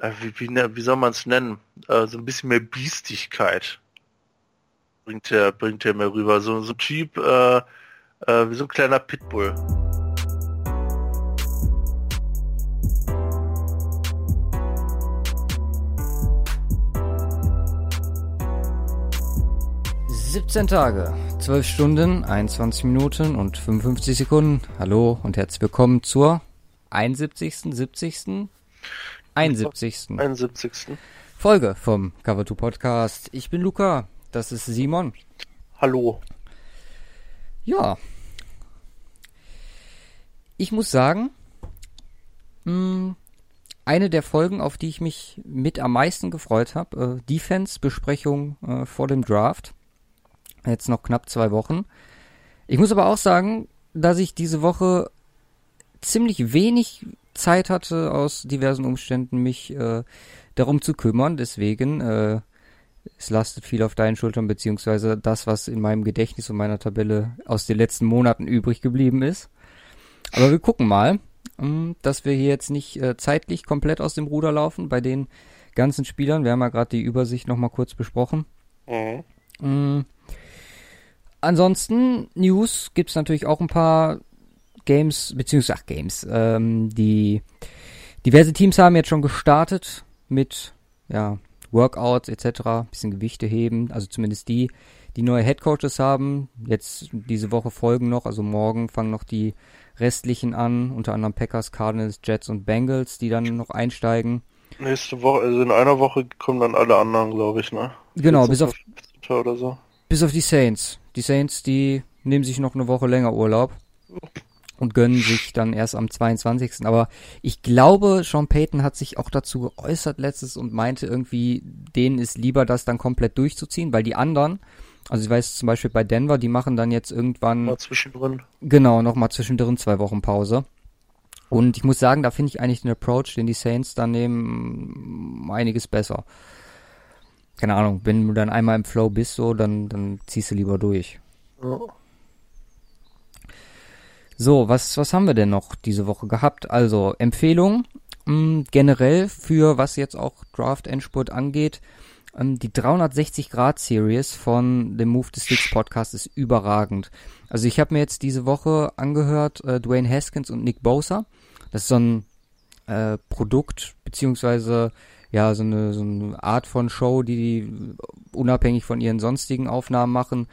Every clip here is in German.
äh, wie, wie, ne, wie soll man es nennen? Äh, so ein bisschen mehr Biestigkeit bringt er, bringt mehr rüber. So, so ein Typ, äh, äh, wie so ein kleiner Pitbull. Siebzehn Tage, 12 Stunden, 21 Minuten und 55 Sekunden. Hallo und herzlich willkommen zur 71., 70., 71. 71. Folge vom Cover 2 Podcast. Ich bin Luca, das ist Simon. Hallo. Ja. Ich muss sagen, mh, eine der Folgen, auf die ich mich mit am meisten gefreut habe, äh, Defense-Besprechung äh, vor dem Draft. Jetzt noch knapp zwei Wochen. Ich muss aber auch sagen, dass ich diese Woche ziemlich wenig Zeit hatte, aus diversen Umständen mich äh, darum zu kümmern. Deswegen, äh, es lastet viel auf deinen Schultern, beziehungsweise das, was in meinem Gedächtnis und meiner Tabelle aus den letzten Monaten übrig geblieben ist. Aber wir gucken mal, ähm, dass wir hier jetzt nicht äh, zeitlich komplett aus dem Ruder laufen bei den ganzen Spielern. Wir haben ja gerade die Übersicht nochmal kurz besprochen. Mhm. Mhm. Ansonsten, News gibt's natürlich auch ein paar Games, beziehungsweise ach, Games, ähm, die diverse Teams haben jetzt schon gestartet mit ja, Workouts etc., bisschen Gewichte heben, also zumindest die, die neue Headcoaches haben. Jetzt diese Woche folgen noch, also morgen fangen noch die restlichen an, unter anderem Packers, Cardinals, Jets und Bengals, die dann noch einsteigen. Nächste Woche, also in einer Woche kommen dann alle anderen, glaube ich, ne? Genau, bis auf oder so. Bis auf die Saints. Die Saints, die nehmen sich noch eine Woche länger Urlaub und gönnen sich dann erst am 22. Aber ich glaube, Sean Payton hat sich auch dazu geäußert letztes und meinte irgendwie, denen ist lieber, das dann komplett durchzuziehen, weil die anderen, also ich weiß zum Beispiel bei Denver, die machen dann jetzt irgendwann. Mal zwischendrin. Genau, nochmal zwischendrin zwei Wochen Pause. Und ich muss sagen, da finde ich eigentlich den Approach, den die Saints dann nehmen, einiges besser. Keine Ahnung, wenn du dann einmal im Flow bist, so, dann, dann ziehst du lieber durch. Ja. So, was, was haben wir denn noch diese Woche gehabt? Also, Empfehlung mh, mm, generell für was jetzt auch Draft Endspurt angeht. Ähm, die 360 Grad Series von dem Move the Sticks Podcast ist überragend. Also ich habe mir jetzt diese Woche angehört, äh, Dwayne Haskins und Nick Bosa. Das ist so ein äh, Produkt, beziehungsweise ja, so eine, so eine Art von Show, die die unabhängig von ihren sonstigen Aufnahmen machen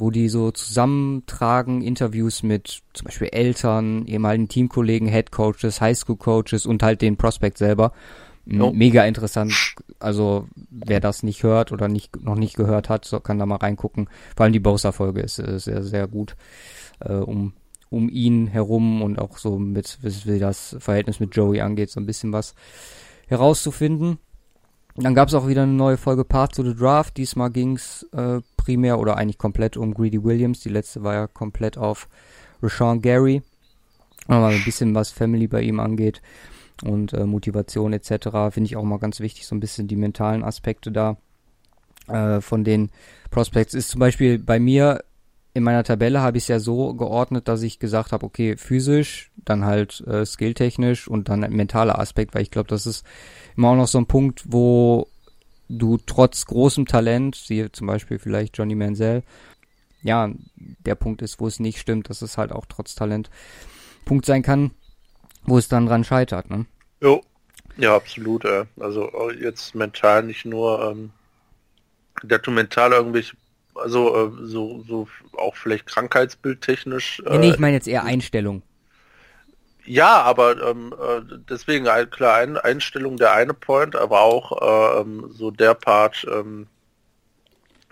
wo die so zusammentragen, Interviews mit zum Beispiel Eltern, ehemaligen Teamkollegen, Headcoaches, Highschool-Coaches und halt den Prospect selber. Oh. Mega interessant. Also wer das nicht hört oder nicht noch nicht gehört hat, so kann da mal reingucken. Vor allem die Bowser-Folge ist, ist sehr, sehr gut, äh, um, um ihn herum und auch so mit, wie das Verhältnis mit Joey angeht, so ein bisschen was herauszufinden. Dann gab es auch wieder eine neue Folge Path to the Draft. Diesmal ging's äh, primär oder eigentlich komplett um Greedy Williams. Die letzte war ja komplett auf Rashawn Gary. Aber ein bisschen was Family bei ihm angeht und äh, Motivation etc. finde ich auch mal ganz wichtig, so ein bisschen die mentalen Aspekte da äh, von den Prospects. Ist zum Beispiel bei mir in meiner Tabelle habe ich es ja so geordnet, dass ich gesagt habe, okay, physisch, dann halt äh, skilltechnisch und dann mentaler Aspekt, weil ich glaube, das ist immer auch noch so ein Punkt, wo du trotz großem Talent, siehe zum Beispiel vielleicht Johnny Manziel, ja, der Punkt ist, wo es nicht stimmt, dass es halt auch trotz Talent Punkt sein kann, wo es dann dran scheitert, ne? Jo. Ja, absolut. Äh. Also jetzt mental nicht nur, ähm, dass du mental irgendwelche also äh, so, so auch vielleicht krankheitsbildtechnisch. Äh, nee, ich meine jetzt eher Einstellung. Ja, aber ähm, äh, deswegen klar ein, Einstellung der eine Point, aber auch ähm, so der Part, ähm,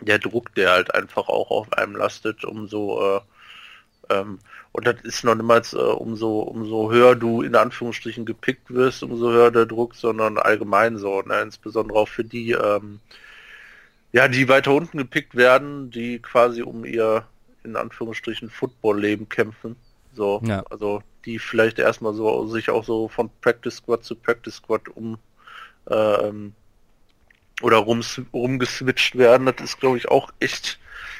der Druck, der halt einfach auch auf einem lastet, umso äh, ähm, und das ist noch niemals äh, umso umso höher du in Anführungsstrichen gepickt wirst, umso höher der Druck, sondern allgemein so, ne? insbesondere auch für die ähm, ja, die weiter unten gepickt werden, die quasi um ihr, in Anführungsstrichen, Football-Leben kämpfen. So, ja. also die vielleicht erstmal so sich auch so von Practice Squad zu Practice Squad um ähm, oder rum, rumgeswitcht werden, das ist glaube ich auch echt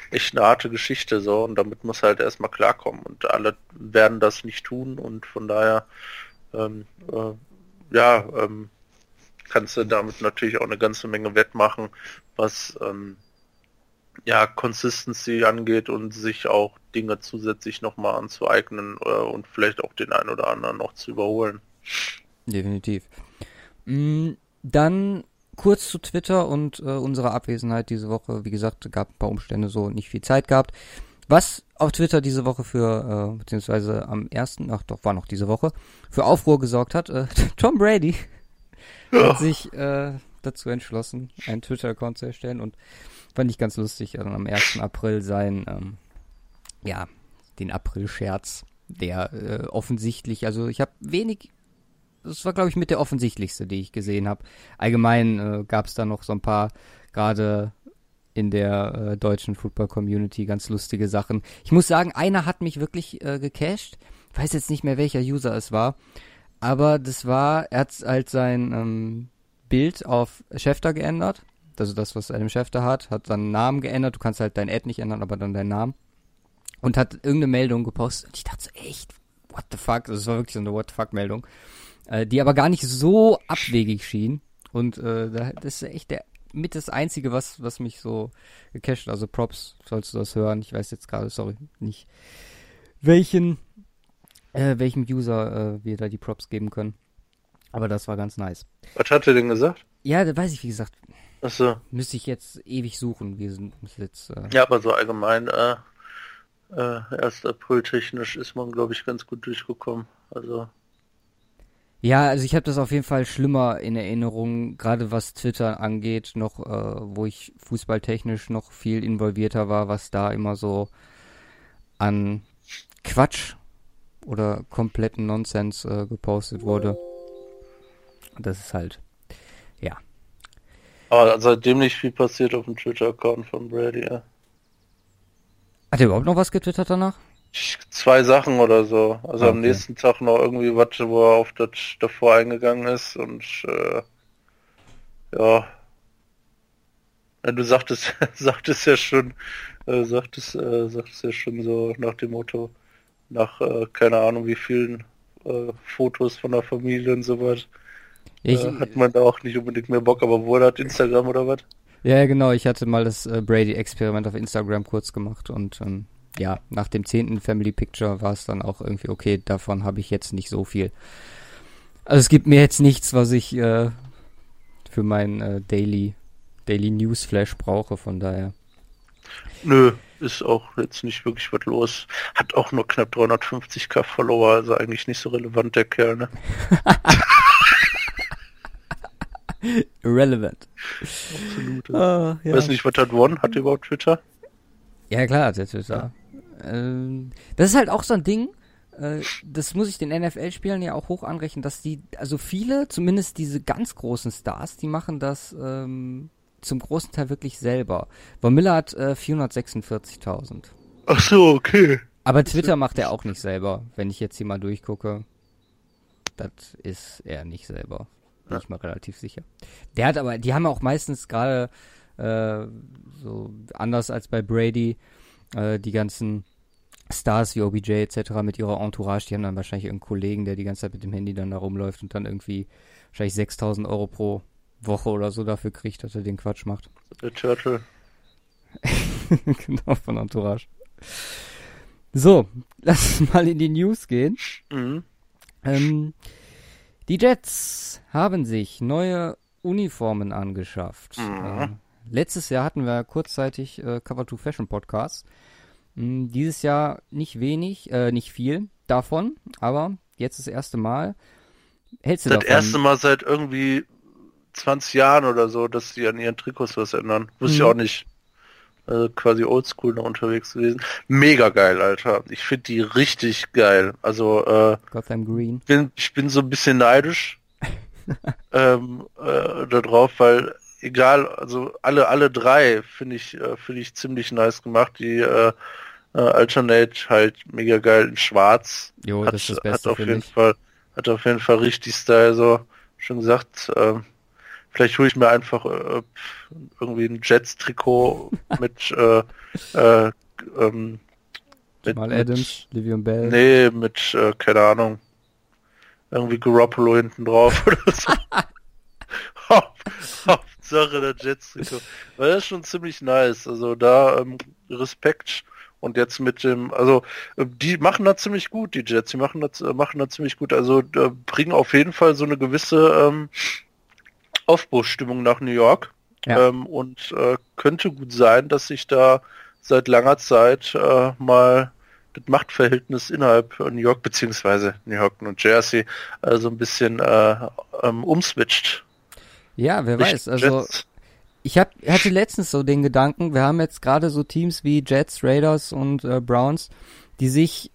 echt eine harte Geschichte so und damit muss halt erstmal klarkommen und alle werden das nicht tun und von daher ähm, äh, ja ähm, kannst du damit natürlich auch eine ganze Menge wettmachen, was ähm, ja Consistency angeht und sich auch Dinge zusätzlich nochmal anzueignen äh, und vielleicht auch den einen oder anderen noch zu überholen. Definitiv. Mm, dann kurz zu Twitter und äh, unserer Abwesenheit diese Woche. Wie gesagt, gab ein paar Umstände so, nicht viel Zeit gehabt. Was auf Twitter diese Woche für, äh, beziehungsweise am ersten, ach doch, war noch diese Woche, für Aufruhr gesorgt hat, äh, Tom Brady. Hat sich äh, dazu entschlossen, einen Twitter-Account zu erstellen und fand ich ganz lustig, also am 1. April sein, ähm, ja, den April-Scherz, der äh, offensichtlich, also ich habe wenig das war, glaube ich, mit der offensichtlichste, die ich gesehen habe. Allgemein äh, gab es da noch so ein paar, gerade in der äh, deutschen Football-Community, ganz lustige Sachen. Ich muss sagen, einer hat mich wirklich äh, gecached. Weiß jetzt nicht mehr, welcher User es war. Aber das war, er hat halt sein ähm, Bild auf Schäfter geändert. Also das, was im Schäfter hat, hat seinen Namen geändert. Du kannst halt dein Ad nicht ändern, aber dann deinen Namen. Und hat irgendeine Meldung gepostet. Und ich dachte so, echt, what the fuck? Das war wirklich so eine what the fuck Meldung äh, die aber gar nicht so abwegig schien. Und äh, das ist echt der mit das Einzige, was, was mich so gecached, also Props, sollst du das hören. Ich weiß jetzt gerade, sorry, nicht welchen, äh, welchem User äh, wir da die Props geben können. Aber das war ganz nice. Was hat er denn gesagt? Ja, da weiß ich, wie gesagt. Achso. Müsste ich jetzt ewig suchen. Wir sind jetzt. Äh, ja, aber so allgemein, äh, äh, 1. April technisch ist man, glaube ich, ganz gut durchgekommen. Also. Ja, also ich habe das auf jeden Fall schlimmer in Erinnerung, gerade was Twitter angeht, noch, äh, wo ich fußballtechnisch noch viel involvierter war, was da immer so an Quatsch oder kompletten Nonsens äh, gepostet wurde. Das ist halt, ja. Aber seitdem nicht viel passiert auf dem Twitter-Account von Brady, ja. Hat er überhaupt noch was getwittert danach? zwei Sachen oder so. Also okay. am nächsten Tag noch irgendwie was, wo er auf das davor eingegangen ist und äh, ja. ja. Du sagtest, sagtest ja schon, äh, sagtest, äh, sagtest ja schon so nach dem Motto, nach äh, keine Ahnung wie vielen äh, Fotos von der Familie und so was. Ich, äh, hat man da auch nicht unbedingt mehr Bock, aber wo hat Instagram oder was? Ja, genau, ich hatte mal das äh, Brady-Experiment auf Instagram kurz gemacht und ähm, ja, nach dem zehnten Family Picture war es dann auch irgendwie okay, davon habe ich jetzt nicht so viel. Also es gibt mir jetzt nichts, was ich äh, für mein äh, Daily, Daily News Flash brauche, von daher. Nö, ist auch jetzt nicht wirklich was los. Hat auch nur knapp 350k Follower, also eigentlich nicht so relevant, der Kerl, ne? Irrelevant. Absolut. Ah, ja. Weiß nicht, was hat One? Hat überhaupt Twitter? Ja, klar, hat er Twitter. Ja. Ähm, das ist halt auch so ein Ding, äh, das muss ich den NFL-Spielern ja auch hoch anrechnen, dass die, also viele, zumindest diese ganz großen Stars, die machen das ähm, zum großen Teil wirklich selber. Von Miller hat äh, 446.000. Ach so, okay. Aber Twitter macht er auch nicht selber, wenn ich jetzt hier mal durchgucke. Das ist er nicht selber. Bin ja. ich mal relativ sicher. Der hat aber, die haben auch meistens gerade äh, so anders als bei Brady, äh, die ganzen Stars wie OBJ etc. mit ihrer Entourage, die haben dann wahrscheinlich irgendeinen Kollegen, der die ganze Zeit mit dem Handy dann da rumläuft und dann irgendwie wahrscheinlich 6000 Euro pro Woche oder so dafür kriegt, dass er den Quatsch macht. Der Churchill. genau, von Entourage. So, lass uns mal in die News gehen. Mhm. Ähm, die Jets haben sich neue Uniformen angeschafft. Mhm. Äh, letztes Jahr hatten wir kurzzeitig äh, Cover to Fashion Podcast. Hm, dieses Jahr nicht wenig, äh, nicht viel davon, aber jetzt das erste Mal. Hältst du das davon? erste Mal seit irgendwie 20 Jahren oder so, dass sie an ihren Trikots was ändern. Wusste mhm. ich auch nicht. Also quasi oldschool noch unterwegs gewesen. Mega geil, Alter. Ich finde die richtig geil. Also, äh, Gotham Green. Bin, ich bin so ein bisschen neidisch ähm, äh, darauf, weil egal, also alle, alle drei finde ich, äh, finde ich ziemlich nice gemacht. Die äh, äh, Alternate halt mega geil in Schwarz. Jo, hat, das ist das Beste, hat auf jeden ich. Fall, hat auf jeden Fall richtig Style, so schon gesagt. Äh, vielleicht hole ich mir einfach äh, irgendwie ein Jets-Trikot mit äh, äh, ähm, Jamal Adams, Livion Bell. Nee, mit, äh, keine Ahnung, irgendwie Garoppolo hinten drauf oder so. Sache der Jets Trikot. Weil das ist schon ziemlich nice. Also da ähm, Respekt. Und jetzt mit dem, also äh, die machen da ziemlich gut, die Jets, die machen das, äh, machen da ziemlich gut. Also äh, bringen auf jeden Fall so eine gewisse ähm, Aufbruchsstimmung nach New York. Ja. Ähm, und äh, könnte gut sein, dass sich da seit langer Zeit äh, mal das Machtverhältnis innerhalb New York beziehungsweise New York und Jersey äh, so ein bisschen äh, ähm, umswitcht. Ja, wer Nicht weiß. Also Jets. ich hab, hatte letztens so den Gedanken, wir haben jetzt gerade so Teams wie Jets, Raiders und äh, Browns, die sich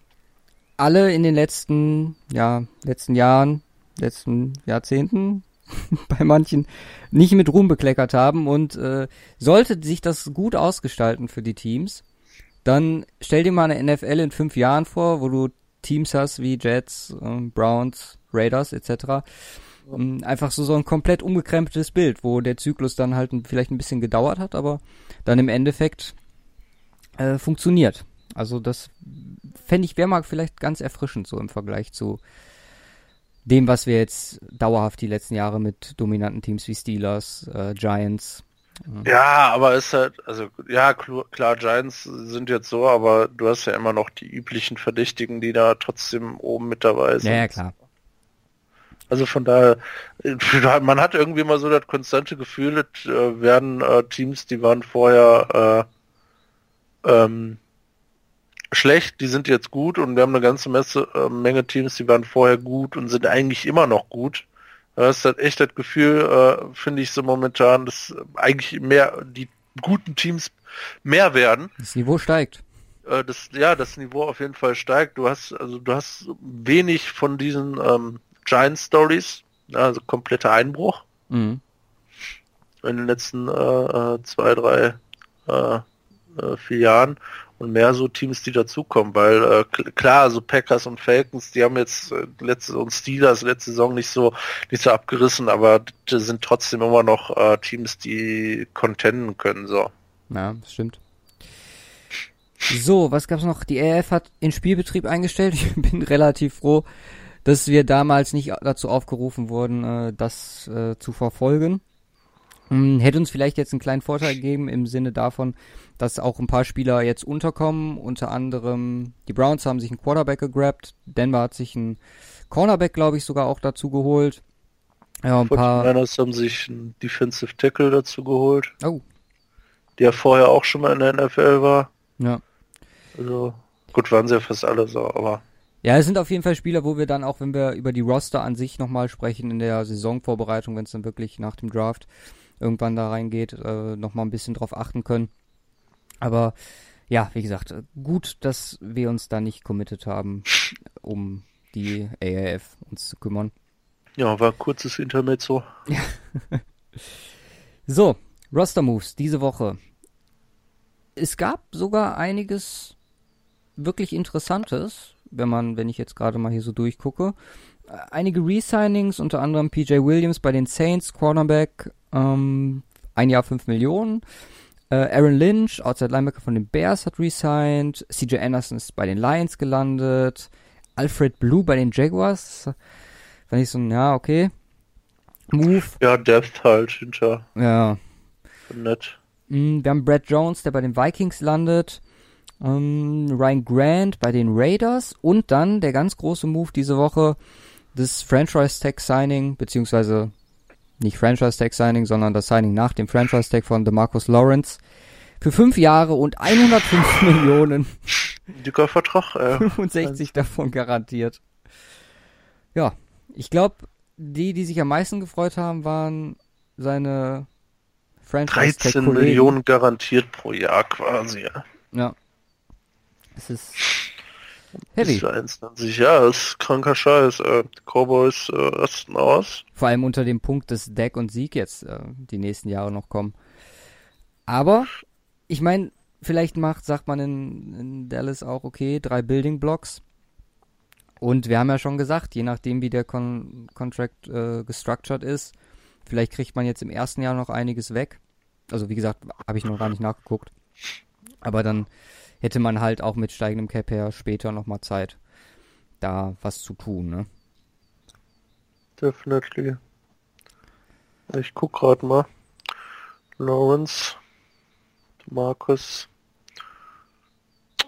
alle in den letzten, ja, letzten Jahren, letzten Jahrzehnten bei manchen nicht mit Ruhm bekleckert haben und äh, sollte sich das gut ausgestalten für die Teams, dann stell dir mal eine NFL in fünf Jahren vor, wo du Teams hast wie Jets, äh, Browns, Raiders etc. Um, ähm, einfach so so ein komplett umgekrempeltes Bild, wo der Zyklus dann halt vielleicht ein bisschen gedauert hat, aber dann im Endeffekt äh, funktioniert. Also das fände ich wäre mal vielleicht ganz erfrischend so im Vergleich zu dem, was wir jetzt dauerhaft die letzten Jahre mit dominanten Teams wie Steelers, äh, Giants. Äh. Ja, aber ist halt, also ja, klar, Giants sind jetzt so, aber du hast ja immer noch die üblichen Verdächtigen, die da trotzdem oben mit dabei sind. Ja, ja klar. Also von daher, man hat irgendwie mal so das konstante Gefühl, das äh, werden äh, Teams, die waren vorher äh, ähm, schlecht, die sind jetzt gut und wir haben eine ganze Messe, äh, Menge Teams, die waren vorher gut und sind eigentlich immer noch gut. Das ist halt echt das Gefühl, äh, finde ich so momentan, dass eigentlich mehr die guten Teams mehr werden. Das Niveau steigt. Äh, das, ja, das Niveau auf jeden Fall steigt. Du hast, also du hast wenig von diesen ähm, Giant Stories, also kompletter Einbruch. Mhm. In den letzten äh, äh zwei, drei, äh, äh, vier Jahren und mehr so Teams, die dazukommen, weil äh, klar, so Packers und Falcons, die haben jetzt äh, letzte und Steelers letzte Saison nicht so nicht so abgerissen, aber die sind trotzdem immer noch äh, Teams, die contenden können so. Ja, das stimmt. So, was gab's noch? Die EF hat in Spielbetrieb eingestellt. Ich bin relativ froh, dass wir damals nicht dazu aufgerufen wurden, äh, das äh, zu verfolgen. Hm, hätte uns vielleicht jetzt einen kleinen Vorteil gegeben im Sinne davon, dass auch ein paar Spieler jetzt unterkommen. Unter anderem die Browns haben sich einen Quarterback gegrabt, Denver hat sich einen Cornerback, glaube ich, sogar auch dazu geholt. Ja, ein paar. Niners haben sich einen Defensive Tackle dazu geholt. Oh. Der vorher auch schon mal in der NFL war. Ja. Also, gut, waren sie ja fast alle so, aber. Ja, es sind auf jeden Fall Spieler, wo wir dann auch, wenn wir über die Roster an sich nochmal sprechen in der Saisonvorbereitung, wenn es dann wirklich nach dem Draft irgendwann da reingeht, äh, nochmal ein bisschen drauf achten können. Aber ja, wie gesagt, gut, dass wir uns da nicht committed haben, um die AAF uns zu kümmern. Ja, war kurzes Intermezzo. So, Roster Moves diese Woche. Es gab sogar einiges wirklich Interessantes, wenn man, wenn ich jetzt gerade mal hier so durchgucke. Einige Resignings, unter anderem PJ Williams bei den Saints, Cornerback, ähm, ein Jahr 5 Millionen. Äh, Aaron Lynch, Outside Linebacker von den Bears, hat resigned. CJ Anderson ist bei den Lions gelandet. Alfred Blue bei den Jaguars. Fand ich so ein, ja, okay. Move. Ja, Depth halt hinter. Ja. Nett. Mm, wir haben Brad Jones, der bei den Vikings landet. Ähm, Ryan Grant bei den Raiders. Und dann der ganz große Move diese Woche, das Franchise Tag Signing, beziehungsweise nicht Franchise Tag Signing, sondern das Signing nach dem Franchise Tag von DeMarcus Lawrence für fünf Jahre und 105 Millionen. Dicker Vertrag, äh. 65 davon garantiert. Ja, ich glaube, die, die sich am meisten gefreut haben, waren seine Franchise Tag 13 Millionen garantiert pro Jahr quasi. Ja. ja. Es ist Heavy. 21, ja, ist kranker Scheiß. Äh, Cowboys äh, rasten aus. Vor allem unter dem Punkt, dass Deck und Sieg jetzt äh, die nächsten Jahre noch kommen. Aber, ich meine, vielleicht macht, sagt man in, in Dallas auch, okay, drei Building Blocks. Und wir haben ja schon gesagt, je nachdem, wie der Con Contract äh, gestructured ist, vielleicht kriegt man jetzt im ersten Jahr noch einiges weg. Also, wie gesagt, habe ich noch gar nicht nachgeguckt. Aber dann hätte man halt auch mit steigendem Cap her später nochmal Zeit, da was zu tun, ne? Definitely. Ich guck gerade mal. Lawrence, Markus.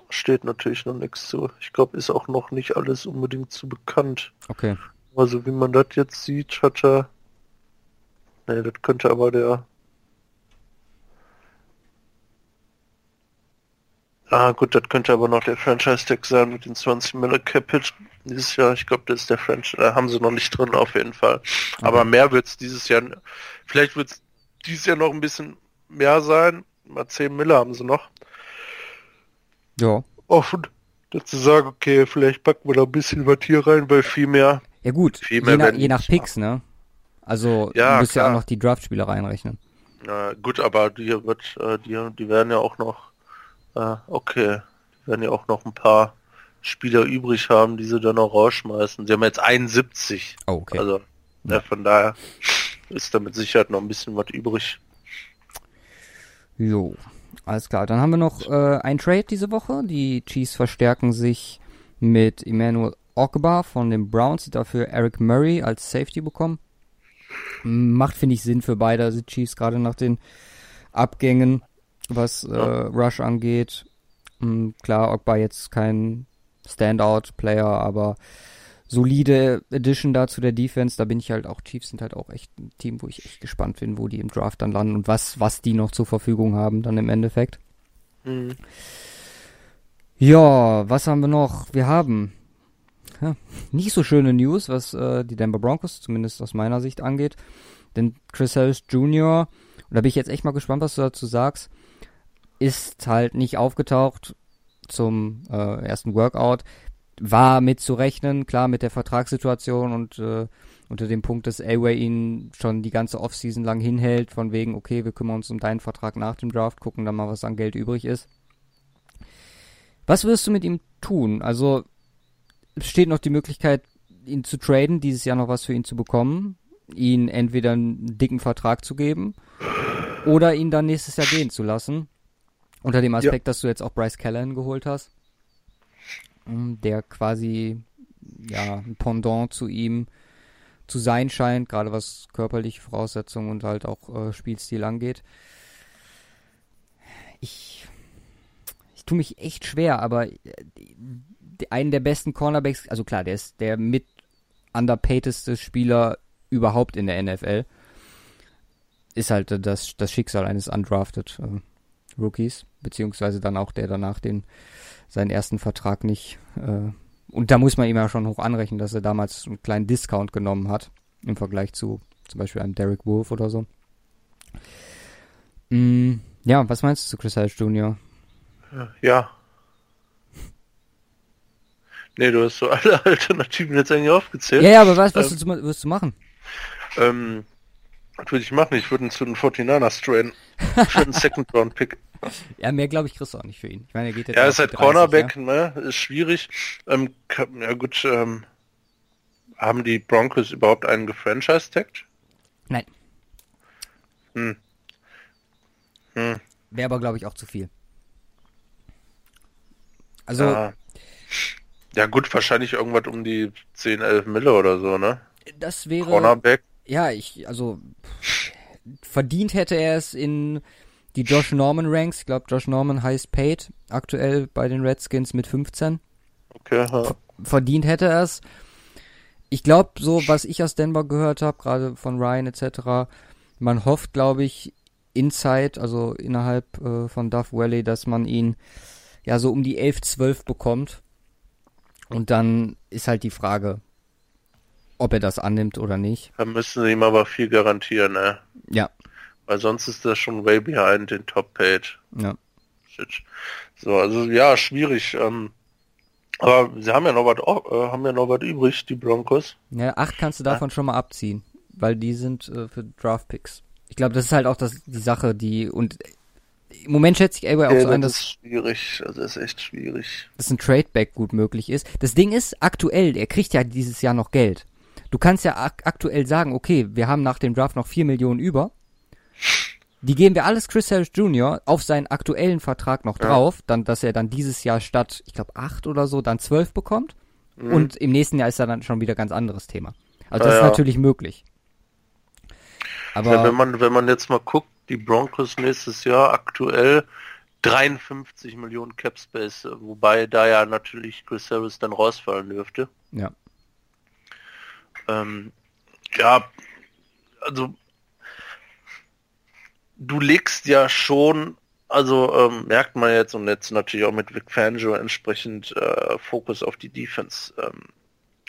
Steht natürlich noch nichts zu. Ich glaube, ist auch noch nicht alles unbedingt zu bekannt. Okay. Also wie man das jetzt sieht, hat er... Ne, das könnte aber der... Ah gut, das könnte aber noch der Franchise-Tag sein mit den 20 Mille Capit dieses Jahr. Ich glaube, das ist der Franchise, da haben sie noch nicht drin auf jeden Fall. Okay. Aber mehr wird es dieses Jahr, vielleicht wird es dieses Jahr noch ein bisschen mehr sein. Mal 10 Mille haben sie noch. Ja. Offen, dazu sagen, okay, vielleicht packen wir da ein bisschen was hier rein, weil viel mehr. Ja gut, je, nach, je nach Picks, ne? Also ja, du musst klar. ja auch noch die Draft-Spieler reinrechnen. Ja, gut, aber die wird, äh, die, die werden ja auch noch, äh, okay, die werden ja auch noch ein paar Spieler übrig haben, die sie dann noch rausschmeißen. Sie haben jetzt 71. Oh, okay. Also, ja, von daher ist da mit Sicherheit noch ein bisschen was übrig. Jo, alles klar. Dann haben wir noch äh, ein Trade diese Woche. Die Chiefs verstärken sich mit Emmanuel Ogba von den Browns, die dafür Eric Murray als Safety bekommen. Macht, finde ich, Sinn für beide also Chiefs, gerade nach den Abgängen, was äh, Rush angeht. Klar, Ogba jetzt kein Standout-Player, aber solide Addition da zu der Defense. Da bin ich halt auch, Chiefs sind halt auch echt ein Team, wo ich echt gespannt bin, wo die im Draft dann landen und was, was die noch zur Verfügung haben dann im Endeffekt. Mhm. Ja, was haben wir noch? Wir haben ja, nicht so schöne News, was äh, die Denver Broncos, zumindest aus meiner Sicht angeht. Denn Chris Harris Jr., und da bin ich jetzt echt mal gespannt, was du dazu sagst, ist halt nicht aufgetaucht zum äh, ersten Workout war mitzurechnen, klar mit der Vertragssituation und äh, unter dem Punkt, dass Away ihn schon die ganze Offseason lang hinhält, von wegen, okay, wir kümmern uns um deinen Vertrag nach dem Draft, gucken dann mal, was an Geld übrig ist. Was wirst du mit ihm tun? Also, es steht noch die Möglichkeit, ihn zu traden, dieses Jahr noch was für ihn zu bekommen, ihn entweder einen dicken Vertrag zu geben oder ihn dann nächstes Jahr gehen zu lassen. Unter dem Aspekt, ja. dass du jetzt auch Bryce Callahan geholt hast der quasi ja ein Pendant zu ihm zu sein scheint, gerade was körperliche Voraussetzungen und halt auch äh, Spielstil angeht. Ich ich tue mich echt schwer, aber äh, einen der besten Cornerbacks, also klar, der ist der mit underpayteste Spieler überhaupt in der NFL. Ist halt das, das Schicksal eines undrafted äh, Rookies, beziehungsweise dann auch der danach den seinen ersten Vertrag nicht. Äh, und da muss man ihm ja schon hoch anrechnen, dass er damals einen kleinen Discount genommen hat im Vergleich zu zum Beispiel einem Derek Wolf oder so. Mm, ja, was meinst du zu Chris Harris Jr.? Ja. Nee, du hast so alle Alternativen jetzt eigentlich aufgezählt. Ja, ja aber was, was ähm, wirst du machen? Ähm, was würde ich machen? Ich würde ihn zu den 49ers trainen. Für einen Second Round Pick. Ja, mehr glaube ich kriegst du auch nicht für ihn. Ich meine, er geht jetzt. Ja, ist halt 30, Cornerback, ja? ne? Ist schwierig. Ähm, ja gut, ähm, haben die Broncos überhaupt einen gefranchise-tagged? Nein. Hm. Hm. Wäre aber, glaube ich, auch zu viel. Also. Ja. ja. gut, wahrscheinlich irgendwas um die 10, 11 Mille oder so, ne? Das wäre. Cornerback. Ja, ich, also verdient hätte er es in die Josh Norman Ranks. Ich glaube, Josh Norman heißt paid aktuell bei den Redskins mit 15. Okay. Ja. Verdient hätte er es. Ich glaube, so was ich aus Denver gehört habe, gerade von Ryan etc., man hofft, glaube ich, inside, also innerhalb äh, von Duff Valley, dass man ihn ja so um die 11, 12 bekommt. Und dann ist halt die Frage, ob er das annimmt oder nicht. Da müssen sie ihm aber viel garantieren, ne? Ja. Weil sonst ist das schon way behind den Top-Page. Ja. Shit. So, also ja, schwierig. Ähm, aber sie haben ja noch was, äh, haben ja noch was übrig, die Broncos. Ja, acht kannst du davon ja. schon mal abziehen, weil die sind äh, für Draft-Picks. Ich glaube, das ist halt auch das, die Sache, die und im Moment schätze ich Elway auch ja, so ein, dass. Das ist schwierig, also das ist echt schwierig. Dass ein Tradeback gut möglich ist. Das Ding ist, aktuell, er kriegt ja dieses Jahr noch Geld. Du kannst ja ak aktuell sagen, okay, wir haben nach dem Draft noch 4 Millionen über. Die geben wir alles Chris Harris Jr. auf seinen aktuellen Vertrag noch drauf, ja. dann, dass er dann dieses Jahr statt, ich glaube, 8 oder so, dann 12 bekommt. Mhm. Und im nächsten Jahr ist er dann schon wieder ganz anderes Thema. Also das ja, ist natürlich möglich. Aber ja, wenn man, wenn man jetzt mal guckt, die Broncos nächstes Jahr aktuell 53 Millionen Cap Space, wobei da ja natürlich Chris Harris dann rausfallen dürfte. Ja. Ähm, ja, also du legst ja schon, also ähm, merkt man jetzt und jetzt natürlich auch mit Vic Fangio entsprechend äh, Fokus auf die Defense. Ähm,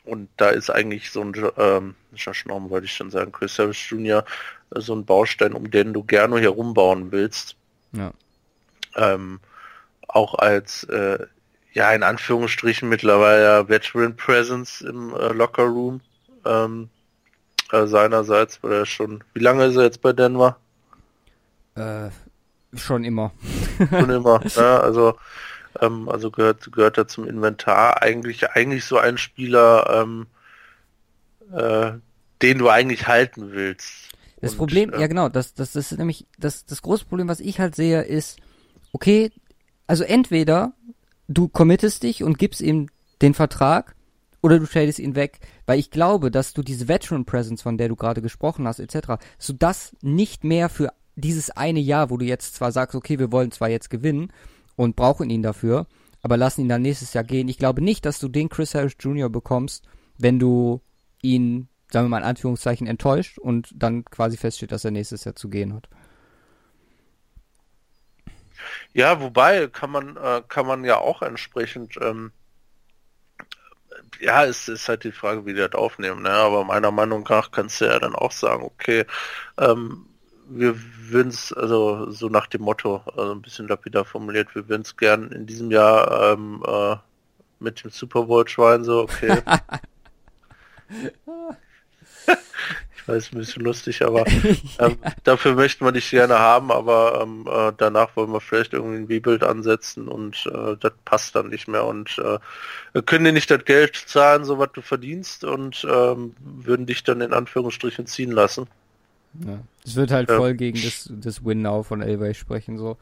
und da ist eigentlich so ein, ähm, Josh Norman wollte ich schon sagen, Chris Harris Jr. Äh, so ein Baustein, um den du gerne herumbauen willst. Ja. Ähm, auch als, äh, ja, in Anführungsstrichen mittlerweile Veteran Presence im äh, Locker Room ähm, äh, seinerseits, weil er schon, wie lange ist er jetzt bei Denver? Äh, schon immer. schon immer, ja, also ähm, also gehört gehört er zum Inventar. Eigentlich eigentlich so ein Spieler, ähm, äh, den du eigentlich halten willst. Das Und, Problem, äh, ja genau, das, das, das ist nämlich, das, das große Problem, was ich halt sehe, ist, okay, also entweder du committest dich und gibst ihm den Vertrag oder du tradest ihn weg, weil ich glaube, dass du diese Veteran Presence, von der du gerade gesprochen hast, etc., so das nicht mehr für dieses eine Jahr, wo du jetzt zwar sagst, okay, wir wollen zwar jetzt gewinnen und brauchen ihn dafür, aber lassen ihn dann nächstes Jahr gehen. Ich glaube nicht, dass du den Chris Harris Jr. bekommst, wenn du ihn, sagen wir mal in Anführungszeichen, enttäuscht und dann quasi feststeht, dass er nächstes Jahr zu gehen hat. Ja, wobei kann man äh, kann man ja auch entsprechend ähm, ja, es ist halt die Frage, wie die das aufnehmen, ne? aber meiner Meinung nach kannst du ja dann auch sagen, okay, ähm, wir würden es, also so nach dem Motto, also ein bisschen lapidar formuliert, wir würden es gern in diesem Jahr ähm, äh, mit dem Super Bowl schwein so, okay. ich weiß, ein bisschen lustig, aber ähm, dafür möchten wir dich gerne haben, aber ähm, äh, danach wollen wir vielleicht irgendwie ein Bibel ansetzen und äh, das passt dann nicht mehr und äh, können dir nicht das Geld zahlen, so was du verdienst und ähm, würden dich dann in Anführungsstrichen ziehen lassen. Ja. Es wird halt ja. voll gegen das, das Win Now von Elway sprechen, so.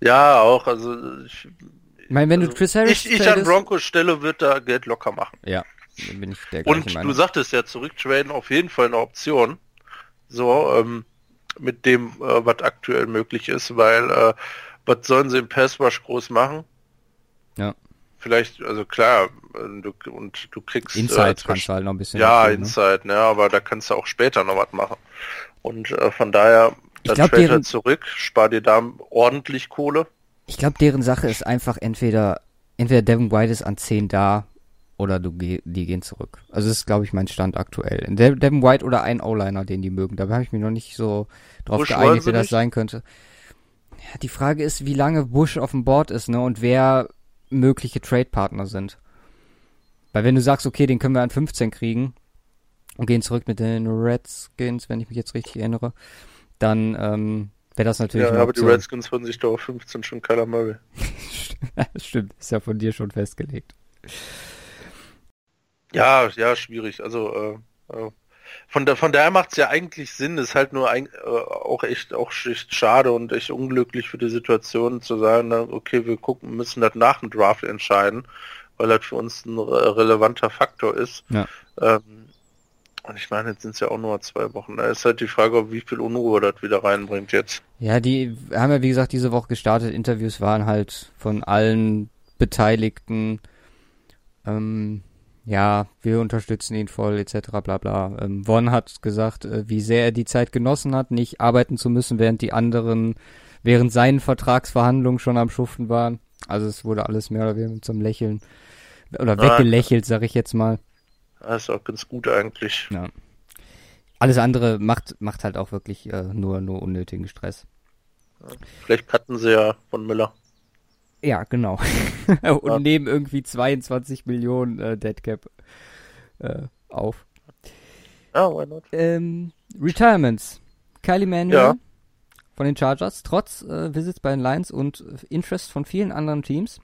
Ja, auch, also ich, ich meine, wenn also, du Chris Harris Ich, ich an Broncos Stelle wird da Geld locker machen. Ja, bin ich der Und Meinung. du sagtest ja, zurücktraden auf jeden Fall eine Option. So, ähm, mit dem, äh, was aktuell möglich ist, weil äh, was sollen sie im Passwash groß machen? Ja vielleicht, also klar, du, und du kriegst... Inside äh, kannst du halt noch ein bisschen... Ja, dafür, ne? Inside, ne? aber da kannst du auch später noch was machen. Und äh, von daher, ich glaub, deren, zurück, spar dir da ordentlich Kohle. Ich glaube, deren Sache ist einfach entweder, entweder Devin White ist an 10 da oder du die gehen zurück. Also das ist, glaube ich, mein Stand aktuell. Devin White oder ein O-Liner, den die mögen. Da habe ich mich noch nicht so drauf Bush geeinigt, wer das sein könnte. Ja, die Frage ist, wie lange Bush auf dem Board ist, ne? Und wer mögliche Trade-Partner sind. Weil wenn du sagst, okay, den können wir an 15 kriegen und gehen zurück mit den Redskins, wenn ich mich jetzt richtig erinnere, dann ähm, wäre das natürlich. Ja, aber die Redskins würden sich doch auf 15 schon Kyler Murray. Stimmt, ist ja von dir schon festgelegt. Ja, ja, schwierig. Also äh, äh von der von daher macht es ja eigentlich Sinn, ist halt nur ein, äh, auch echt auch echt schade und echt unglücklich für die Situation zu sagen, na, okay, wir gucken, müssen das nach dem Draft entscheiden, weil das für uns ein re relevanter Faktor ist. Ja. Ähm, und ich meine, jetzt sind es ja auch nur zwei Wochen. Da ist halt die Frage, wie viel Unruhe das wieder reinbringt jetzt. Ja, die haben ja wie gesagt diese Woche gestartet. Interviews waren halt von allen Beteiligten. Ähm, ja, wir unterstützen ihn voll, etc. bla bla. Ähm, Von hat gesagt, äh, wie sehr er die Zeit genossen hat, nicht arbeiten zu müssen, während die anderen während seinen Vertragsverhandlungen schon am Schuften waren. Also es wurde alles mehr oder weniger mit so einem Lächeln oder weggelächelt, sag ich jetzt mal. Das ist auch ganz gut eigentlich. Ja. Alles andere macht, macht halt auch wirklich äh, nur, nur unnötigen Stress. Vielleicht cutten sie ja von Müller. Ja, genau. und ja. nehmen irgendwie 22 Millionen äh, Deadcap äh, auf. Ah, oh, why not? Ähm, Retirements. Kylie Manuel ja. Von den Chargers, trotz äh, Visits bei den Lions und Interest von vielen anderen Teams.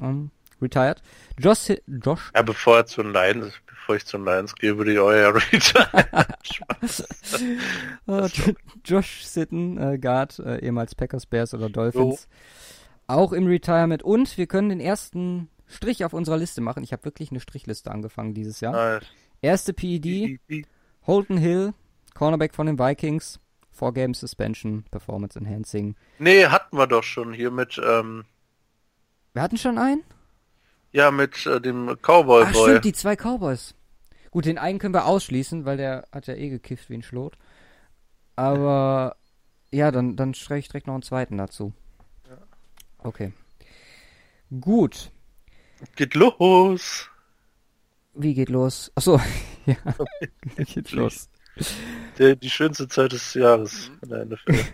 Ähm, retired. Josh, Josh. Ja, bevor er zu den Lions, bevor ich zu den Lions gehe, würde ich euer retire. uh, Josh Sitten, äh, Guard, äh, ehemals Packers, Bears oder Dolphins. Jo auch im Retirement. Und wir können den ersten Strich auf unserer Liste machen. Ich habe wirklich eine Strichliste angefangen dieses Jahr. Nice. Erste PED, Holton Hill, Cornerback von den Vikings. Four Game Suspension, Performance Enhancing. Nee, hatten wir doch schon hier mit, ähm, Wir hatten schon einen? ja, mit äh, dem Cowboy Ach Boy. stimmt, die zwei Cowboys. Gut, den einen können wir ausschließen, weil der hat ja eh gekifft wie ein Schlot. Aber ja, dann, dann streiche ich direkt noch einen zweiten dazu. Okay. Gut. Geht los! Wie geht los? Achso, ja. Wie geht los? Der, die schönste Zeit des Jahres in der NFL.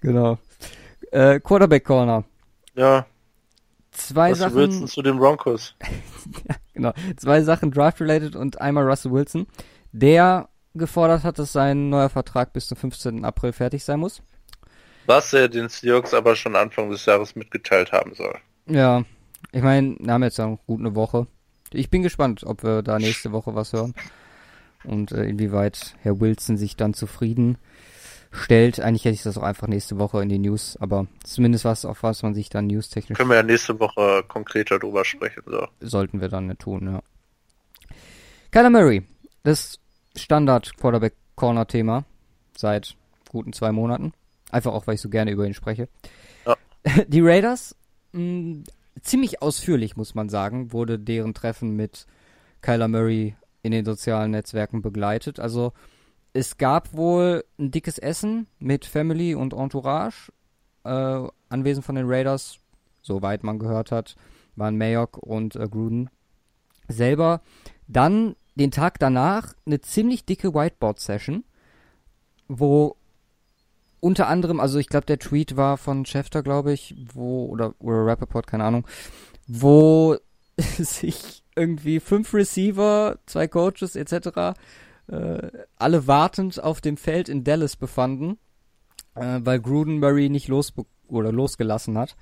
Genau. Äh, Quarterback Corner. Ja, Zwei du Sachen, zu den Broncos? genau, zwei Sachen draft-related und einmal Russell Wilson, der gefordert hat, dass sein neuer Vertrag bis zum 15. April fertig sein muss. Was er den Seahawks aber schon Anfang des Jahres mitgeteilt haben soll. Ja, ich meine, wir haben jetzt ja noch gut eine Woche. Ich bin gespannt, ob wir da nächste Woche was hören. Und äh, inwieweit Herr Wilson sich dann zufrieden stellt. Eigentlich hätte ich das auch einfach nächste Woche in die News, aber zumindest was, auf was man sich dann newstechnisch Können wir ja nächste Woche konkreter drüber sprechen. So. sollten wir dann nicht tun, ja. Kyler Murray, das Standard Quarterback Corner Thema seit guten zwei Monaten. Einfach auch, weil ich so gerne über ihn spreche. Ja. Die Raiders, mh, ziemlich ausführlich, muss man sagen, wurde deren Treffen mit Kyler Murray in den sozialen Netzwerken begleitet. Also es gab wohl ein dickes Essen mit Family und Entourage. Äh, anwesend von den Raiders, soweit man gehört hat, waren Mayock und äh, Gruden selber. Dann den Tag danach eine ziemlich dicke Whiteboard-Session, wo unter anderem, also ich glaube, der Tweet war von Schefter, glaube ich, wo, oder, oder Rappaport, keine Ahnung, wo sich irgendwie fünf Receiver, zwei Coaches etc., äh, alle wartend auf dem Feld in Dallas befanden, äh, weil Gruden Murray nicht los oder losgelassen hat,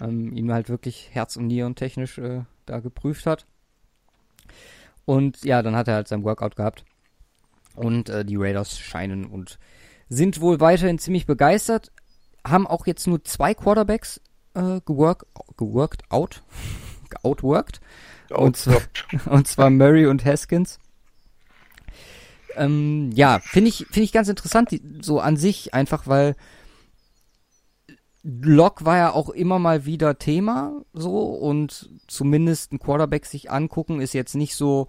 ähm, ihn halt wirklich Herz- und Nieren technisch äh, da geprüft hat. Und ja, dann hat er halt sein Workout gehabt. Und äh, die Raiders scheinen und sind wohl weiterhin ziemlich begeistert. Haben auch jetzt nur zwei Quarterbacks äh, gework, geworked out. outworked. Und zwar, und zwar Murray und Haskins. Ähm, ja, finde ich, finde ich ganz interessant, die, so an sich, einfach weil Lock war ja auch immer mal wieder Thema, so, und zumindest ein Quarterback sich angucken ist jetzt nicht so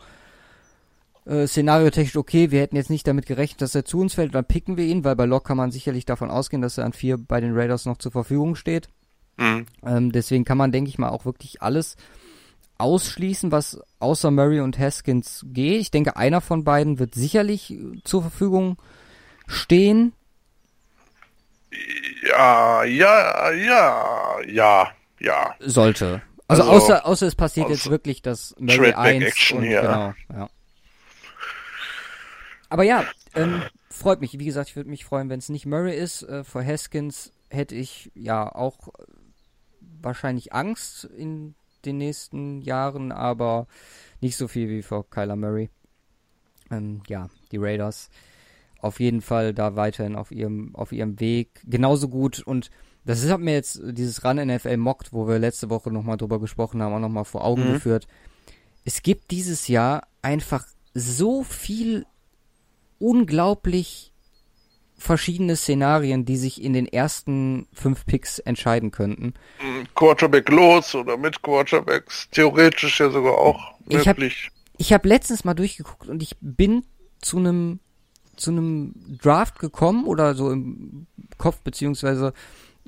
äh, szenariotechnisch, okay, wir hätten jetzt nicht damit gerechnet, dass er zu uns fällt, dann picken wir ihn, weil bei Lock kann man sicherlich davon ausgehen, dass er an vier bei den Raiders noch zur Verfügung steht. Mhm. Ähm, deswegen kann man, denke ich mal, auch wirklich alles ausschließen, was außer Murray und Haskins geht. Ich denke, einer von beiden wird sicherlich äh, zur Verfügung stehen. Ja, ja, ja, ja, ja. Sollte. Also, Also, außer, außer es passiert jetzt wirklich das Murray Trade-back 1 Action und hier. genau, ja. Aber ja, ähm, freut mich. Wie gesagt, ich würde mich freuen, wenn es nicht Murray ist. Äh, vor Haskins hätte ich ja auch äh, wahrscheinlich Angst in den nächsten Jahren, aber nicht so viel wie vor Kyler Murray. Ähm, ja, die Raiders auf jeden Fall da weiterhin auf ihrem, auf ihrem Weg. Genauso gut und das hat mir jetzt dieses Run NFL mockt, wo wir letzte Woche nochmal drüber gesprochen haben, auch nochmal vor Augen Mhm. geführt. Es gibt dieses Jahr einfach so viel unglaublich verschiedene Szenarien, die sich in den ersten fünf Picks entscheiden könnten. Quarterback los oder mit Quarterbacks. Theoretisch ja sogar auch Ich hab- möglich. Ich habe letztens mal durchgeguckt und ich bin zu einem zu einem Draft gekommen oder so im Kopf beziehungsweise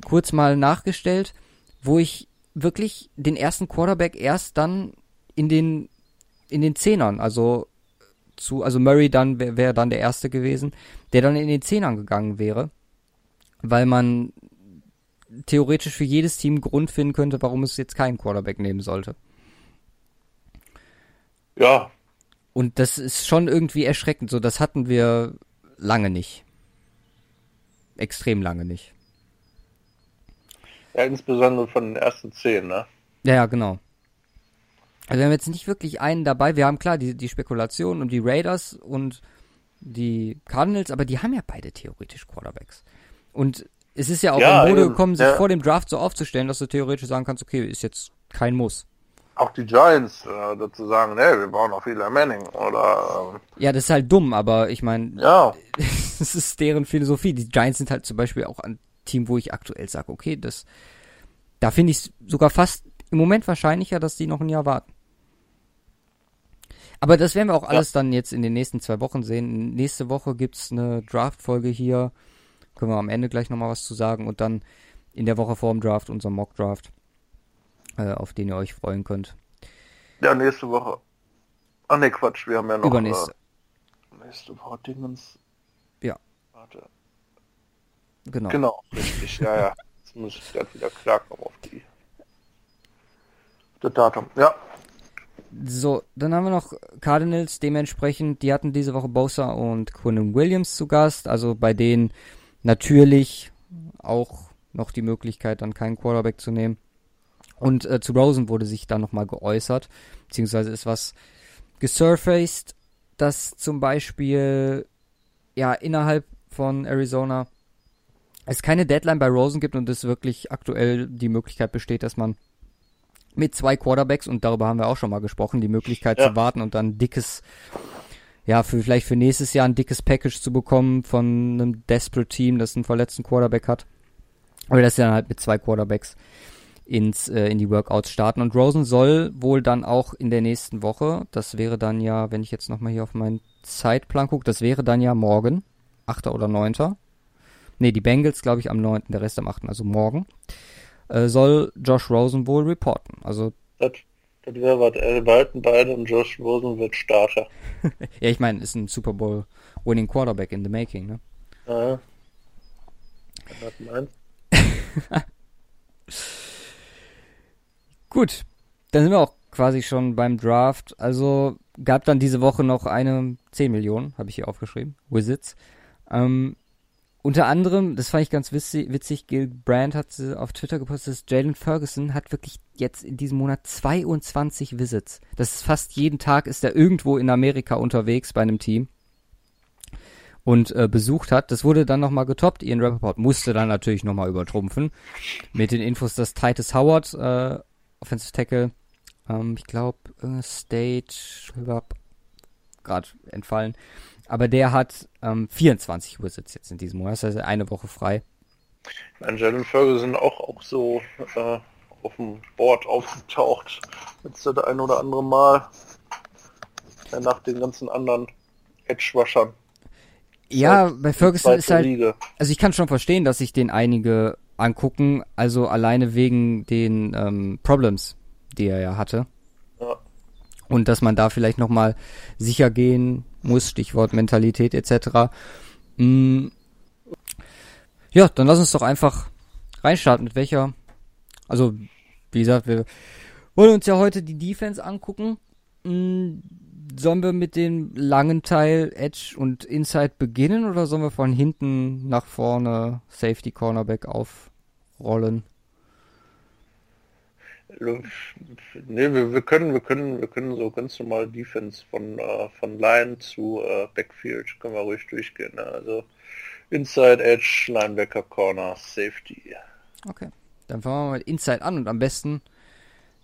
kurz mal nachgestellt, wo ich wirklich den ersten Quarterback erst dann in den in den Zehnern, also zu also Murray dann wäre wär dann der erste gewesen, der dann in den Zehnern gegangen wäre, weil man theoretisch für jedes Team Grund finden könnte, warum es jetzt keinen Quarterback nehmen sollte. Ja, Und das ist schon irgendwie erschreckend. So, das hatten wir lange nicht. Extrem lange nicht. ja, insbesondere von den ersten zehn, ne? Ja, ja, genau. Also wir haben jetzt nicht wirklich einen dabei. Wir haben klar die, die Spekulation und die Raiders und die Cardinals, aber die haben ja beide theoretisch Quarterbacks. Und es ist ja auch Ja, in Mode gekommen, sich ja. vor dem Draft so aufzustellen, dass du theoretisch sagen kannst, okay, ist jetzt kein Muss. auch die Giants äh, dazu sagen, nee, wir brauchen noch Eli Manning oder ähm, Ja, das ist halt dumm, aber ich meine, ja, das ist deren Philosophie. Die Giants sind halt zum Beispiel auch ein Team, wo ich aktuell sage, okay, das, da finde ich es sogar fast im Moment wahrscheinlicher, dass die noch ein Jahr warten. Aber das werden wir auch alles dann jetzt in den nächsten zwei Wochen sehen. Nächste Woche gibt's eine Draft-Folge hier. Können wir am Ende gleich nochmal was zu sagen. Und dann in der Woche vor dem Draft unser Mock-Draft, äh, auf den ihr euch freuen könnt. ja, nächste Woche. Ah ne, Quatsch, wir haben ja noch Übernächste. Äh, nächste Woche Dingens. Ja. Warte. Genau. Genau, richtig, ja, ja. Jetzt muss ich gerade wieder klarkommen auf die das Datum. Ja, So, dann haben wir noch Cardinals, dementsprechend, die hatten diese Woche Bosa und Quinn Williams zu Gast, also bei denen natürlich auch noch die Möglichkeit, dann keinen Quarterback zu nehmen. Und äh, zu Rosen wurde sich dann nochmal geäußert, beziehungsweise ist was gesurfaced, dass zum Beispiel ja innerhalb von Arizona es keine Deadline bei Rosen gibt und es wirklich aktuell die Möglichkeit besteht, dass man mit zwei Quarterbacks und darüber haben wir auch schon mal gesprochen, die Möglichkeit Ja. zu warten und dann ein dickes, ja, für vielleicht für nächstes Jahr ein dickes Package zu bekommen von einem Desperate Team, das einen verletzten Quarterback hat. Oder dass sie dann halt mit zwei Quarterbacks ins, äh, in die Workouts starten. Und Rosen soll wohl dann auch in der nächsten Woche, das wäre dann ja, wenn ich jetzt nochmal hier auf meinen Zeitplan gucke, das wäre dann ja morgen, 8. oder 9. Nee, die Bengals, glaube ich, am 9., der Rest am 8., also morgen, äh, soll Josh Rosen wohl reporten. Also, das, das wäre was. Äh, behalten beide und Josh Rosen wird Starter. ja, ich meine, ist ein Super Bowl Winning Quarterback in the making, ne? Ja. Was meinst Gut, dann sind wir auch quasi schon beim Draft. Also gab dann diese Woche noch eine 10 Millionen, habe ich hier aufgeschrieben, Wizards. Ähm, unter anderem, das fand ich ganz witzig, witzig Gil Brandt hat sie auf Twitter gepostet, dass Jalen Ferguson hat wirklich jetzt in diesem Monat 22 Visits. Das ist fast jeden Tag ist er irgendwo in Amerika unterwegs bei einem Team und äh, besucht hat. Das wurde dann nochmal getoppt. Ian Rappaport musste dann natürlich nochmal übertrumpfen mit den Infos, dass Titus Howard, äh, Offensive Tackle, ähm, ich glaube, äh, State, gerade entfallen, aber der hat ähm, 24 Wizards jetzt in diesem Monat, das heißt eine Woche frei. An Jalen Ferguson auch, auch so äh, auf dem Board aufgetaucht. Jetzt das ein oder andere Mal. Ja, nach den ganzen anderen Edge-Waschern. Ja, Seit bei Ferguson ist halt, Liga. also ich kann schon verstehen, dass sich den einige angucken, also alleine wegen den ähm, Problems, die er ja hatte. Und dass man da vielleicht nochmal sicher gehen muss, Stichwort Mentalität etc. Mm. Ja, dann lass uns doch einfach reinstarten. Mit welcher? Also, wie gesagt, wir wollen uns ja heute die Defense angucken. Mm, Sollen wir mit dem langen Teil Edge und Inside beginnen oder sollen wir von hinten nach vorne Safety Cornerback aufrollen? Nee, wir, wir können, wir können, wir können so ganz normal Defense von, äh, von Line zu äh, Backfield können wir ruhig durchgehen. Ne? Also Inside Edge, Linebacker, Corner, Safety. Okay. Dann fangen wir mal mit Inside an und am besten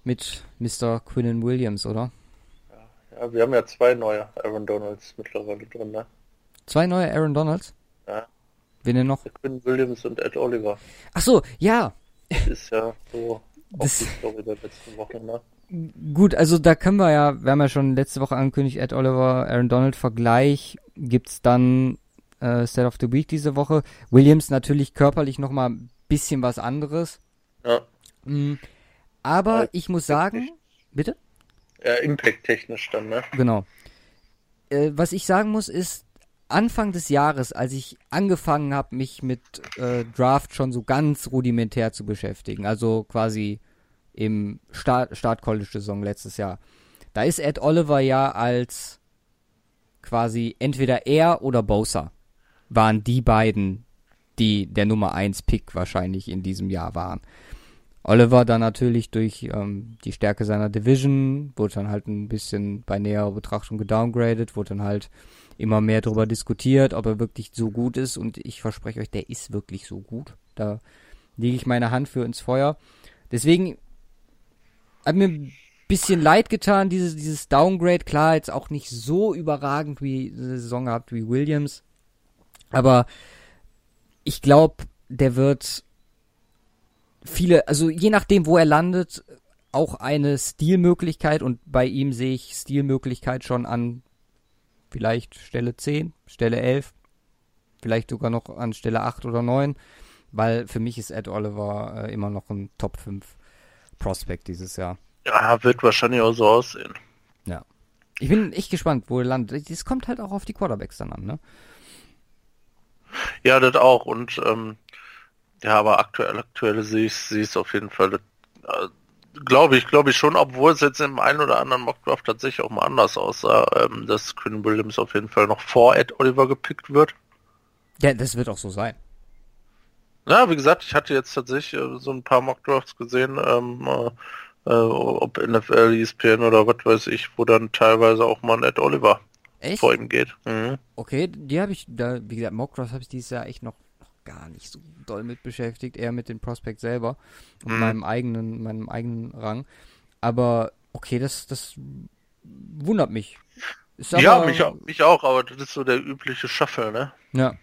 mit Mr. Quinnen Williams, oder? Ja, wir haben ja zwei neue Aaron Donalds mittlerweile drin, ne? Zwei neue Aaron Donalds? Ja. Wen denn noch? Quinn Williams und Ed Oliver. Ach so, ja. Das ist ja so Das- die Story der letzten Woche, ne? Gut, also da können wir ja, wir haben ja schon letzte Woche angekündigt, Ed Oliver, Aaron Donald Vergleich gibt's dann äh, State of the Week diese Woche. Williams natürlich körperlich nochmal ein bisschen was anderes. Ja. Mm, aber Äh, ich muss sagen, bitte? Ja, Impact-technisch dann, ne? Genau. Äh, was ich sagen muss, ist, Anfang des Jahres, als ich angefangen habe, mich mit äh, Draft schon so ganz rudimentär zu beschäftigen, also quasi im Start, Start College-Saison letztes Jahr, da ist Ed Oliver ja als quasi entweder er oder Bosa waren die beiden, die der Nummer 1 Pick wahrscheinlich in diesem Jahr waren. Oliver dann natürlich durch ähm, die Stärke seiner Division, wurde dann halt ein bisschen bei näherer Betrachtung gedowngradet, wurde dann halt immer mehr darüber diskutiert, ob er wirklich so gut ist und ich verspreche euch, der ist wirklich so gut. Da lege ich meine Hand für ins Feuer. Deswegen hat mir bisschen leid getan, dieses, dieses Downgrade. Klar, jetzt auch nicht so überragend wie eine Saison gehabt wie Williams. Aber ich glaube, der wird viele, also je nachdem, wo er landet, auch eine Stilmöglichkeit und bei ihm sehe ich Stilmöglichkeit schon an vielleicht Stelle 10, Stelle 11, vielleicht sogar noch an Stelle 8 oder 9, weil für mich ist Ed Oliver äh, immer noch ein Top 5 Prospect dieses Jahr. Ja, wird wahrscheinlich auch so aussehen. Ja. Ich bin echt gespannt, wo er landet. Es kommt halt auch auf die Quarterbacks dann an, ne? Ja, das auch. Und ähm, ja, aber aktuell, aktuell sehe ich es auf jeden Fall. Äh, glaube ich, glaube ich schon, obwohl es jetzt im einen oder anderen Mockdraft tatsächlich auch mal anders aussah, ähm, dass Quinn Williams auf jeden Fall noch vor Ed Oliver gepickt wird. Ja, das wird auch so sein. Ja, wie gesagt, ich hatte jetzt tatsächlich äh, so ein paar Mockdrafts gesehen, ähm, äh, ob NFL, ESPN oder was weiß ich, wo dann teilweise auch mal ein Ed Oliver Echt? vor ihm geht. Mhm. Okay, die habe ich, da, wie gesagt, Mockdrafts habe ich dieses Jahr echt noch, noch gar nicht so doll mit beschäftigt, eher mit dem Prospect selber und Mhm. meinem eigenen, meinem eigenen Rang. Aber okay, das, das wundert mich. Ist Ja, aber- mich, au- mich auch, aber das ist so der übliche Shuffle, ne? Ja.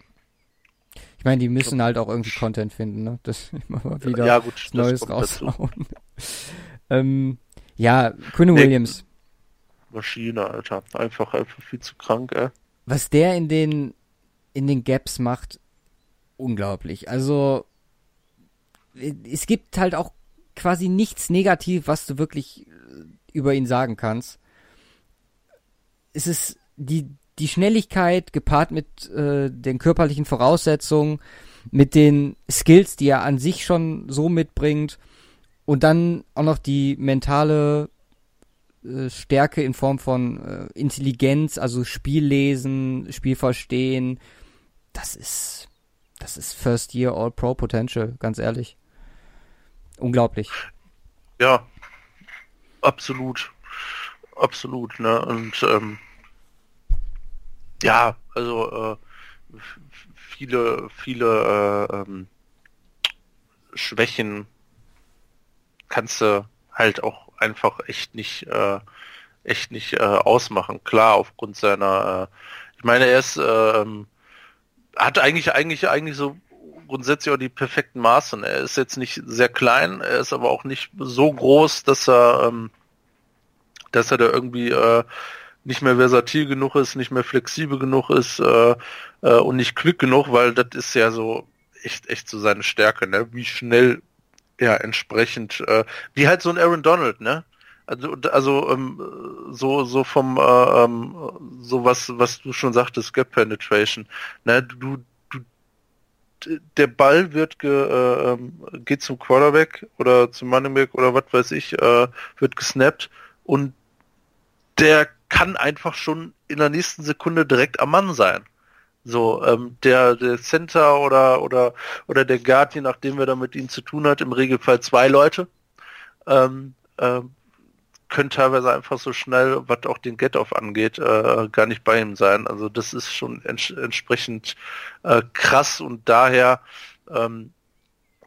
Ich meine, die müssen halt auch irgendwie Content finden, ne? Das immer mal wieder ja, gut, Neues raushauen. ähm, ja, Quinn Nee. Williams. Maschine, Alter. Einfach, einfach viel zu krank, ey. was der in den in den Gaps macht, unglaublich. Also es gibt halt auch quasi nichts negativ, was du wirklich äh, über ihn sagen kannst. Es ist die die Schnelligkeit gepaart mit äh, den körperlichen Voraussetzungen, mit den Skills, die er an sich schon so mitbringt und dann auch noch die mentale äh, Stärke in Form von äh, Intelligenz, also Spiel lesen, Spiel verstehen. Das ist, das ist First Year All Pro Potential, ganz ehrlich. Unglaublich. Ja, absolut. Absolut, ne? Und ähm, ja, also äh, viele, viele äh, ähm, Schwächen kannst du halt auch einfach echt nicht, äh, echt nicht äh, ausmachen. Klar, aufgrund seiner, äh, ich meine, er ist, äh, ähm, hat eigentlich, eigentlich, eigentlich so grundsätzlich auch die perfekten Maße. Er ist jetzt nicht sehr klein, er ist aber auch nicht so groß, dass er, ähm, dass er da irgendwie äh, nicht mehr versatil genug ist, nicht mehr flexibel genug ist äh, äh, und nicht quick genug, weil das ist ja so echt, echt so seine Stärke, ne? Wie schnell er entsprechend, äh, wie halt so ein Aaron Donald, ne? Also, also ähm, so so vom äh, ähm, so was was du schon sagtest, Gap Penetration, ne? Du du der Ball wird ge, äh, ähm, geht zum Quarterback oder zum Running oder was weiß ich, äh, wird gesnappt und der kann einfach schon in der nächsten Sekunde direkt am Mann sein. So, ähm, der, der Center oder, oder, oder der Guard, je nachdem wer da mit ihnen zu tun hat, im Regelfall zwei Leute, ähm, ähm, können teilweise einfach so schnell, was auch den Get-Off angeht, äh, gar nicht bei ihm sein. Also das ist schon ents entsprechend äh, krass und daher ähm,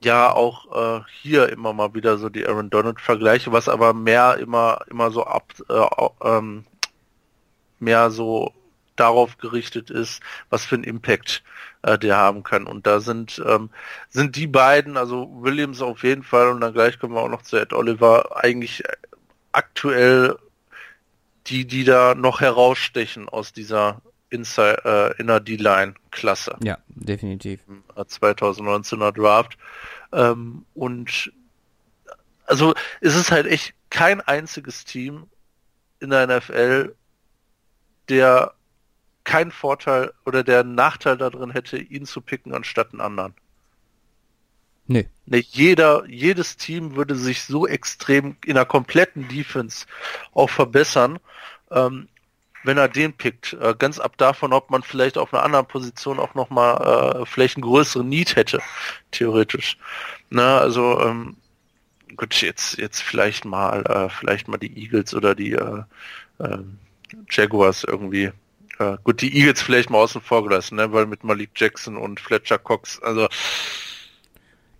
ja auch äh, hier immer mal wieder so die Aaron Donald Vergleiche, was aber mehr immer immer so ab äh, ähm, mehr so darauf gerichtet ist, was für einen Impact äh, der haben kann. Und da sind ähm, sind die beiden, also Williams auf jeden Fall und dann gleich kommen wir auch noch zu Ed Oliver, eigentlich aktuell die, die da noch herausstechen aus dieser Inside, äh, Inner D-Line Klasse. Ja, definitiv. 2019er Draft. Ähm, und also es ist halt echt kein einziges Team in der NFL, der keinen Vorteil oder der einen Nachteil darin hätte, ihn zu picken anstatt einen anderen. Nö. Ne, jeder, jedes Team würde sich so extrem in der kompletten Defense auch verbessern, ähm, wenn er den pickt. Äh, ganz ab davon, ob man vielleicht auf einer anderen Position auch nochmal äh, vielleicht einen größeren Need hätte, theoretisch. Na, also ähm, gut, jetzt jetzt vielleicht mal äh, vielleicht mal die Eagles oder die äh, äh, Jaguars irgendwie. Äh, gut, die Eagles vielleicht mal außen vor gelassen, ne, weil mit Malik Jackson und Fletcher Cox, also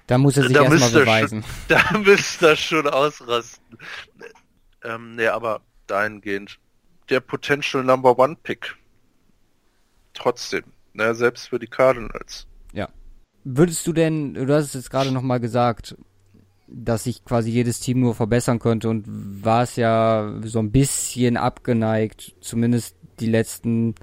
Da muss er sich erstmal er beweisen. da müsste er schon ausrasten. Ähm, nee, aber dahingehend. Der Potential Number One Pick. Trotzdem. Ne, selbst für die Cardinals. Ja. Würdest du denn, du hast es jetzt gerade nochmal gesagt, dass sich quasi jedes Team nur verbessern könnte und war es ja so ein bisschen abgeneigt, zumindest die letzten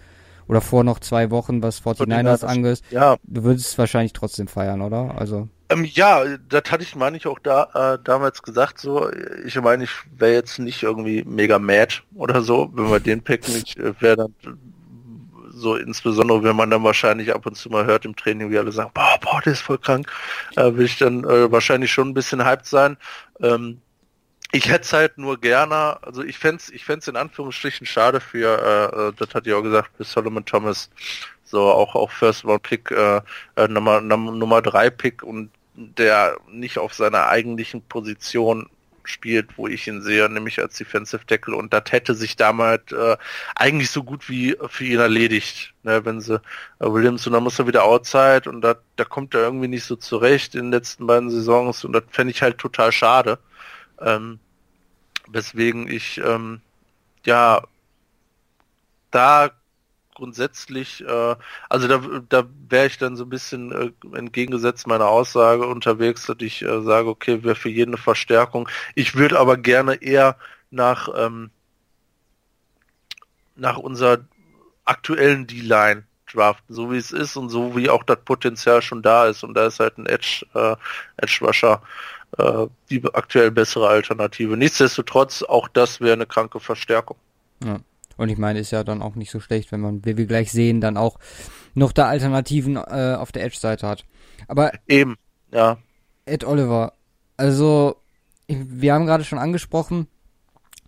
oder vor noch zwei Wochen, was 49ers angeht. Ja. Du würdest es wahrscheinlich trotzdem feiern, oder? Also. Ähm, ja, das hatte ich, meine ich, auch da äh, damals gesagt. So, ich meine, ich wäre jetzt nicht irgendwie mega mad oder so, wenn wir den picken. Ich äh, wäre dann so insbesondere, wenn man dann wahrscheinlich ab und zu mal hört im Training, wie alle sagen, boah, boah, der ist voll krank, äh, will ich dann äh, wahrscheinlich schon ein bisschen hyped sein. Ähm, ich hätte es halt nur gerne, also ich fände es ich fänd's in Anführungsstrichen schade für, äh, äh das hat ja auch gesagt, für Solomon Thomas, so auch auch First Round Pick, äh, äh, Nummer, Nummer drei Pick und der nicht auf seiner eigentlichen Position spielt, wo ich ihn sehe, nämlich als Defensive Tackle und das hätte sich damals äh, eigentlich so gut wie für ihn erledigt, ne, wenn sie äh, Williams und dann muss er wieder outside und da, da kommt er irgendwie nicht so zurecht in den letzten beiden Saisons und das fände ich halt total schade. Ähm, weswegen ich ähm, ja da grundsätzlich, äh, also da, da wäre ich dann so ein bisschen äh, entgegengesetzt meiner Aussage unterwegs, dass ich äh, sage, okay, wäre für jeden eine Verstärkung. Ich würde aber gerne eher nach ähm, nach unserer aktuellen D-Line draften, so wie es ist und so wie auch das Potenzial schon da ist. Und da ist halt ein Edge, äh, Edge-Rusher äh, die aktuell bessere Alternative. Nichtsdestotrotz, auch das wäre eine kranke Verstärkung. Ja. Und ich meine, ist ja dann auch nicht so schlecht, wenn man, wie wir gleich sehen, dann auch noch da Alternativen äh, auf der Edge-Seite hat. Aber eben, ja. Ed Oliver, also wir haben gerade schon angesprochen,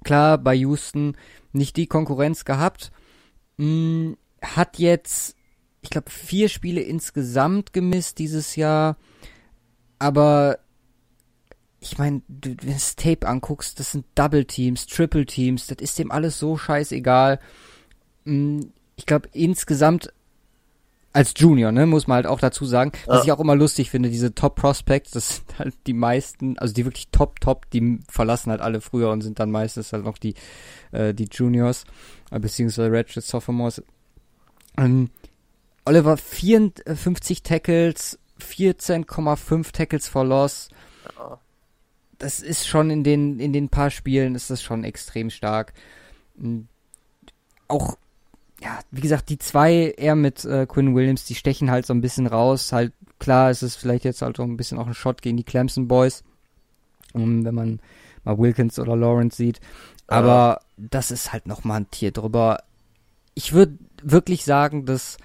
klar, bei Houston nicht die Konkurrenz gehabt, mh, hm, hat jetzt, ich glaube, vier Spiele insgesamt gemisst dieses Jahr, aber ich meine, du, wenn du das Tape anguckst, das sind Double Teams, Triple Teams, das ist dem alles so scheißegal. Mm, ich glaube, insgesamt als Junior, ne, muss man halt auch dazu sagen, was ich auch immer lustig finde, diese Top Prospects, das sind halt die meisten, also die wirklich Top Top, die verlassen halt alle früher und sind dann meistens halt noch die äh, die Juniors, äh, beziehungsweise Redshirt Sophomores. Ähm, Oliver 54 Tackles, 14,5 Tackles for Loss. Ja das ist schon in den, in den paar Spielen ist das schon extrem stark. Hm. Auch, ja, wie gesagt, die zwei eher mit äh, Quinn Williams, die stechen halt so ein bisschen raus. Halt, klar, ist es vielleicht jetzt halt auch ein bisschen auch ein Shot gegen die Clemson Boys. Um, ähm, wenn man mal Wilkins oder Lawrence sieht. Aber uh. das ist halt nochmal ein Tier drüber. Ich würde wirklich sagen, dass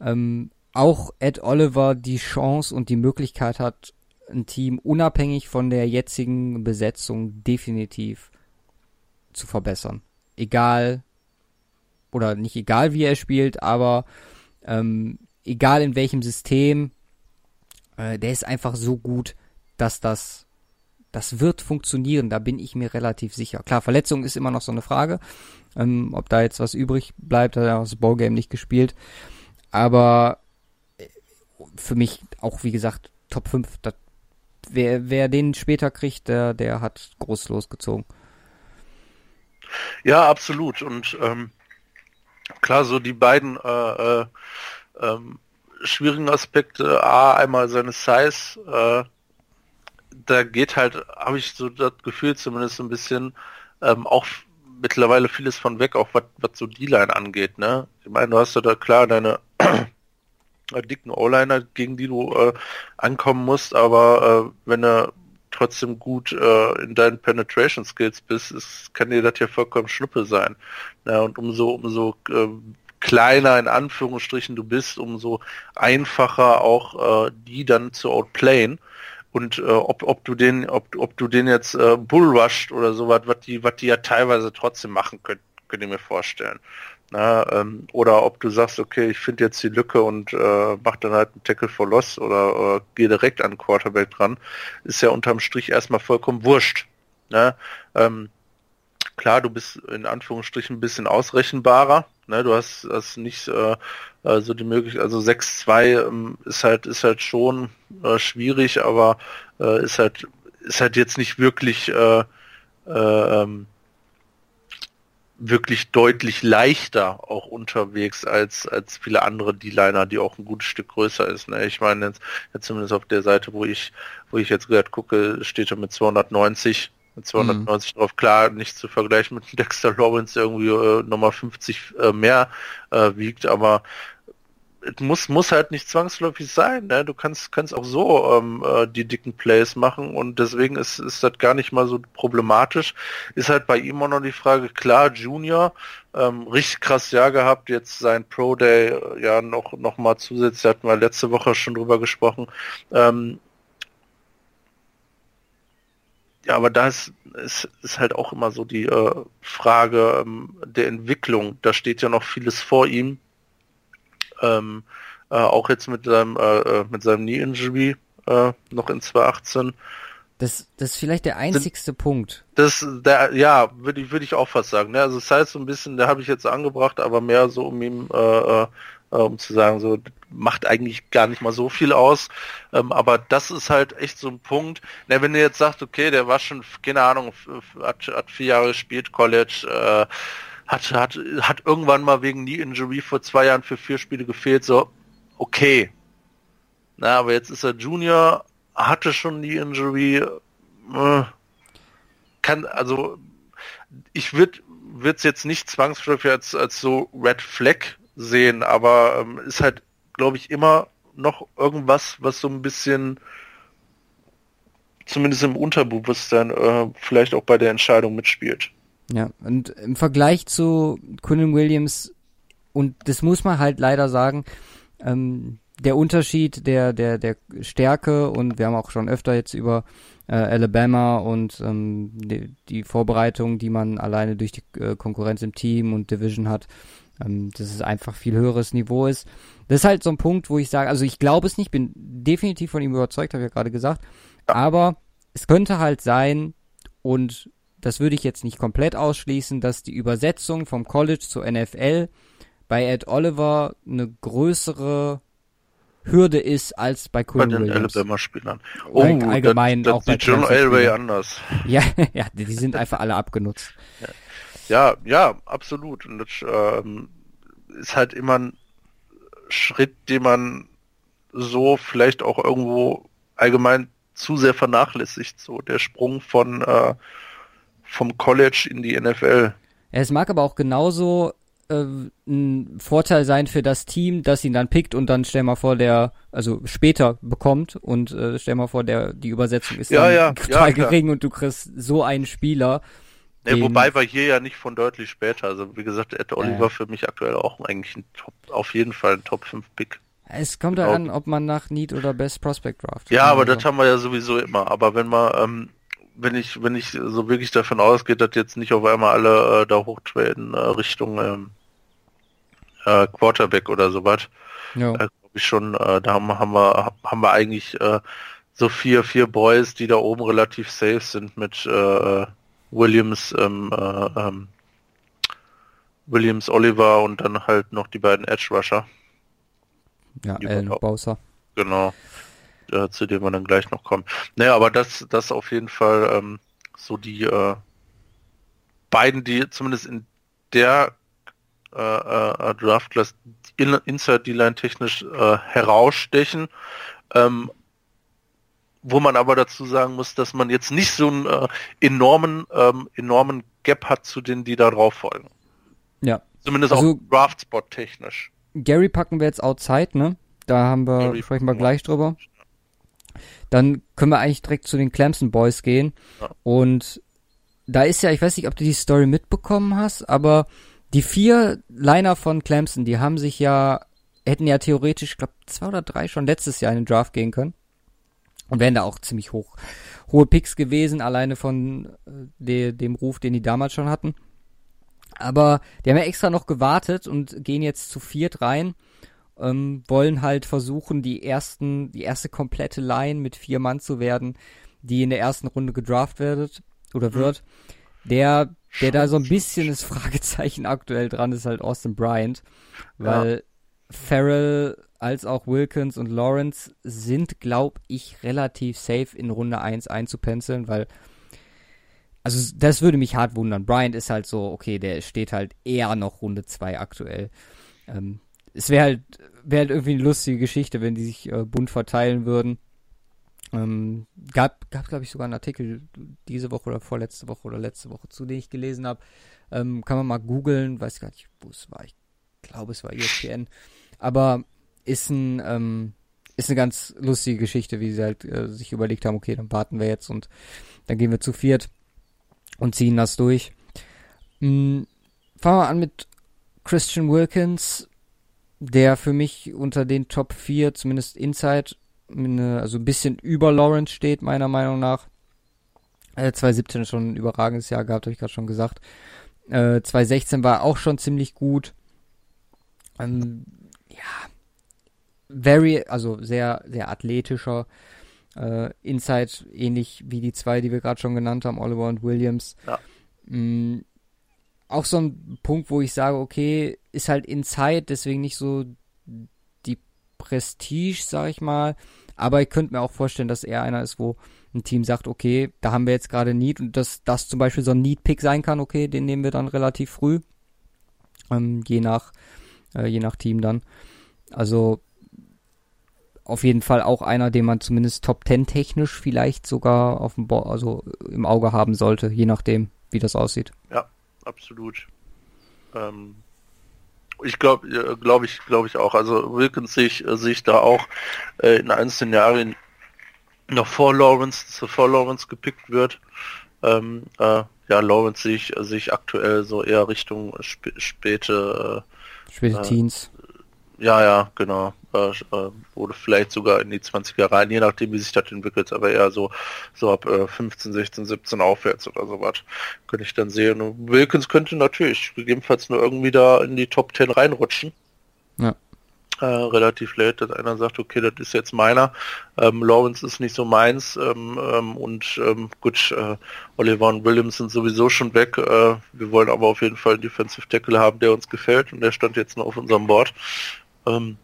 ähm, auch Ed Oliver die Chance und die Möglichkeit hat, ein Team unabhängig von der jetzigen Besetzung definitiv zu verbessern. Egal, oder nicht egal, wie er spielt, aber ähm, egal in welchem System, äh, der ist einfach so gut, dass das, das wird funktionieren, da bin ich mir relativ sicher. Klar, Verletzung ist immer noch so eine Frage, ähm, ob da jetzt was übrig bleibt, hat er das Ballgame nicht gespielt, aber äh, für mich auch, wie gesagt, Top 5, das wer, wer den später kriegt, der, der hat groß losgezogen. Ja, absolut. Und ähm, klar, so die beiden äh, äh, ähm, schwierigen Aspekte, A, einmal seine Size, äh, da geht halt, habe ich so das Gefühl zumindest ein bisschen, ähm, auch mittlerweile vieles von weg, auch was so die Line angeht, ne? Ich meine, du hast ja da klar deine dicken O-Liner, gegen die du äh, ankommen musst, aber äh, wenn du trotzdem gut äh, in deinen Penetration Skills bist, ist, kann dir das ja vollkommen Schnuppe sein. Ja, und umso, umso äh, kleiner in Anführungsstrichen du bist, umso einfacher auch äh, die dann zu outplayen. Und äh, ob, ob du den, ob, ob du den jetzt äh, bullrusht oder sowas, was die, was die ja teilweise trotzdem machen können, könnt ihr mir vorstellen. Na, ähm, oder ob du sagst, okay, ich finde jetzt die Lücke und äh, mach dann halt einen Tackle for Loss oder äh, gehe direkt an Quarterback dran, ist ja unterm Strich erstmal vollkommen wurscht. Ne? Ähm, klar, du bist in Anführungsstrichen ein bisschen ausrechenbarer. Ne? Du hast, hast nicht äh, so die Möglichkeit, also 6-2 ähm, ist halt ist halt schon äh, schwierig, aber äh, ist halt ist halt jetzt nicht wirklich äh, äh, ähm, wirklich deutlich leichter auch unterwegs als als viele andere D-Liner, die auch ein gutes Stück größer ist. Ne? Ich meine jetzt, jetzt zumindest auf der Seite, wo ich wo ich jetzt gerade gucke, steht er mit 290 mit 290 mhm. drauf. Klar, nicht zu vergleichen mit Dexter Lawrence, der irgendwie äh, nochmal 50 äh, mehr äh, wiegt, aber muss, muss halt nicht zwangsläufig sein. Ne? Du kannst, kannst auch so ähm, äh, die dicken Plays machen und deswegen ist, ist das gar nicht mal so problematisch. Ist halt bei ihm auch noch die Frage, klar, Junior, ähm, richtig krass Jahr gehabt, jetzt sein Pro Day äh, ja noch, noch mal zusätzlich, hatten wir letzte Woche schon drüber gesprochen. Ähm, ja, aber da ist, ist, ist halt auch immer so die äh, Frage ähm, der Entwicklung. Da steht ja noch vieles vor ihm ähm, äh, auch jetzt mit seinem, äh, äh mit seinem Knee-Injury äh, noch in 2018. Das, das ist vielleicht der einzigste das, Punkt. Das, der, ja, würde ich, würde ich auch fast sagen. Ne? Also das heißt so ein bisschen, da habe ich jetzt angebracht, aber mehr so um ihm, äh, äh, äh, um zu sagen, so macht eigentlich gar nicht mal so viel aus. Ähm, aber das ist halt echt so ein Punkt. Ne, wenn ihr jetzt sagt, okay, der war schon, keine Ahnung, hat, hat vier Jahre gespielt, College, äh, hat, hat, hat irgendwann mal wegen Knee Injury vor zwei Jahren für vier Spiele gefehlt, so, okay. Na, aber jetzt ist er Junior, hatte schon Knee Injury, äh, kann, also, ich würde es jetzt nicht zwangsläufig als, als so Red Flag sehen, aber ähm, ist halt, glaube ich, immer noch irgendwas, was so ein bisschen zumindest im Unterbewusstsein äh, vielleicht auch bei der Entscheidung mitspielt. Ja, und im Vergleich zu Quinn Williams, und das muss man halt leider sagen, ähm, der Unterschied der, der, der Stärke, und wir haben auch schon öfter jetzt über äh, Alabama und ähm, die, die Vorbereitung, die man alleine durch die äh, Konkurrenz im Team und Division hat, ähm, dass es einfach viel höheres Niveau ist. Das ist halt so ein Punkt, wo ich sage, also ich glaube es nicht, bin definitiv von ihm überzeugt, habe ich ja gerade gesagt, aber es könnte halt sein, und das würde ich jetzt nicht komplett ausschließen, dass die Übersetzung vom College zur NFL bei Ed Oliver eine größere Hürde ist als bei Quinn Bei den Williams. Alabama-Spielern. Oh, allgemein das, das auch bei John Elway anders. Ja, ja, die sind einfach alle abgenutzt. Ja, ja, ja absolut. Und das ähm, ist halt immer ein Schritt, den man so vielleicht auch irgendwo allgemein zu sehr vernachlässigt. So der Sprung von äh, vom College in die NFL. Es mag aber auch genauso äh, ein Vorteil sein für das Team, das ihn dann pickt und dann stell mal vor, der, also später bekommt und äh, stell mal vor, der die Übersetzung ist ja, ja, total ja, gering und du kriegst so einen Spieler. Ja, wobei wir hier ja nicht von deutlich später. Also wie gesagt, Ed Oliver für mich aktuell auch eigentlich ein Top, auf jeden Fall ein Top 5 Pick. Es kommt da an, ob man nach Need oder Best Prospect draft. Ja, aber das haben wir ja sowieso immer. Aber wenn man ähm, wenn ich, wenn ich so wirklich davon ausgehe, dass jetzt nicht auf einmal alle äh, da hochtraden äh, Richtung ähm, äh, Quarterback oder sowas, ja. äh, glaube ich schon, äh, da haben, haben wir haben wir eigentlich äh, so vier vier Boys, die da oben relativ safe sind mit Williams, ähm, äh, ähm, Williams, Oliver und dann halt noch die beiden Edge Rusher. Ja, Allen Bowser. Genau äh, zu dem wir dann gleich noch kommen. Naja, aber das, das auf jeden Fall ähm, so die äh, beiden, die zumindest in der äh, äh, Draft Class in, Inside D-Line technisch äh, herausstechen. Ähm, wo man aber dazu sagen muss, dass man jetzt nicht so einen äh, enormen, ähm, enormen Gap hat zu denen, die da drauf folgen. Ja. Zumindest also, auch Draft-Spot technisch. Gary packen wir jetzt outside, ne? Da haben wir, Gary sprechen wir gleich drüber. Dann können wir eigentlich direkt zu den Clemson Boys gehen. Ja. Und da ist ja, ich weiß nicht, ob du die Story mitbekommen hast, aber die vier Liner von Clemson, die haben sich ja, hätten ja theoretisch, ich glaube, zwei oder drei schon letztes Jahr in den Draft gehen können. Und wären da auch ziemlich hoch, hohe Picks gewesen, alleine von äh, de, dem Ruf, den die damals schon hatten. Aber die haben ja extra noch gewartet und gehen jetzt zu viert rein ähm, wollen halt versuchen, die ersten, die erste komplette Line mit vier Mann zu werden, die in der ersten Runde gedraft werdet oder mhm. wird. Der, der da so ein bisschen das Fragezeichen aktuell dran ist, halt Austin Bryant, weil ja. Farrell als auch Wilkins und Lawrence sind, glaub ich, relativ safe in Runde 1 einzupenzeln, weil also das würde mich hart wundern. Bryant ist halt so, okay, der steht halt eher noch Runde 2 aktuell. Ähm, es wäre halt, wäre halt irgendwie eine lustige Geschichte, wenn die sich äh, bunt verteilen würden. Ähm, gab, gab glaube ich, sogar einen Artikel diese Woche oder vorletzte Woche oder letzte Woche, zu dem ich gelesen habe. Ähm, kann man mal googeln, weiß gar nicht, wo es war. Ich glaube, es war ESPN. Aber ist ein, ähm, ist eine ganz lustige Geschichte, wie sie halt äh, sich überlegt haben, okay, dann warten wir jetzt und dann gehen wir zu viert und ziehen das durch. Hm, fangen wir an mit Christian Wilkins, der für mich unter den Top 4, zumindest Inside, eine, also ein bisschen über Lawrence steht, meiner Meinung nach. Äh, 2017 schon ein überragendes Jahr gehabt, habe ich gerade schon gesagt. Äh, 2016 war auch schon ziemlich gut. Ähm, ja, very, also sehr, sehr athletischer. Äh, Inside ähnlich wie die zwei, die wir gerade schon genannt haben, Oliver und Williams. Ja. Mm, auch so ein Punkt, wo ich sage, okay, ist halt Inside, deswegen nicht so die Prestige, sag ich mal. Aber ich könnte mir auch vorstellen, dass er einer ist, wo ein Team sagt, okay, da haben wir jetzt gerade Need und dass das zum Beispiel so ein Need-Pick sein kann, okay, den nehmen wir dann relativ früh. Ähm, je nach, äh, je nach Team dann. Also auf jeden Fall auch einer, den man zumindest Top 10 technisch vielleicht sogar auf dem Bo also im Auge haben sollte, je nachdem, wie das aussieht. Ja, absolut. Ähm, ich glaube, glaube ich, glaube ich auch. Also Wilkins sich, sich da auch äh, in einzelnen Jahren noch vor Lawrence, vor Lawrence gepickt wird. Ähm, äh, ja, Lawrence sich, sich aktuell so eher Richtung sp späte, äh, späte Teens. Ja, ja, genau. Äh, äh, oder vielleicht sogar in die 20er rein, je nachdem, wie sich das entwickelt, aber eher so, so ab äh, 15, 16, 17 aufwärts oder sowas. Könnte ich dann sehen. Und Wilkins könnte natürlich gegebenenfalls nur irgendwie da in die Top 10 reinrutschen. Ja. Äh, relativ late, dass einer sagt, okay, das ist jetzt meiner. Ähm, Lawrence ist nicht so meins ähm, ähm, und ähm, gut, äh, Oliver und Williams sind sowieso schon weg. Äh, wir wollen aber auf jeden Fall einen Defensive Tackle haben, der uns gefällt und der stand jetzt noch auf unserem Board. Ähm,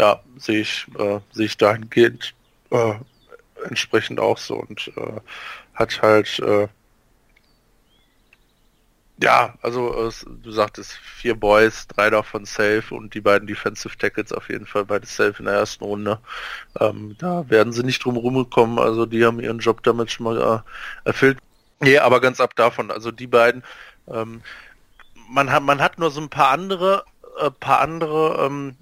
ja, sehe ich, äh, sehe ich dahingehend äh, entsprechend auch so und äh, hat halt äh, ja, also du sagtest vier Boys, drei davon safe und die beiden Defensive Tackles auf jeden Fall beide safe in der ersten Runde. Ähm, da werden sie nicht drum rumgekommen, also die haben ihren Job damit schon mal äh, erfüllt. Nee, aber ganz ab davon, also die beiden, ähm, man hat man hat nur so ein paar andere, äh, paar andere ähm,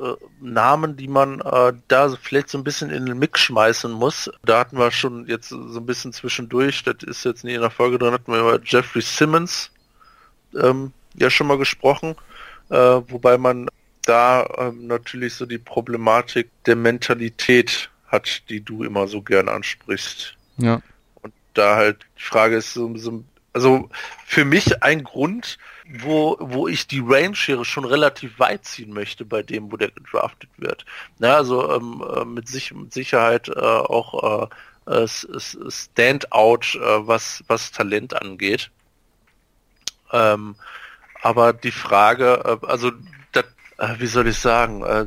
äh, Namen, die man äh, da vielleicht so ein bisschen in den Mix schmeißen muss. Da hatten wir schon jetzt so ein bisschen zwischendurch, das ist jetzt nie in der Folge drin, hatten wir über Jeffrey Simmons ähm, ja schon mal gesprochen, äh, wobei man da ähm, natürlich so die Problematik der Mentalität hat, die du immer so gern ansprichst. Ja. Und da halt die Frage ist so, so also für mich ein Grund, wo, wo ich die Range-Schere schon relativ weit ziehen möchte bei dem, wo der gedraftet wird. Na, also ähm, äh, mit, sich, mit Sicherheit äh, auch äh, Standout, äh, was, was Talent angeht. Ähm, aber die Frage, äh, also dat, äh, wie soll ich sagen, äh,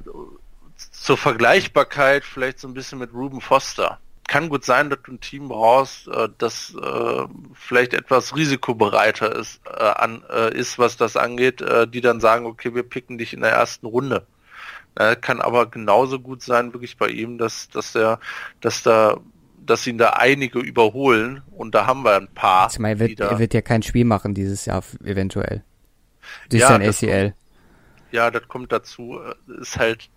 zur Vergleichbarkeit vielleicht so ein bisschen mit Ruben Foster kann gut sein, dass du ein Team brauchst, äh, das äh, vielleicht etwas risikobereiter ist, äh, an, ist, was das angeht, die dann sagen, okay, wir picken dich in der ersten Runde. Kann aber genauso gut sein, wirklich bei ihm, dass, dass der, dass da dass ihn da einige überholen und da haben wir ein paar. Also er, wird, er wird ja kein Spiel machen dieses Jahr eventuell. Durch ja, sein ACL. Kommt, ja, das kommt dazu. Ist halt.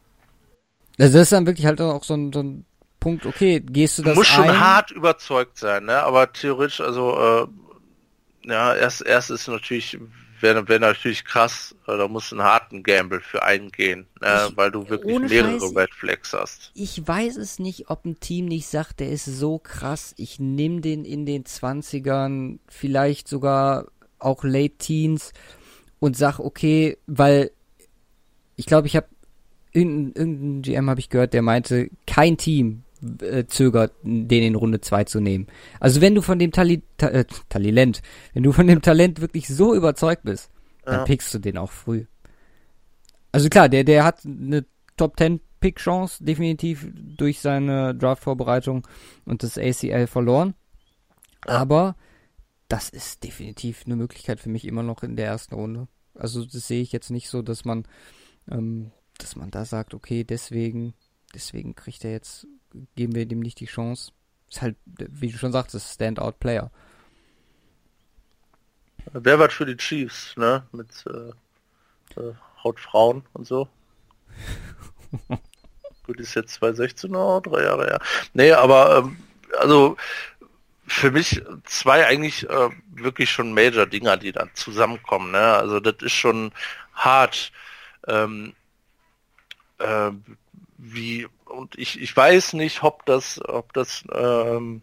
Also das ist dann wirklich halt auch so ein, so ein Punkt, okay, gehst du das Du musst ein? schon hart überzeugt sein, ne? Aber theoretisch, also äh, ja, erst erst ist natürlich wäre wär natürlich krass, äh, da musst du einen harten Gamble für eingehen, ne? weil du wirklich mehrere Scheiß, Red Flags hast. Ich weiß es nicht, ob ein Team nicht sagt, der ist so krass, ich nehme den in den 20ern, vielleicht sogar auch Late Teens und sag, okay, weil ich glaube, ich habe irgendein, irgendein GM habe ich gehört, der meinte, kein Team äh, zögert, den in Runde 2 zu nehmen. Also wenn du von dem Tali Ta äh, Talent, wenn du von dem Talent wirklich so überzeugt bist, dann ja. pickst du den auch früh. Also klar, der, der hat eine Top 10 Pick-Chance, definitiv durch seine Draft-Vorbereitung und das ACL verloren. Aber das ist definitiv eine Möglichkeit für mich immer noch in der ersten Runde. Also das sehe ich jetzt nicht so, dass man, ähm, dass man da sagt, okay, deswegen, deswegen kriegt er jetzt, geben wir dem nicht die Chance. Ist halt, wie du schon sagst, Standout-Player. Wer war für die Chiefs, ne? Mit äh, äh, Hautfrauen und so. Gut, ist jetzt 2016 oh, drei Jahre her. Nee, aber ähm, also für mich zwei eigentlich äh, wirklich schon Major-Dinger, die dann zusammenkommen. Ne? Also das ist schon hart. Ähm, äh, wie und ich, ich weiß nicht, ob das, ob das ähm,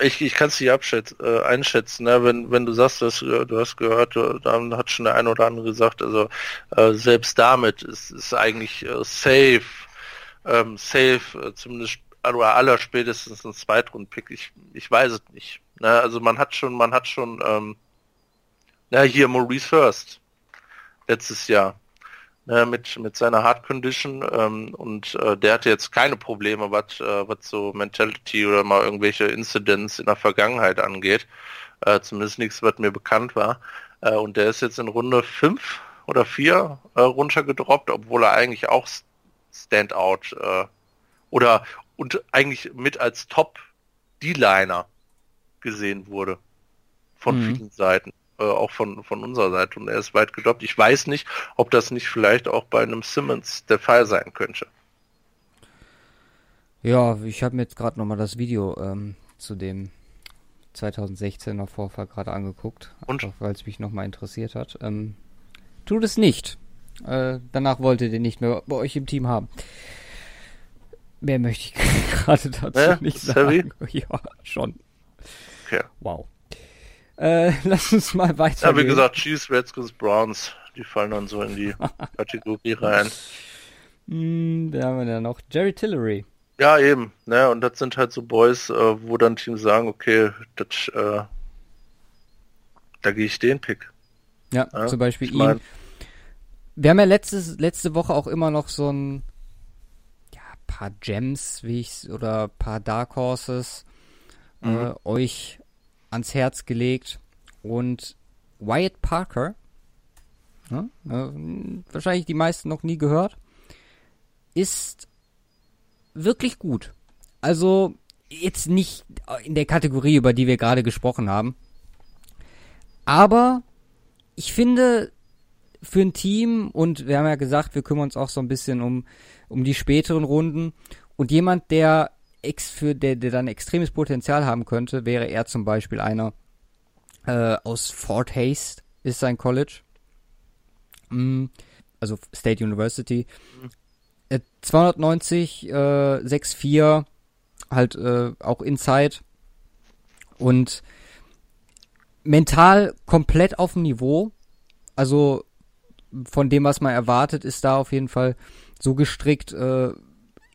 ich, ich kann es nicht abschätzen, äh, einschätzen, ne? wenn, wenn du sagst, dass, du hast gehört, dann hat schon der eine oder andere gesagt, also äh, selbst damit ist, ist eigentlich äh, safe, ähm, safe, äh, zumindest oder aller spätestens ein Zweitrundpick. Ich, ich weiß es nicht. Ne? Also man hat schon, man hat schon, ähm, na hier Maurice First letztes Jahr ne, mit mit seiner Hard Condition ähm, und äh, der hatte jetzt keine Probleme, was äh, was so Mentality oder mal irgendwelche Incidents in der Vergangenheit angeht. Äh, zumindest nichts, was mir bekannt war. Äh, und der ist jetzt in Runde 5 oder 4 äh, runtergedroppt, obwohl er eigentlich auch Standout äh, oder und eigentlich mit als Top D-Liner gesehen wurde von mhm. vielen Seiten, äh, auch von, von unserer Seite und er ist weit gedoppt. Ich weiß nicht, ob das nicht vielleicht auch bei einem Simmons der Fall sein könnte. Ja, ich habe mir jetzt gerade nochmal das Video ähm, zu dem 2016er Vorfall gerade angeguckt, weil es mich nochmal interessiert hat. Ähm, tut es nicht. Äh, danach wollte ihr den nicht mehr bei euch im Team haben. Mehr möchte ich gerade dazu ja, nicht sagen. Heavy? Ja, schon. Okay. Wow. Äh, lass uns mal weiter. Ja, wie gesagt, Chiefs, Redskins, Browns, die fallen dann so in die Kategorie rein. Hm, wer haben wir denn noch? Jerry Tillery. Ja, eben. Ne? Und das sind halt so Boys, äh, wo dann Teams sagen, okay, das, äh, da gehe ich den Pick. Ja, ja zum Beispiel ich mein, ihn. Wir haben ja letztes, letzte Woche auch immer noch so ein paar Gems, wie ich oder paar Dark Horses äh, mhm. äh, euch ans Herz gelegt und Wyatt Parker, ne, äh, wahrscheinlich die meisten noch nie gehört, ist wirklich gut. Also jetzt nicht in der Kategorie, über die wir gerade gesprochen haben, aber ich finde, für ein Team und wir haben ja gesagt, wir kümmern uns auch so ein bisschen um, um die späteren Runden und jemand, der ex für der, der dann extremes Potenzial haben könnte, wäre er zum Beispiel einer äh, aus Fort Haste ist sein College, mm, also State University. Mhm. Äh, 290, äh, 6,4, halt äh, auch Inside und mental komplett auf dem Niveau. Also von dem, was man erwartet, ist da auf jeden Fall so gestrickt, äh,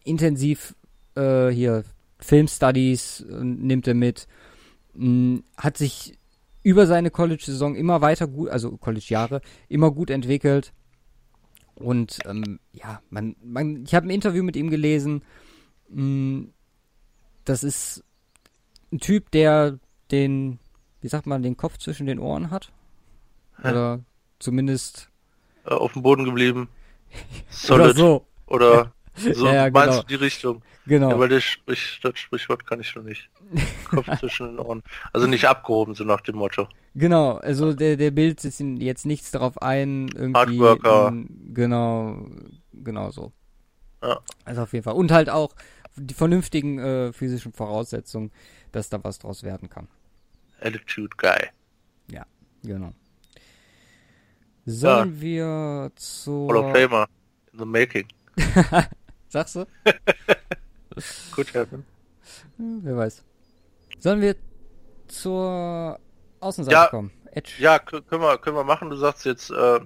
intensiv äh, hier Filmstudies äh, nimmt er mit, mh, mm, hat sich über seine College-Saison immer weiter gut, also College-Jahre, immer gut entwickelt. Und ähm, ja, man, man, ich habe ein Interview mit ihm gelesen. Mh, mm, das ist ein Typ, der den, wie sagt man, den Kopf zwischen den Ohren hat. Oder zumindest äh, auf dem Boden geblieben. Solid. Oder so. Oder so ja, ja, meinst genau. du die Richtung? Genau. Ja, weil das, Sprich, das Sprichwort kann ich schon nicht. Kopf zwischen den Ohren. Also nicht abgehoben, so nach dem Motto. Genau, also der, der Bild setzt jetzt nichts darauf ein, irgendwie. Hardworker. In, genau, genau so. Ja. Also auf jeden Fall. Und halt auch die vernünftigen äh, physischen Voraussetzungen, dass da was draus werden kann. Attitude Guy. Ja, genau. Sollen ja. wir zu. Hall of Famer in the making. Sagst du? Gut, happen. Wer weiß. Sollen wir zur Außenseite ja, kommen? Edge. Ja, können wir, können wir machen. Du sagst jetzt, äh,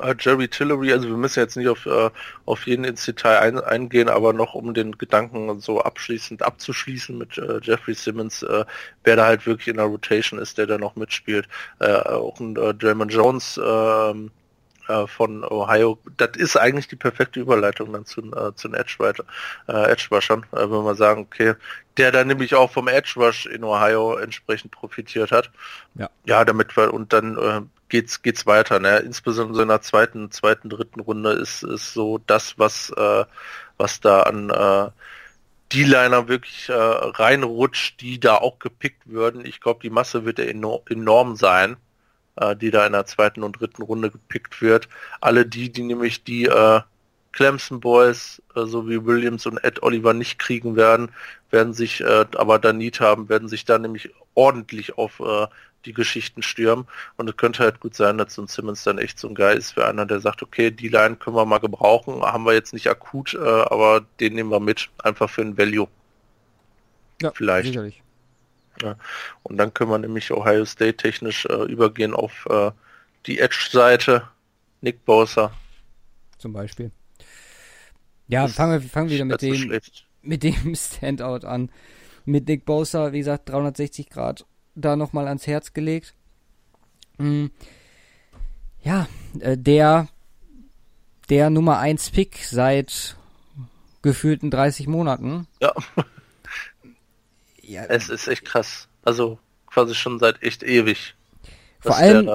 äh, Jerry Tillery, also wir müssen jetzt nicht auf, äh, auf jeden ins Detail ein, eingehen, aber noch um den Gedanken so abschließend abzuschließen mit äh, Jeffrey Simmons, äh, wer da halt wirklich in der Rotation ist, der da noch mitspielt. Äh, auch ein äh, Draymond Jones äh, von Ohio. Das ist eigentlich die perfekte Überleitung dann zu, äh, zu den Edge, äh, Edge äh, wenn wir sagen, okay, der dann nämlich auch vom Edge Rush in Ohio entsprechend profitiert hat. Ja, ja damit wir, und dann äh, geht's geht's weiter. Ne? Insbesondere in der zweiten, zweiten, dritten Runde ist ist so das, was äh, was da an äh, die Liner wirklich äh, reinrutscht, die da auch gepickt würden. Ich glaube, die Masse wird ja enorm, enorm sein, äh, die da in der zweiten und dritten Runde gepickt wird. Alle die, die nämlich die äh, Clemson Boys äh, sowie Williams und Ed Oliver nicht kriegen werden, werden sich äh, aber da Need haben, werden sich da nämlich ordentlich auf äh, die Geschichten stürmen. Und es könnte halt gut sein, dass so ein Simmons dann echt so ein Guy ist für einer, der sagt, okay, die Line können wir mal gebrauchen, haben wir jetzt nicht akut, äh, aber den nehmen wir mit, einfach für ein Value. Ja, vielleicht. Sicherlich. Ja. Und dann können wir nämlich Ohio State technisch äh, übergehen auf äh, die Edge-Seite. Nick Bosa. Zum Beispiel. Ja, das fangen wir fangen wieder mit dem, mit dem Standout an. Mit Nick Bosa, wie gesagt, 360 Grad da nochmal ans Herz gelegt. Mhm. Ja, äh, der, der Nummer 1 Pick seit gefühlten 30 Monaten. Ja. Ja. Es ist echt krass. Also quasi schon seit echt ewig. Vor allem,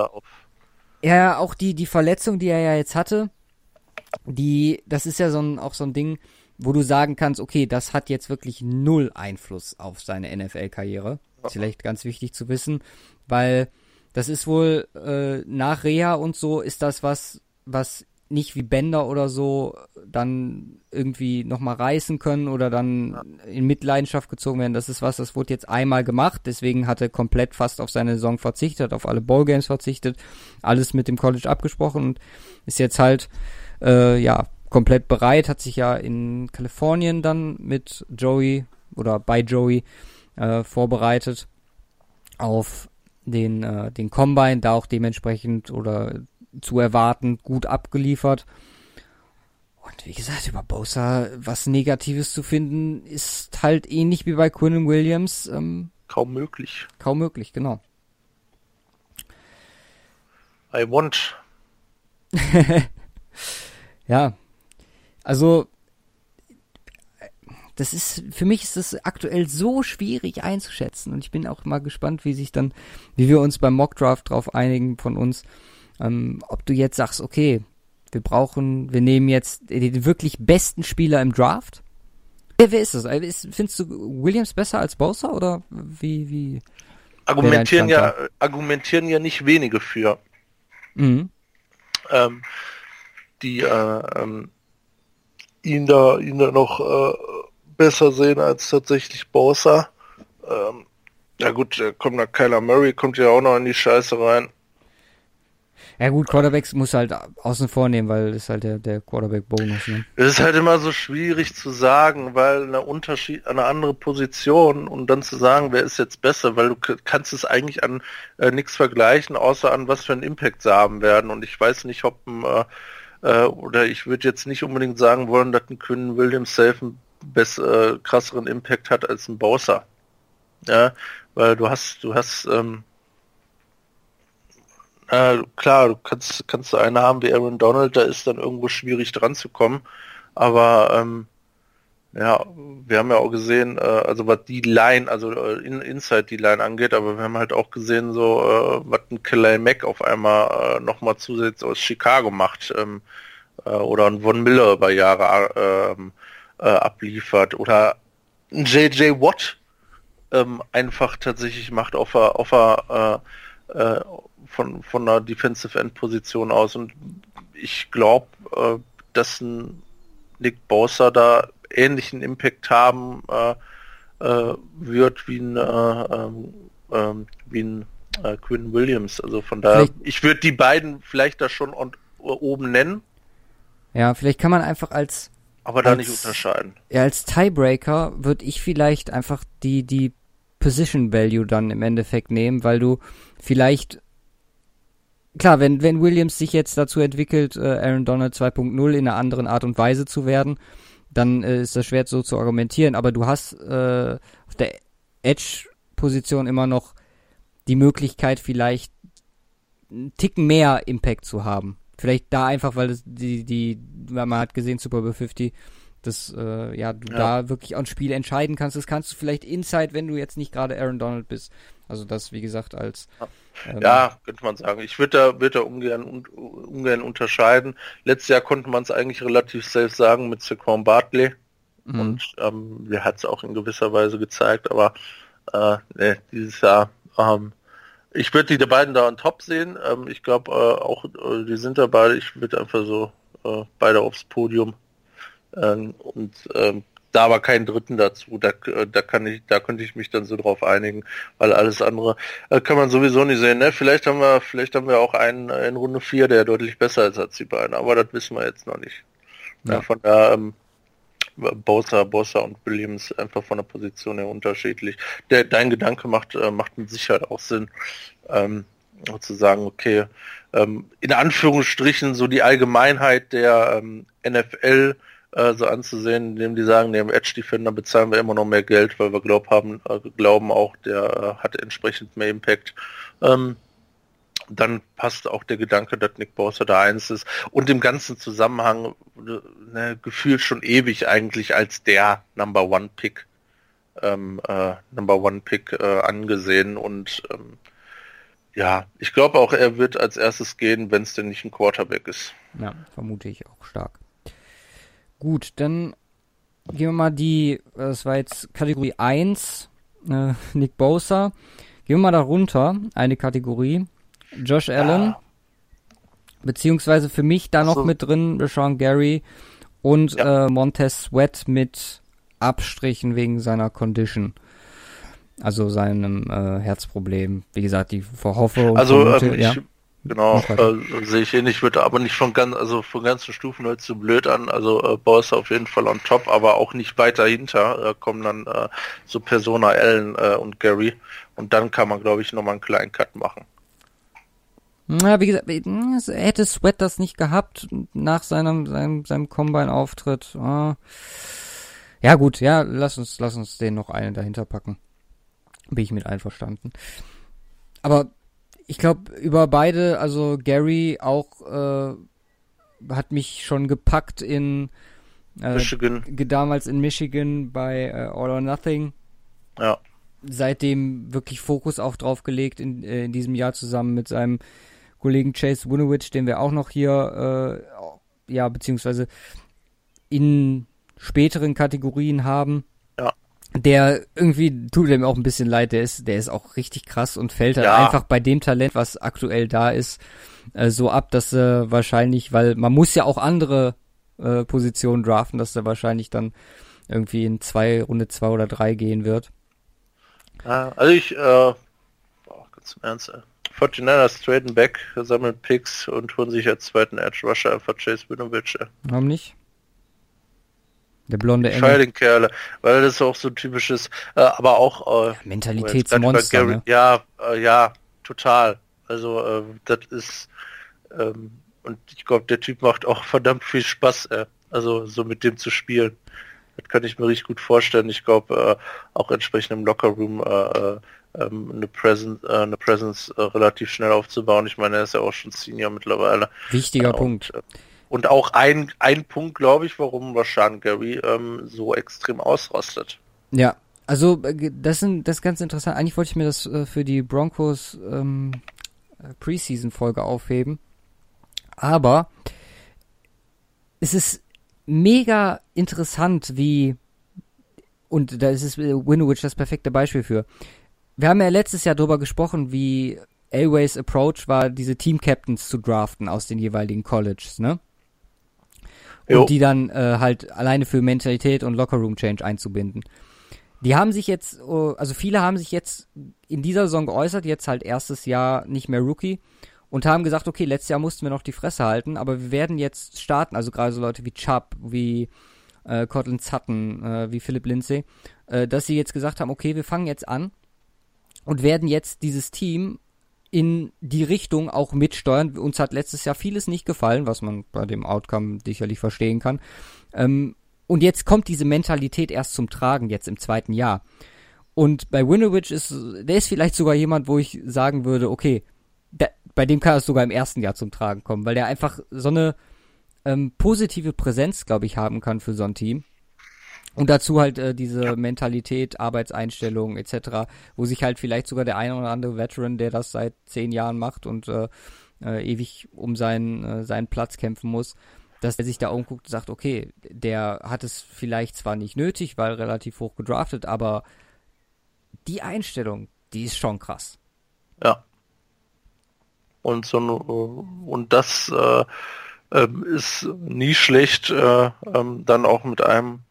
ja, auch die, die Verletzung, die er ja jetzt hatte, die, das ist ja so ein, auch so ein Ding, wo du sagen kannst, okay, das hat jetzt wirklich null Einfluss auf seine NFL-Karriere. Ist vielleicht ganz wichtig zu wissen, weil das ist wohl äh, nach Reha und so ist das was, was nicht wie Bänder oder so dann irgendwie nochmal reißen können oder dann in Mitleidenschaft gezogen werden. Das ist was, das wurde jetzt einmal gemacht, deswegen hat er komplett fast auf seine Saison verzichtet, auf alle Ballgames verzichtet, alles mit dem College abgesprochen und ist jetzt halt, äh, ja, komplett bereit, hat sich ja in Kalifornien dann mit Joey oder bei Joey äh, vorbereitet auf den, äh, den Combine, da auch dementsprechend oder zu erwarten gut abgeliefert. Und wie gesagt, über Bosa was Negatives zu finden, ist halt ähnlich wie bei Quinn Williams. Ähm, kaum möglich. Kaum möglich, genau. I want. ja. Also, das ist, für mich ist das aktuell so schwierig einzuschätzen und ich bin auch mal gespannt, wie sich dann, wie wir uns beim Mockdraft drauf einigen von uns, ähm, ob du jetzt sagst, okay, wir brauchen, wir nehmen jetzt den wirklich besten Spieler im Draft. Wer, wer ist das? Äh, findest du Williams besser als Bowser oder wie, wie? Argumentieren ja, argumentieren ja nicht wenige für. Mhm. Ähm, die äh, ähm, ihn da, ihn da noch äh, besser sehen als tatsächlich Bosa. Ähm, ja gut, da kommt noch Kyler Murray, kommt ja auch noch in die Scheiße rein. Ja gut, Quarterbacks muss halt außen vor nehmen, weil das ist halt der, der Quarterback-Bonus. Ne? Es ist halt immer so schwierig zu sagen, weil eine Unterschied, eine andere Position und dann zu sagen, wer ist jetzt besser, weil du kannst es eigentlich an äh, nichts vergleichen, außer an was für einen Impact sie haben werden. Und ich weiß nicht, ob ein, äh, äh oder ich würde jetzt nicht unbedingt sagen wollen, dass ein Quinn Williams safe ein bess äh, krasseren Impact hat als ein Bowser. Ja, weil du hast, du hast, ähm, äh, klar, du kannst, kannst du einen haben wie Aaron Donald, da ist dann irgendwo schwierig dran zu kommen, aber ähm, ja, wir haben ja auch gesehen, äh, also was die Line, also äh, in, Inside die Line angeht, aber wir haben halt auch gesehen, so äh, was ein Clay Mack auf einmal äh, nochmal zusätzlich aus Chicago macht ähm, äh, oder ein Von Miller über Jahre äh, äh, abliefert oder ein JJ Watt ähm, einfach tatsächlich macht auf der, auf äh, äh, von, von einer Defensive End Position aus und ich glaube, äh, dass ein Nick Bosa da ähnlichen Impact haben äh, äh, wird wie ein, äh, ähm, ähm, wie ein äh, Quinn Williams. Also von daher, vielleicht, ich würde die beiden vielleicht da schon on, oben nennen. Ja, vielleicht kann man einfach als aber da als, nicht unterscheiden. Ja, als Tiebreaker würde ich vielleicht einfach die, die Position Value dann im Endeffekt nehmen, weil du vielleicht klar, wenn, wenn Williams sich jetzt dazu entwickelt, äh, Aaron Donald 2.0 in einer anderen Art und Weise zu werden, dann äh, ist das schwer so zu argumentieren, aber du hast äh, auf der Edge-Position immer noch die Möglichkeit, vielleicht einen Ticken mehr Impact zu haben. Vielleicht da einfach, weil es die, die, man hat gesehen, Super Bowl 50, dass äh, ja, du ja. da wirklich ein Spiel entscheiden kannst. Das kannst du vielleicht inside, wenn du jetzt nicht gerade Aaron Donald bist. Also das, wie gesagt, als ähm, ja, könnte man sagen. Ich würde da, würd da ungern, un, ungern unterscheiden. Letztes Jahr konnte man es eigentlich relativ safe sagen mit Saquon Bartley. Mhm. Und ähm, der hat es auch in gewisser Weise gezeigt, aber äh, nee, dieses Jahr ähm, ich würde die beiden da on top sehen. Ähm, ich glaube äh, auch, äh, die sind dabei. Ich würde einfach so äh, beide aufs Podium. Ähm, und ähm, da war keinen Dritten dazu. Da, äh, da kann ich, da könnte ich mich dann so drauf einigen, weil alles andere äh, kann man sowieso nicht sehen. Ne? Vielleicht haben wir, vielleicht haben wir auch einen in Runde 4, der deutlich besser ist als die beiden, aber das wissen wir jetzt noch nicht. Ja. Ja, von da ähm, Bosa, Bosa und Williams einfach von der Position her unterschiedlich. Der, dein Gedanke macht, äh, macht mit Sicherheit auch Sinn, ähm, zu sagen, okay, ähm, in Anführungsstrichen so die Allgemeinheit der ähm, NFL äh, so anzusehen, indem die sagen, dem Edge Defender bezahlen wir immer noch mehr Geld, weil wir glaub haben, äh, glauben auch, der äh, hat entsprechend mehr Impact. Ähm, dann passt auch der Gedanke, dass Nick Bosa da eins ist und im ganzen Zusammenhang ne, gefühlt schon ewig eigentlich als der Number One Pick ähm, äh, Number One Pick äh, angesehen und ähm, ja, ich glaube auch, er wird als erstes gehen, wenn es denn nicht ein Quarterback ist. Ja, vermute ich auch stark. Gut, dann gehen wir mal die, das war jetzt Kategorie 1, äh, Nick Bosa. Gehen wir mal darunter, eine Kategorie, Josh Allen. Ja. Beziehungsweise für mich da noch so. mit drin Sean Gary und ja. äh, Montez Sweat mit Abstrichen wegen seiner Condition. Also seinem äh, Herzproblem. Wie gesagt, die verhoffe und Also vermute, ähm, ich, ja. Genau, äh, sehe ich ähnlich, würde aber nicht von ganz, also von ganzen Stufen halt zu blöd an. Also äh, Boss auf jeden Fall on top, aber auch nicht weiter hinter. Äh, kommen dann äh, so Persona Allen äh, und Gary. Und dann kann man, glaube ich, nochmal einen kleinen Cut machen. Na, wie gesagt, hätte Sweat das nicht gehabt nach seinem, seinem, seinem Combine-Auftritt. Ah. Ja, gut, ja, lass uns, lass uns den noch einen dahinter packen. Bin ich mit einverstanden. Aber ich glaube, über beide, also Gary auch äh, hat mich schon gepackt in äh, Michigan. Damals in Michigan bei äh, All or Nothing. Ja. Seitdem wirklich Fokus auch drauf gelegt in, äh, in diesem Jahr zusammen mit seinem Kollegen Chase Winovich, den wir auch noch hier, äh, ja, beziehungsweise in späteren Kategorien haben. Ja. Der irgendwie tut dem auch ein bisschen leid, der ist, der ist auch richtig krass und fällt halt ja. einfach bei dem Talent, was aktuell da ist, äh, so ab, dass er äh, wahrscheinlich, weil man muss ja auch andere äh, Positionen draften, dass er wahrscheinlich dann irgendwie in zwei, Runde zwei oder drei gehen wird. Also ich, äh, boah, ganz im Ernst, ey. 49ers traden back, sammeln Picks und holen sich als zweiten Edge Rusher einfach Chase Winovich. Warum nicht? Der blonde Engel. Scheuer den weil das auch so ein typisches, äh, aber auch äh, Mentalitätsmonster. Ne? Ja, äh, ja, total. Also äh, das ist ähm, und ich glaube, der Typ macht auch verdammt viel Spaß, äh, also so mit dem zu spielen. Das kann ich mir richtig gut vorstellen. Ich glaube, äh, auch entsprechend im Lockerroom äh, äh ähm, eine Presence, äh, eine Presence äh, relativ schnell aufzubauen. Ich meine, er ist ja auch schon Senior mittlerweile. Wichtiger äh, Punkt. Und, und auch ein, ein Punkt, glaube ich, warum Rashan Gary ähm, so extrem ausrostet. Ja, also das, sind, das ist ganz interessant. Eigentlich wollte ich mir das äh, für die Broncos ähm, Preseason-Folge aufheben. Aber es ist mega interessant, wie und da ist es Winowich das perfekte Beispiel für wir haben ja letztes Jahr darüber gesprochen, wie Elways Approach war, diese Team Captains zu draften aus den jeweiligen Colleges, ne? Und jo. die dann äh, halt alleine für Mentalität und Lockerroom Change einzubinden. Die haben sich jetzt, oh, also viele haben sich jetzt in dieser Saison geäußert, jetzt halt erstes Jahr nicht mehr Rookie und haben gesagt, okay, letztes Jahr mussten wir noch die Fresse halten, aber wir werden jetzt starten, also gerade so Leute wie Chubb, wie äh, Cortland Sutton, äh, wie Philip Lindsay, äh, dass sie jetzt gesagt haben, okay, wir fangen jetzt an und werden jetzt dieses Team in die Richtung auch mitsteuern. Uns hat letztes Jahr vieles nicht gefallen, was man bei dem Outcome sicherlich verstehen kann. Ähm, und jetzt kommt diese Mentalität erst zum Tragen, jetzt im zweiten Jahr. Und bei Winovich ist, der ist vielleicht sogar jemand, wo ich sagen würde, okay, da, bei dem kann es sogar im ersten Jahr zum Tragen kommen, weil der einfach so eine ähm, positive Präsenz, glaube ich, haben kann für so ein Team. Und dazu halt äh, diese ja. Mentalität, Arbeitseinstellung etc., wo sich halt vielleicht sogar der eine oder andere Veteran, der das seit zehn Jahren macht und äh, äh, ewig um seinen, äh, seinen Platz kämpfen muss, dass er sich da umguckt und sagt, okay, der hat es vielleicht zwar nicht nötig, weil relativ hoch gedraftet, aber die Einstellung, die ist schon krass. Ja. Und so und das äh, äh, ist nie schlecht, äh, ähm, dann auch mit einem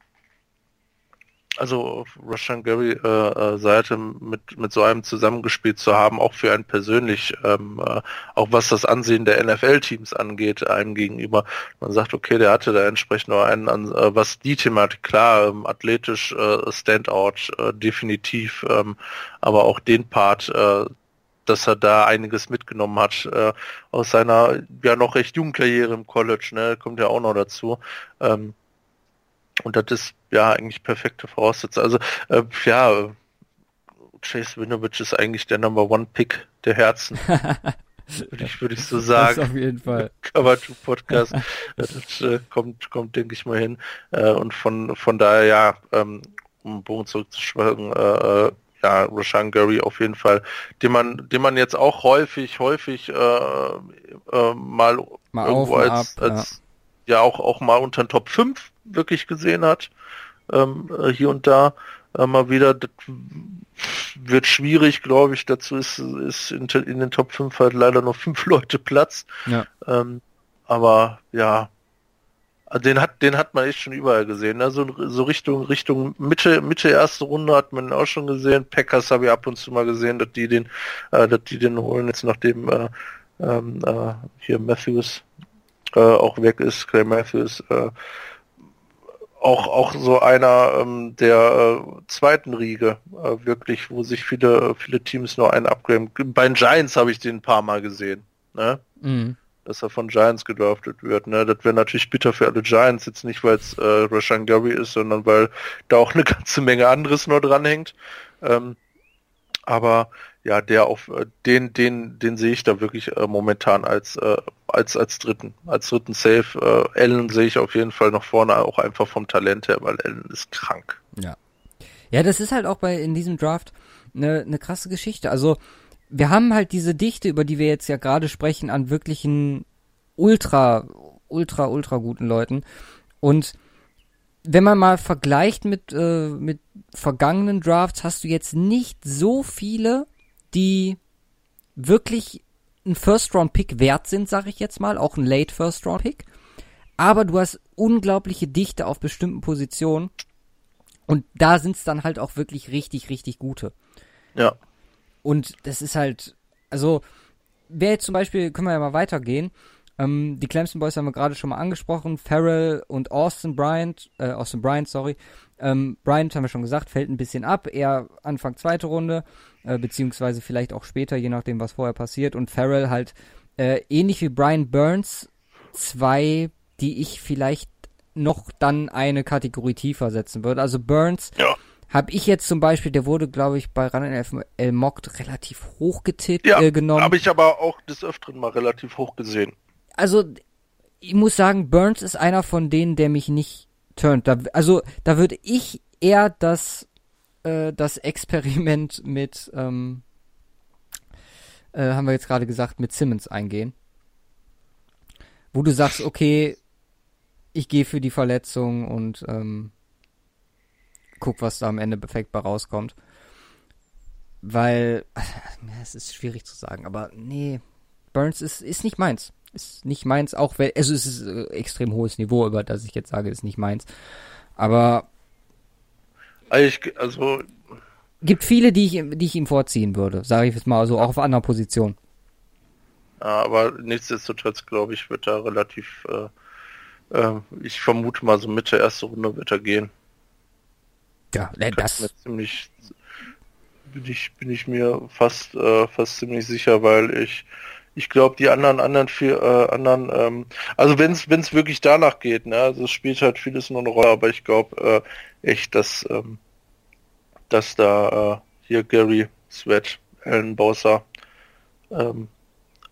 also Russian Gary äh, äh, Seite mit mit so einem zusammengespielt zu haben, auch für einen persönlich, ähm, äh, auch was das Ansehen der NFL-Teams angeht, einem gegenüber. Man sagt, okay, der hatte da entsprechend noch einen, äh, was die Thematik klar, ähm, athletisch äh, Standout äh, definitiv, ähm, aber auch den Part, äh, dass er da einiges mitgenommen hat äh, aus seiner ja noch recht jungen Karriere im College, ne, kommt ja auch noch dazu. Ähm, und das ist ja eigentlich perfekte Voraussetzung. Also äh, ja, Chase Winovich ist eigentlich der Number One Pick der Herzen. würde ich, würde ich so sagen. Das auf jeden Fall. Cover 2 Podcast. das äh, kommt, kommt, denke ich mal hin. Äh, und von, von daher, ja, ähm, um den Bogen zurückzuschwagen, äh, äh, ja, Rashan Gary auf jeden Fall, den man, den man jetzt auch häufig, häufig äh, äh, mal, mal irgendwo als, ab, als ja. ja. auch, auch mal unter den Top 5 wirklich gesehen hat, ähm, äh, hier und da äh, mal wieder. Das wird schwierig, glaube ich. Dazu ist, ist in, in, den Top 5 halt leider nur fünf Leute Platz. Ja. Ähm, aber ja, den hat, den hat man echt schon überall gesehen. Ne? So, so Richtung, Richtung Mitte, Mitte erste Runde hat man auch schon gesehen. Packers habe ich ab und zu mal gesehen, dass die den, äh, dass die den holen jetzt nachdem äh, ähm, äh, hier Matthews äh, auch weg ist, Clay Matthews. Auch auch so einer ähm, der äh, zweiten Riege äh, wirklich, wo sich viele viele Teams nur einen upgraden. Bei den Giants habe ich den ein paar Mal gesehen, ne? Mhm. Dass er von Giants gedraftet wird. Ne? Das wäre natürlich bitter für alle Giants, jetzt nicht weil es äh, Rashan Gary ist, sondern weil da auch eine ganze Menge anderes nur dranhängt. Ähm, aber ja, der auf äh, den, den, den sehe ich da wirklich äh, momentan als, äh, als, als dritten, als dritten Safe. Äh, Allen sehe ich auf jeden Fall noch vorne, auch einfach vom Talent her, weil Allen ist krank. Ja. Ja, das ist halt auch bei in diesem Draft eine, eine krasse Geschichte. Also wir haben halt diese Dichte, über die wir jetzt ja gerade sprechen, an wirklichen ultra, ultra, ultra guten Leuten. Und wenn man mal vergleicht mit, äh, mit vergangenen Drafts, hast du jetzt nicht so viele, die wirklich ein First-Round-Pick wert sind, sag ich jetzt mal, auch ein Late First-Round-Pick. Aber du hast unglaubliche Dichte auf bestimmten Positionen. Und da sind es dann halt auch wirklich richtig, richtig gute. Ja. Und das ist halt, also, wer jetzt zum Beispiel, können wir ja mal weitergehen. Ähm, die Clemson Boys haben wir gerade schon mal angesprochen. Farrell und Austin Bryant, äh, Austin Bryant, sorry. Ähm, Bryant haben wir schon gesagt, fällt ein bisschen ab. Eher Anfang zweite Runde, äh, beziehungsweise vielleicht auch später, je nachdem, was vorher passiert. Und Farrell halt äh, ähnlich wie Brian Burns, zwei, die ich vielleicht noch dann eine Kategorie tiefer setzen würde. Also Burns ja. habe ich jetzt zum Beispiel, der wurde, glaube ich, bei Run NFL Mocked relativ hoch getippt, ja, äh, genommen. habe ich aber auch des Öfteren mal relativ hoch gesehen also ich muss sagen, Burns ist einer von denen, der mich nicht turnt. Da, also da würde ich eher das äh, das Experiment mit ähm, äh, haben wir jetzt gerade gesagt mit Simmons eingehen, wo du sagst, okay, ich gehe für die Verletzung und ähm, guck, was da am Ende perfekt bei rauskommt. Weil, es ist schwierig zu sagen, aber nee, Burns ist, ist nicht meins. Ist nicht meins, auch wenn, also es ist äh, extrem hohes Niveau, über das ich jetzt sage, ist nicht meins. Aber. Ich, also. Gibt viele, die ich, die ich ihm vorziehen würde, sage ich jetzt mal, so auch auf anderer Position. Ja, aber nichtsdestotrotz, glaube ich, wird er relativ, äh, äh, ich vermute mal so Mitte erste Runde wird er gehen. Ja, äh, das. Ziemlich, bin ich, bin ich mir fast, äh, fast ziemlich sicher, weil ich ich glaube, die anderen, anderen vier, äh, anderen, ähm, also wenn es wenn es wirklich danach geht, ne, also es spielt halt vieles nur eine Rolle, aber ich glaube äh, echt, dass ähm, dass da äh, hier Gary, Sweat, Alan Bowser, ähm,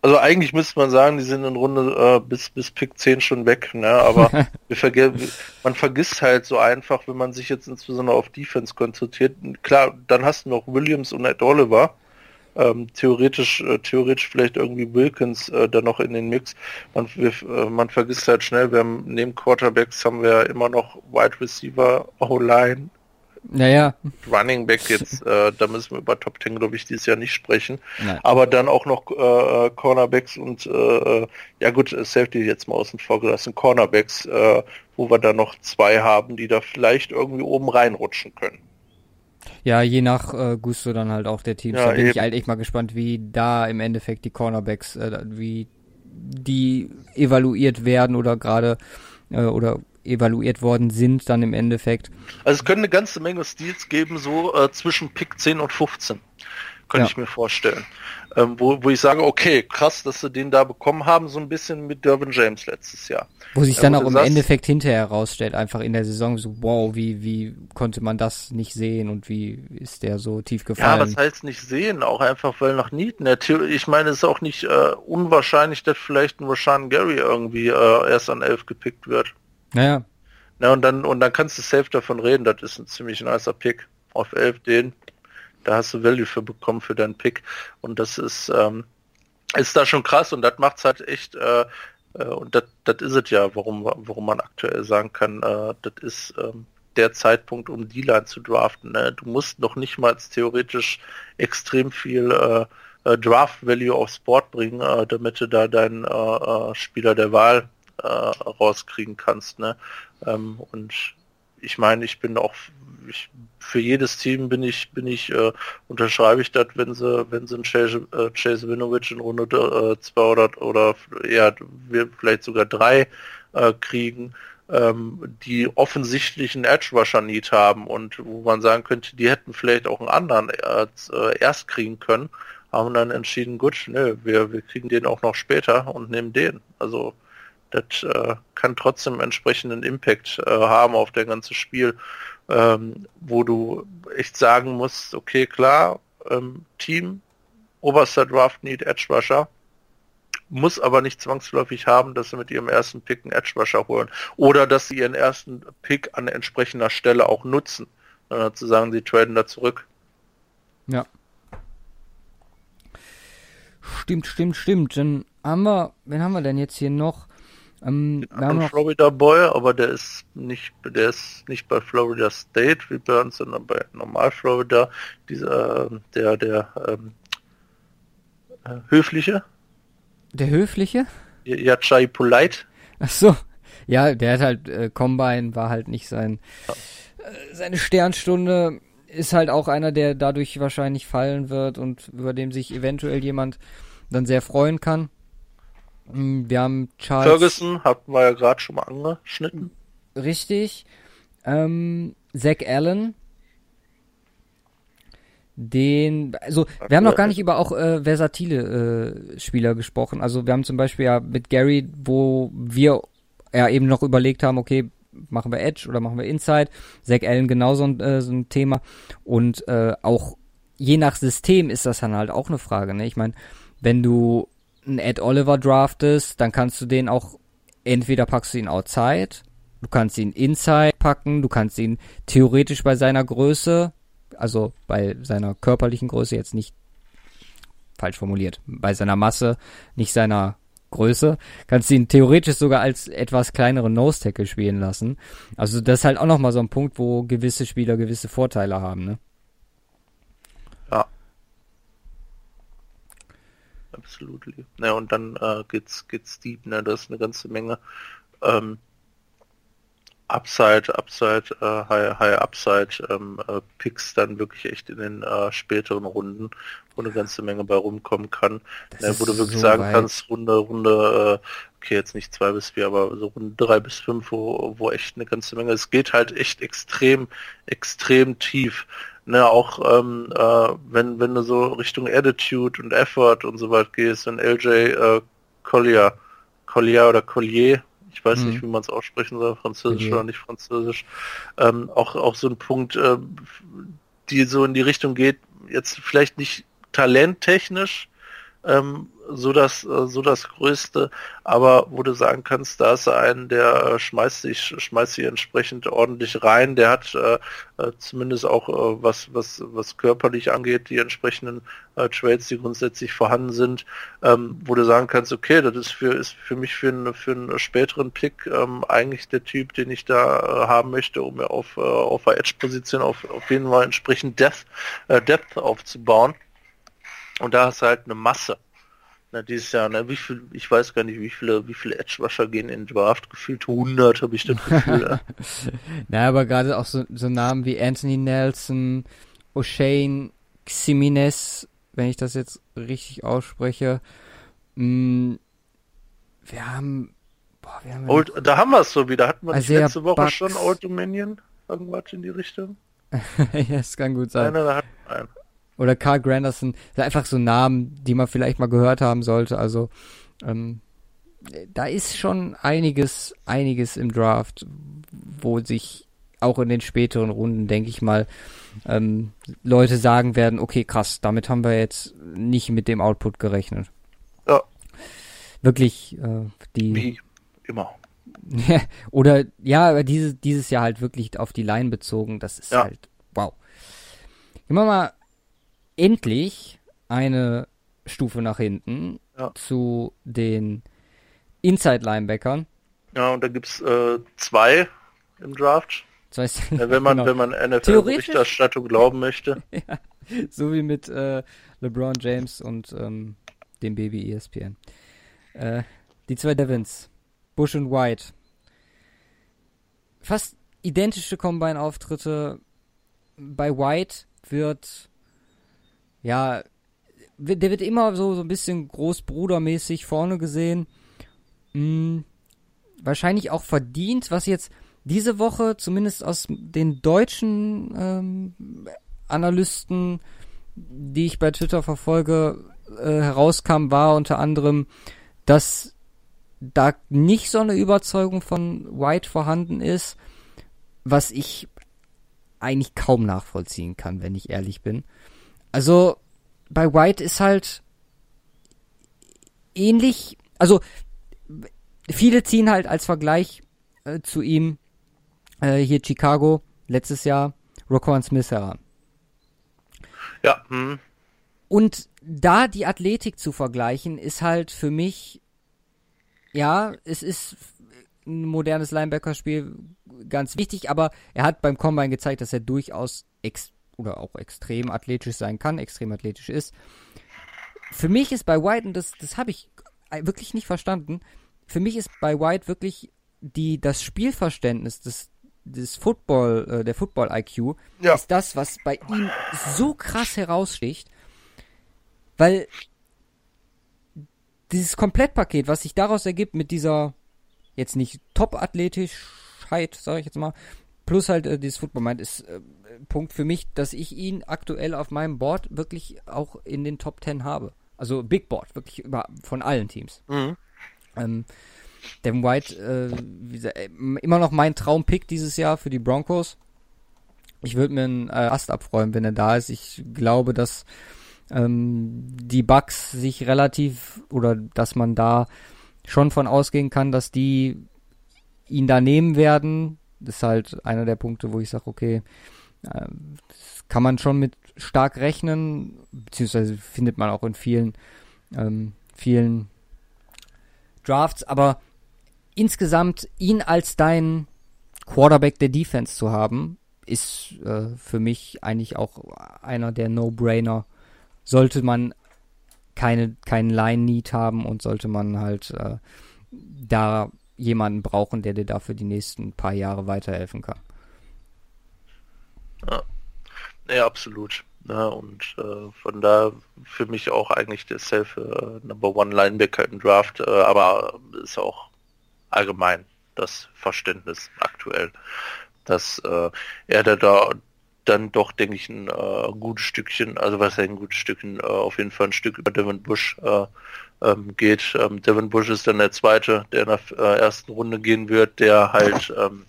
Also eigentlich müsste man sagen, die sind in Runde äh, bis, bis Pick 10 schon weg, ne? aber wir man vergisst halt so einfach, wenn man sich jetzt insbesondere auf Defense konzentriert. Klar, dann hast du noch Williams und Ed Oliver. Ähm, theoretisch, äh, theoretisch vielleicht irgendwie Wilkins äh, da noch in den Mix. Man, wir, äh, man vergisst halt schnell, wir haben neben Quarterbacks haben wir immer noch Wide Receiver, O-Line, naja. Running Back jetzt, äh, da müssen wir über Top 10, glaube ich, dieses Jahr nicht sprechen. Nein. Aber dann auch noch äh, äh Cornerbacks und äh, ja gut, Safety jetzt mal außen vor gelassen, Cornerbacks, äh, wo wir da noch zwei haben, die da vielleicht irgendwie oben reinrutschen können. Ja, je nach äh, Gusto dann halt auch der Teams. Ja, da bin eben. ich halt echt mal gespannt, wie da im Endeffekt die Cornerbacks, äh, wie die evaluiert werden oder gerade äh, oder evaluiert worden sind dann im Endeffekt. Also es können eine ganze Menge Steals geben, so äh, zwischen Pick 10 und 15. Könnte ja. ich mir vorstellen. Ähm, wo, wo ich sage, okay, krass, dass sie den da bekommen haben, so ein bisschen mit Dervin James letztes Jahr. Wo sich dann äh, auch im sagst, Endeffekt hinterher herausstellt, einfach in der Saison so, wow, wie, wie konnte man das nicht sehen und wie ist der so tief gefallen? Ja, was heißt nicht sehen? Auch einfach, weil nach Nieten, ich meine, es ist auch nicht äh, unwahrscheinlich, dass vielleicht ein Rashan Gary irgendwie äh, erst an 11 gepickt wird. Naja. Na, und dann, und dann kannst du safe davon reden, das ist ein ziemlich nicer Pick. Auf 11 den, da hast du Value für bekommen für deinen Pick. Und das ist, ähm, ist da schon krass und das macht's halt echt, äh, äh, und das ist es ja, warum, warum man aktuell sagen kann, äh, das ist ähm, der Zeitpunkt, um die Line zu draften. Ne? Du musst noch nicht mal theoretisch extrem viel äh, äh, Draft Value aufs Board bringen, äh, damit du da deinen Spieler der Wahl rauskriegen kannst. Ne? Ähm, und ich meine, ich bin auch ich, für jedes Team bin ich bin ich äh, unterschreibe ich das, wenn sie wenn sie einen Chase, äh, Chase Winovich in Runde äh, zwei oder oder ja vielleicht sogar drei äh, kriegen, ähm, die offensichtlichen Edge Rusher Need haben und wo man sagen könnte, die hätten vielleicht auch einen anderen äh, erst kriegen können, haben dann entschieden, gut, nö, wir wir kriegen den auch noch später und nehmen den. Also das äh, kann trotzdem entsprechenden Impact äh, haben auf der ganze Spiel, ähm, wo du echt sagen musst, okay, klar, ähm, Team, oberster Draft Need Edge Rusher, muss aber nicht zwangsläufig haben, dass sie mit ihrem ersten Pick einen Edge Rusher holen oder dass sie ihren ersten Pick an entsprechender Stelle auch nutzen, sondern zu sagen, sie traden da zurück. Ja. Stimmt, stimmt, stimmt. Dann haben wir, wen haben wir denn jetzt hier noch? Ähm, noch Florida Boy, aber der ist nicht, der ist nicht bei Florida State wie bei uns, sondern bei normal Florida. Dieser, der, der ähm, äh, höfliche. Der höfliche? Ja, Chai Polite. Ach so. Ja, der hat halt äh, Combine war halt nicht sein ja. äh, seine Sternstunde ist halt auch einer, der dadurch wahrscheinlich fallen wird und über dem sich eventuell jemand dann sehr freuen kann. Hm, wir haben Charles. Ferguson hatten wir ja gerade schon mal angeschnitten. Richtig. Ähm, Zach Allen. Den, also wir haben noch gar nicht über auch äh, versatile äh, Spieler gesprochen. Also wir haben zum Beispiel ja mit Gary, wo wir ja eben noch überlegt haben, okay, machen wir Edge oder machen wir Inside. Zach Allen genauso ein, äh, so ein Thema. Und äh, auch je nach System ist das dann halt auch eine Frage. Ne? Ich meine, wenn du einen Ed Oliver draftest, dann kannst du den auch, entweder packst du ihn outside, du kannst ihn inside packen, du kannst ihn theoretisch bei seiner Größe, also bei seiner körperlichen Größe jetzt nicht falsch formuliert, bei seiner Masse, nicht seiner Größe, kannst du ihn theoretisch sogar als etwas kleineren Nose Tackle spielen lassen. Also das ist halt auch nochmal so ein Punkt, wo gewisse Spieler gewisse Vorteile haben, ne? Absolutely. Ja, und dann äh, geht's, geht's deep, ne? Das ist eine ganze Menge ähm, Upside, Upside, äh, High, High Upside ähm, äh, Picks dann wirklich echt in den äh, späteren Runden, wo eine ganze Menge bei rumkommen kann. Wo du wirklich so sagen weit. kannst, Runde, Runde, äh, okay, jetzt nicht zwei bis vier, aber so Runde drei bis fünf, wo, wo echt eine ganze Menge. Es geht halt echt extrem, extrem tief. Ne, auch ähm, äh, wenn, wenn du so Richtung Attitude und Effort und so weit gehst, wenn LJ äh, Collier, Collier oder Collier, ich weiß mhm. nicht, wie man es aussprechen soll, französisch okay. oder nicht französisch, ähm, auch, auch so ein Punkt, äh, die so in die Richtung geht, jetzt vielleicht nicht talenttechnisch, ähm, so das, äh, so das Größte, aber wo du sagen kannst, da ist einen, der äh, schmeißt sich, schmeißt sich entsprechend ordentlich rein, der hat äh, äh, zumindest auch äh, was, was, was körperlich angeht, die entsprechenden äh, Trades, die grundsätzlich vorhanden sind, ähm, wo du sagen kannst, okay, das ist für, ist für mich für, einen für einen späteren Pick ähm, eigentlich der Typ, den ich da äh, haben möchte, um mir auf, äh, auf der Edge-Position auf, auf jeden Fall entsprechend Depth, Depth aufzubauen. Und da hast du halt eine Masse. Na, dieses Jahr, ne, wie viel, ich weiß gar nicht, wie viele, wie viele Edge-Washer gehen in den Draft, gefühlt 100, habe ich das Gefühl. ja. naja, aber gerade auch so, so Namen wie Anthony Nelson, O'Shane, Ximenez, wenn ich das jetzt richtig ausspreche. Mh, mm, wir haben, boah, wir haben Old, da haben wir es so wieder. Hatten wir nicht letzte Woche Bucks. schon Old Dominion? Irgendwas in die Richtung? ja, es kann gut sein. Nein, nein, nein oder Carl Granderson, einfach so Namen, die man vielleicht mal gehört haben sollte. Also ähm, da ist schon einiges, einiges im Draft, wo sich auch in den späteren Runden, denke ich mal, ähm, Leute sagen werden, okay, krass, damit haben wir jetzt nicht mit dem Output gerechnet. Ja. Wirklich äh, die. Wie immer. Oder ja, aber dieses, dieses Jahr halt wirklich auf die Line bezogen, das ist ja. halt wow. Gehen wir mal endlich eine Stufe nach hinten ja. zu den Inside-Linebackern. Ja, und da gibt's äh, zwei im Draft. Zwei ja, wenn man genau. wenn man NFL-Berichterstattung glauben möchte. ja, so wie mit äh, LeBron James und ähm, dem Baby ESPN. Äh, die zwei Devins, Bush und White. Fast identische Combine-Auftritte. Bei White wird ja, der wird immer so, so ein bisschen großbrudermäßig vorne gesehen. Hm, wahrscheinlich auch verdient, was jetzt diese Woche zumindest aus den deutschen ähm, Analysten, die ich bei Twitter verfolge, äh, herauskam, war unter anderem, dass da nicht so eine Überzeugung von White vorhanden ist, was ich eigentlich kaum nachvollziehen kann, wenn ich ehrlich bin. Also bei White ist halt ähnlich, also viele ziehen halt als Vergleich äh, zu ihm äh, hier Chicago letztes Jahr Roquan Smith heran. Ja. Hm. Und da die Athletik zu vergleichen, ist halt für mich, ja, es ist ein modernes Linebacker-Spiel ganz wichtig, aber er hat beim Combine gezeigt, dass er durchaus ex oder auch extrem athletisch sein kann, extrem athletisch ist. Für mich ist bei White, und das, das habe ich wirklich nicht verstanden, für mich ist bei White wirklich die, das Spielverständnis des, des Football, äh, der Football-IQ, ja. ist das, was bei ihm so krass heraussticht, weil dieses Komplettpaket, was sich daraus ergibt mit dieser jetzt nicht Top-Athletischheit, sage ich jetzt mal, plus halt äh, dieses Football Mind ist äh, Punkt für mich, dass ich ihn aktuell auf meinem Board wirklich auch in den Top 10 habe. Also Big Board, wirklich über, von allen Teams. Mhm. Ähm, Devin White, äh, gesagt, äh, immer noch mein Traumpick dieses Jahr für die Broncos. Ich würde mir einen äh, Ast abfreuen, wenn er da ist. Ich glaube, dass ähm, die Bugs sich relativ oder dass man da schon von ausgehen kann, dass die ihn da nehmen werden. Das ist halt einer der Punkte, wo ich sage, okay, äh, kann man schon mit stark rechnen, beziehungsweise findet man auch in vielen, ähm, vielen Drafts, aber insgesamt ihn als dein Quarterback der Defense zu haben, ist äh, für mich eigentlich auch einer der No-Brainer. Sollte man keine, keinen Line-Need haben und sollte man halt äh, da jemanden brauchen, der dir dafür die nächsten paar Jahre weiterhelfen kann. Ja, ja absolut. Ja, und äh, von da für mich auch eigentlich der Safe äh, Number One Linebacker im Draft, äh, aber ist auch allgemein das Verständnis aktuell, dass äh, er da, da dann doch, denke ich, ein äh, gutes Stückchen, also was ein gutes Stückchen, äh, auf jeden Fall ein Stück über Devin Bush äh, ähm, geht. Ähm, Devin Bush ist dann der zweite, der in der äh, ersten Runde gehen wird, der halt ähm,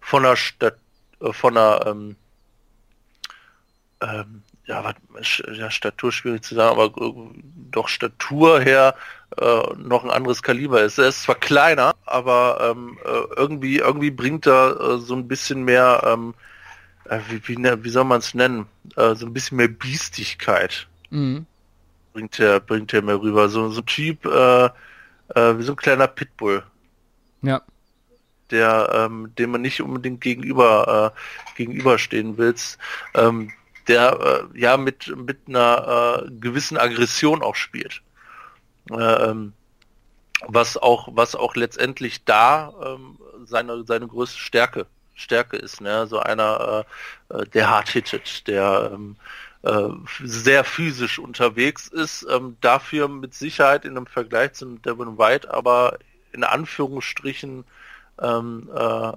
von der Stadt, äh, von der ähm, ähm, ja, was, ja, Statur schwierig zu sagen, aber äh, doch Statur her äh, noch ein anderes Kaliber ist. Er ist zwar kleiner, aber ähm, äh, irgendwie irgendwie bringt er äh, so ein bisschen mehr, ähm, äh, wie, wie, ne, wie soll man es nennen, äh, so ein bisschen mehr Biestigkeit. Mhm. Bringt er bringt er mehr rüber. So so ein Typ äh, äh, wie so ein kleiner Pitbull. Ja. Der, ähm, dem man nicht unbedingt gegenüber äh, gegenüberstehen willst. Ähm, der äh, ja mit mit einer äh, gewissen Aggression auch spielt. Äh, ähm, was auch was auch letztendlich da ähm, seine seine größte Stärke Stärke ist, ne? So einer, äh, äh der hart hittet, der ähm, äh, sehr physisch unterwegs ist, ähm, dafür mit Sicherheit in einem Vergleich zu Devin White, aber in Anführungsstrichen ähm, äh,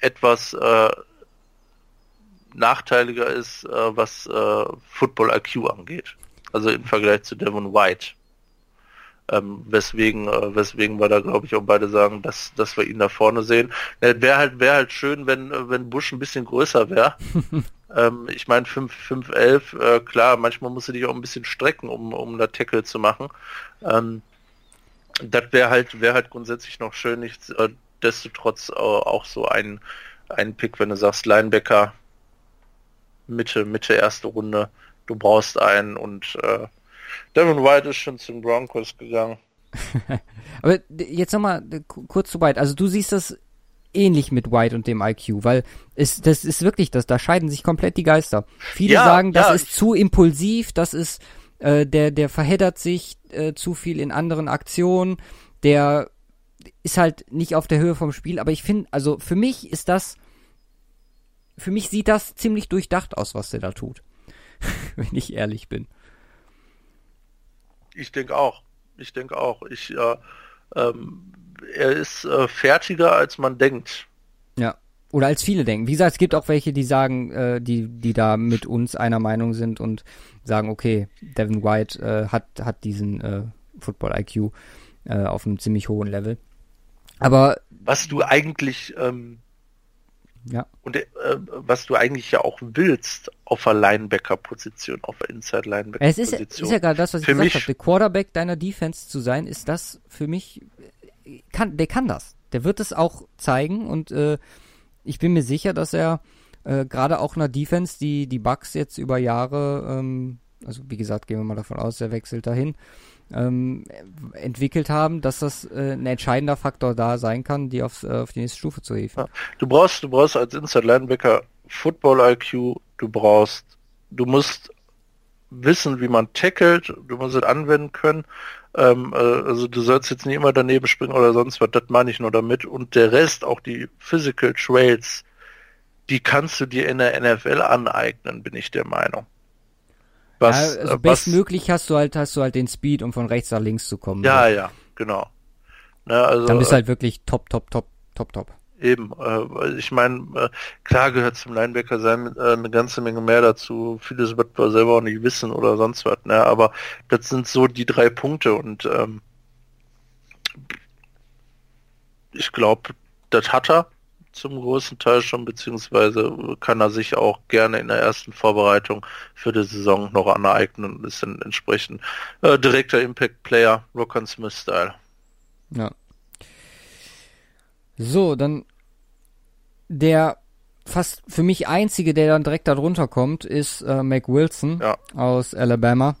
etwas äh, nachteiliger ist, äh, was äh, Football IQ angeht. Also im Vergleich zu Devon White. Ähm, weswegen, äh, weswegen wir da glaube ich auch beide sagen, dass, dass wir ihn da vorne sehen. Äh, wäre halt, wäre halt schön, wenn, wenn Bush ein bisschen größer wäre. ähm, ich meine 5, 5, 11, äh, klar, manchmal musst du dich auch ein bisschen strecken, um, um da Tackle zu machen. Ähm, das wäre halt, wäre halt grundsätzlich noch schön, nicht, äh, desto trotz auch so ein, ein Pick, wenn du sagst Linebacker, Mitte, Mitte erste Runde. Du brauchst einen und äh, Devin White ist schon zum Broncos gegangen. Aber jetzt nochmal kurz zu White. Also du siehst das ähnlich mit White und dem IQ, weil es, das ist wirklich das, da scheiden sich komplett die Geister. Viele ja, sagen, das ja. ist zu impulsiv, das ist, äh, der, der verheddert sich äh, zu viel in anderen Aktionen, der ist halt nicht auf der Höhe vom Spiel, aber ich finde, also für mich ist das für mich sieht das ziemlich durchdacht aus, was der da tut. Wenn ich ehrlich bin. Ich denke auch. Ich denke auch. Ich, äh, ähm, er ist äh, fertiger, als man denkt. Ja. Oder als viele denken. Wie gesagt, es gibt auch welche, die sagen, äh, die, die da mit uns einer Meinung sind und sagen, okay, Devin White äh, hat, hat diesen äh, Football-IQ äh, auf einem ziemlich hohen Level. Aber was du eigentlich ähm, ja. Und äh, was du eigentlich ja auch willst auf der Linebacker-Position, auf der Inside-Linebacker-Position. Es ist, ist ja gerade das, was ich für gesagt habe. Der Quarterback deiner Defense zu sein, ist das für mich, kann, der kann das. Der wird es auch zeigen und äh, ich bin mir sicher, dass er äh, gerade auch einer Defense, die die Bugs jetzt über Jahre, ähm, also wie gesagt, gehen wir mal davon aus, er wechselt dahin, ähm, entwickelt haben, dass das äh, ein entscheidender Faktor da sein kann, die aufs, äh, auf die nächste Stufe zu heben. Du brauchst, du brauchst als Inside Linebacker Football IQ, du brauchst, du musst wissen, wie man tackelt, du musst es anwenden können. Ähm, äh, also du sollst jetzt nicht immer daneben springen oder sonst was, das meine ich nur damit. Und der Rest, auch die Physical Trails, die kannst du dir in der NFL aneignen, bin ich der Meinung. Was, ja, also was, bestmöglich hast du halt, hast du halt den Speed, um von rechts nach links zu kommen. Ja, so. ja, genau. Ne, also, Dann bist du halt wirklich top, top, top, top, top. Eben, äh, ich meine, äh, klar gehört zum Linebacker sein äh, eine ganze Menge mehr dazu. Vieles wird man selber auch nicht wissen oder sonst was, ne? Aber das sind so die drei Punkte und ähm, ich glaube, das hat er zum großen Teil schon, beziehungsweise kann er sich auch gerne in der ersten Vorbereitung für die Saison noch aneignen und ist dann entsprechend äh, direkter Impact Player, Rock and Smith Style. Ja. So, dann der fast für mich einzige, der dann direkt darunter kommt, ist äh, Mac Wilson ja. aus Alabama.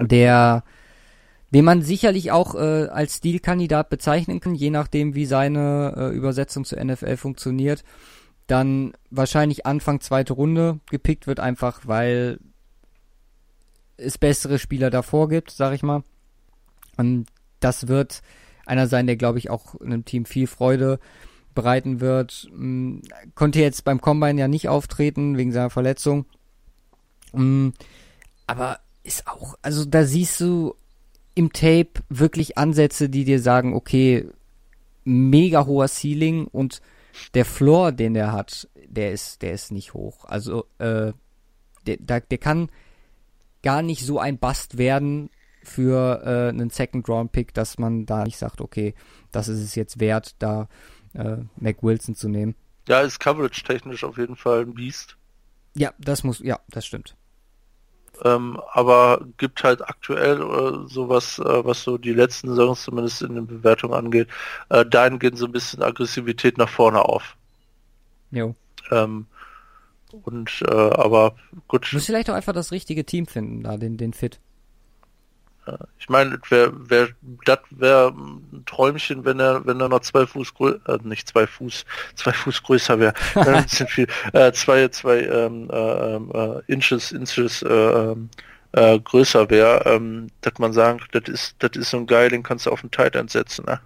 Der den man sicherlich auch äh, als Stilkandidat bezeichnen kann, je nachdem, wie seine äh, Übersetzung zur NFL funktioniert. Dann wahrscheinlich Anfang zweite Runde gepickt wird, einfach weil es bessere Spieler davor gibt, sag ich mal. Und das wird einer sein, der, glaube ich, auch einem Team viel Freude bereiten wird. Hm, konnte jetzt beim Combine ja nicht auftreten, wegen seiner Verletzung. Hm, aber ist auch, also da siehst du im Tape wirklich Ansätze, die dir sagen, okay, mega hoher Ceiling und der Floor, den der hat, der ist, der ist nicht hoch. Also, äh, der, der kann gar nicht so ein Bust werden für äh, einen Second Round Pick, dass man da nicht sagt, okay, das ist es jetzt wert, da äh, Mac Wilson zu nehmen. Ja, ist coverage technisch auf jeden Fall ein Beast. Ja, das muss, ja, das stimmt. Ähm, aber gibt halt aktuell äh, sowas, äh, was so die letzten Saisons zumindest in den Bewertungen angeht, äh, dahingehend so ein bisschen Aggressivität nach vorne auf. Jo. Ähm, und äh, aber gut. Du musst vielleicht auch einfach das richtige Team finden, da den, den Fit. Ich meine, wär, wär, das wäre ein Träumchen, wenn er, wenn er noch zwei Fuß größer, äh, nicht zwei Fuß, zwei Fuß größer wäre, ein bisschen viel, äh, zwei, zwei ähm, äh, äh, Inches, Inches äh, ähm, äh, größer wäre, ähm, dass man sagen, das ist, das ist so ein geil, den kannst du auf den Tight setzen, ne?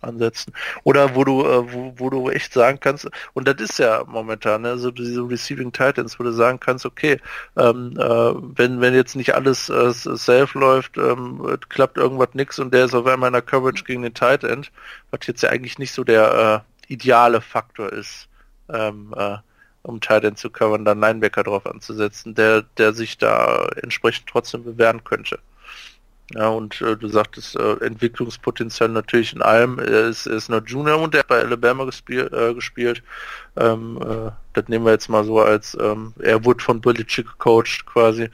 Ansetzen. Oder wo du, äh, wo, wo du echt sagen kannst, und das ist ja momentan, ne, so diese Receiving Titans, wo du sagen kannst, okay, ähm, äh, wenn, wenn jetzt nicht alles äh, safe läuft, ähm, klappt irgendwas nix und der ist auf einmal in der Coverage gegen den Tight End, was jetzt ja eigentlich nicht so der äh, ideale Faktor ist, ähm, äh, um Tight End zu covern, dann Linebacker drauf anzusetzen, der, der sich da entsprechend trotzdem bewähren könnte. Ja, und äh, du sagtest, äh, Entwicklungspotenzial natürlich in allem. Er ist, er ist noch Junior und der hat bei Alabama gespiel, äh, gespielt. Ähm, äh, das nehmen wir jetzt mal so als, ähm, er wurde von Belichick gecoacht quasi,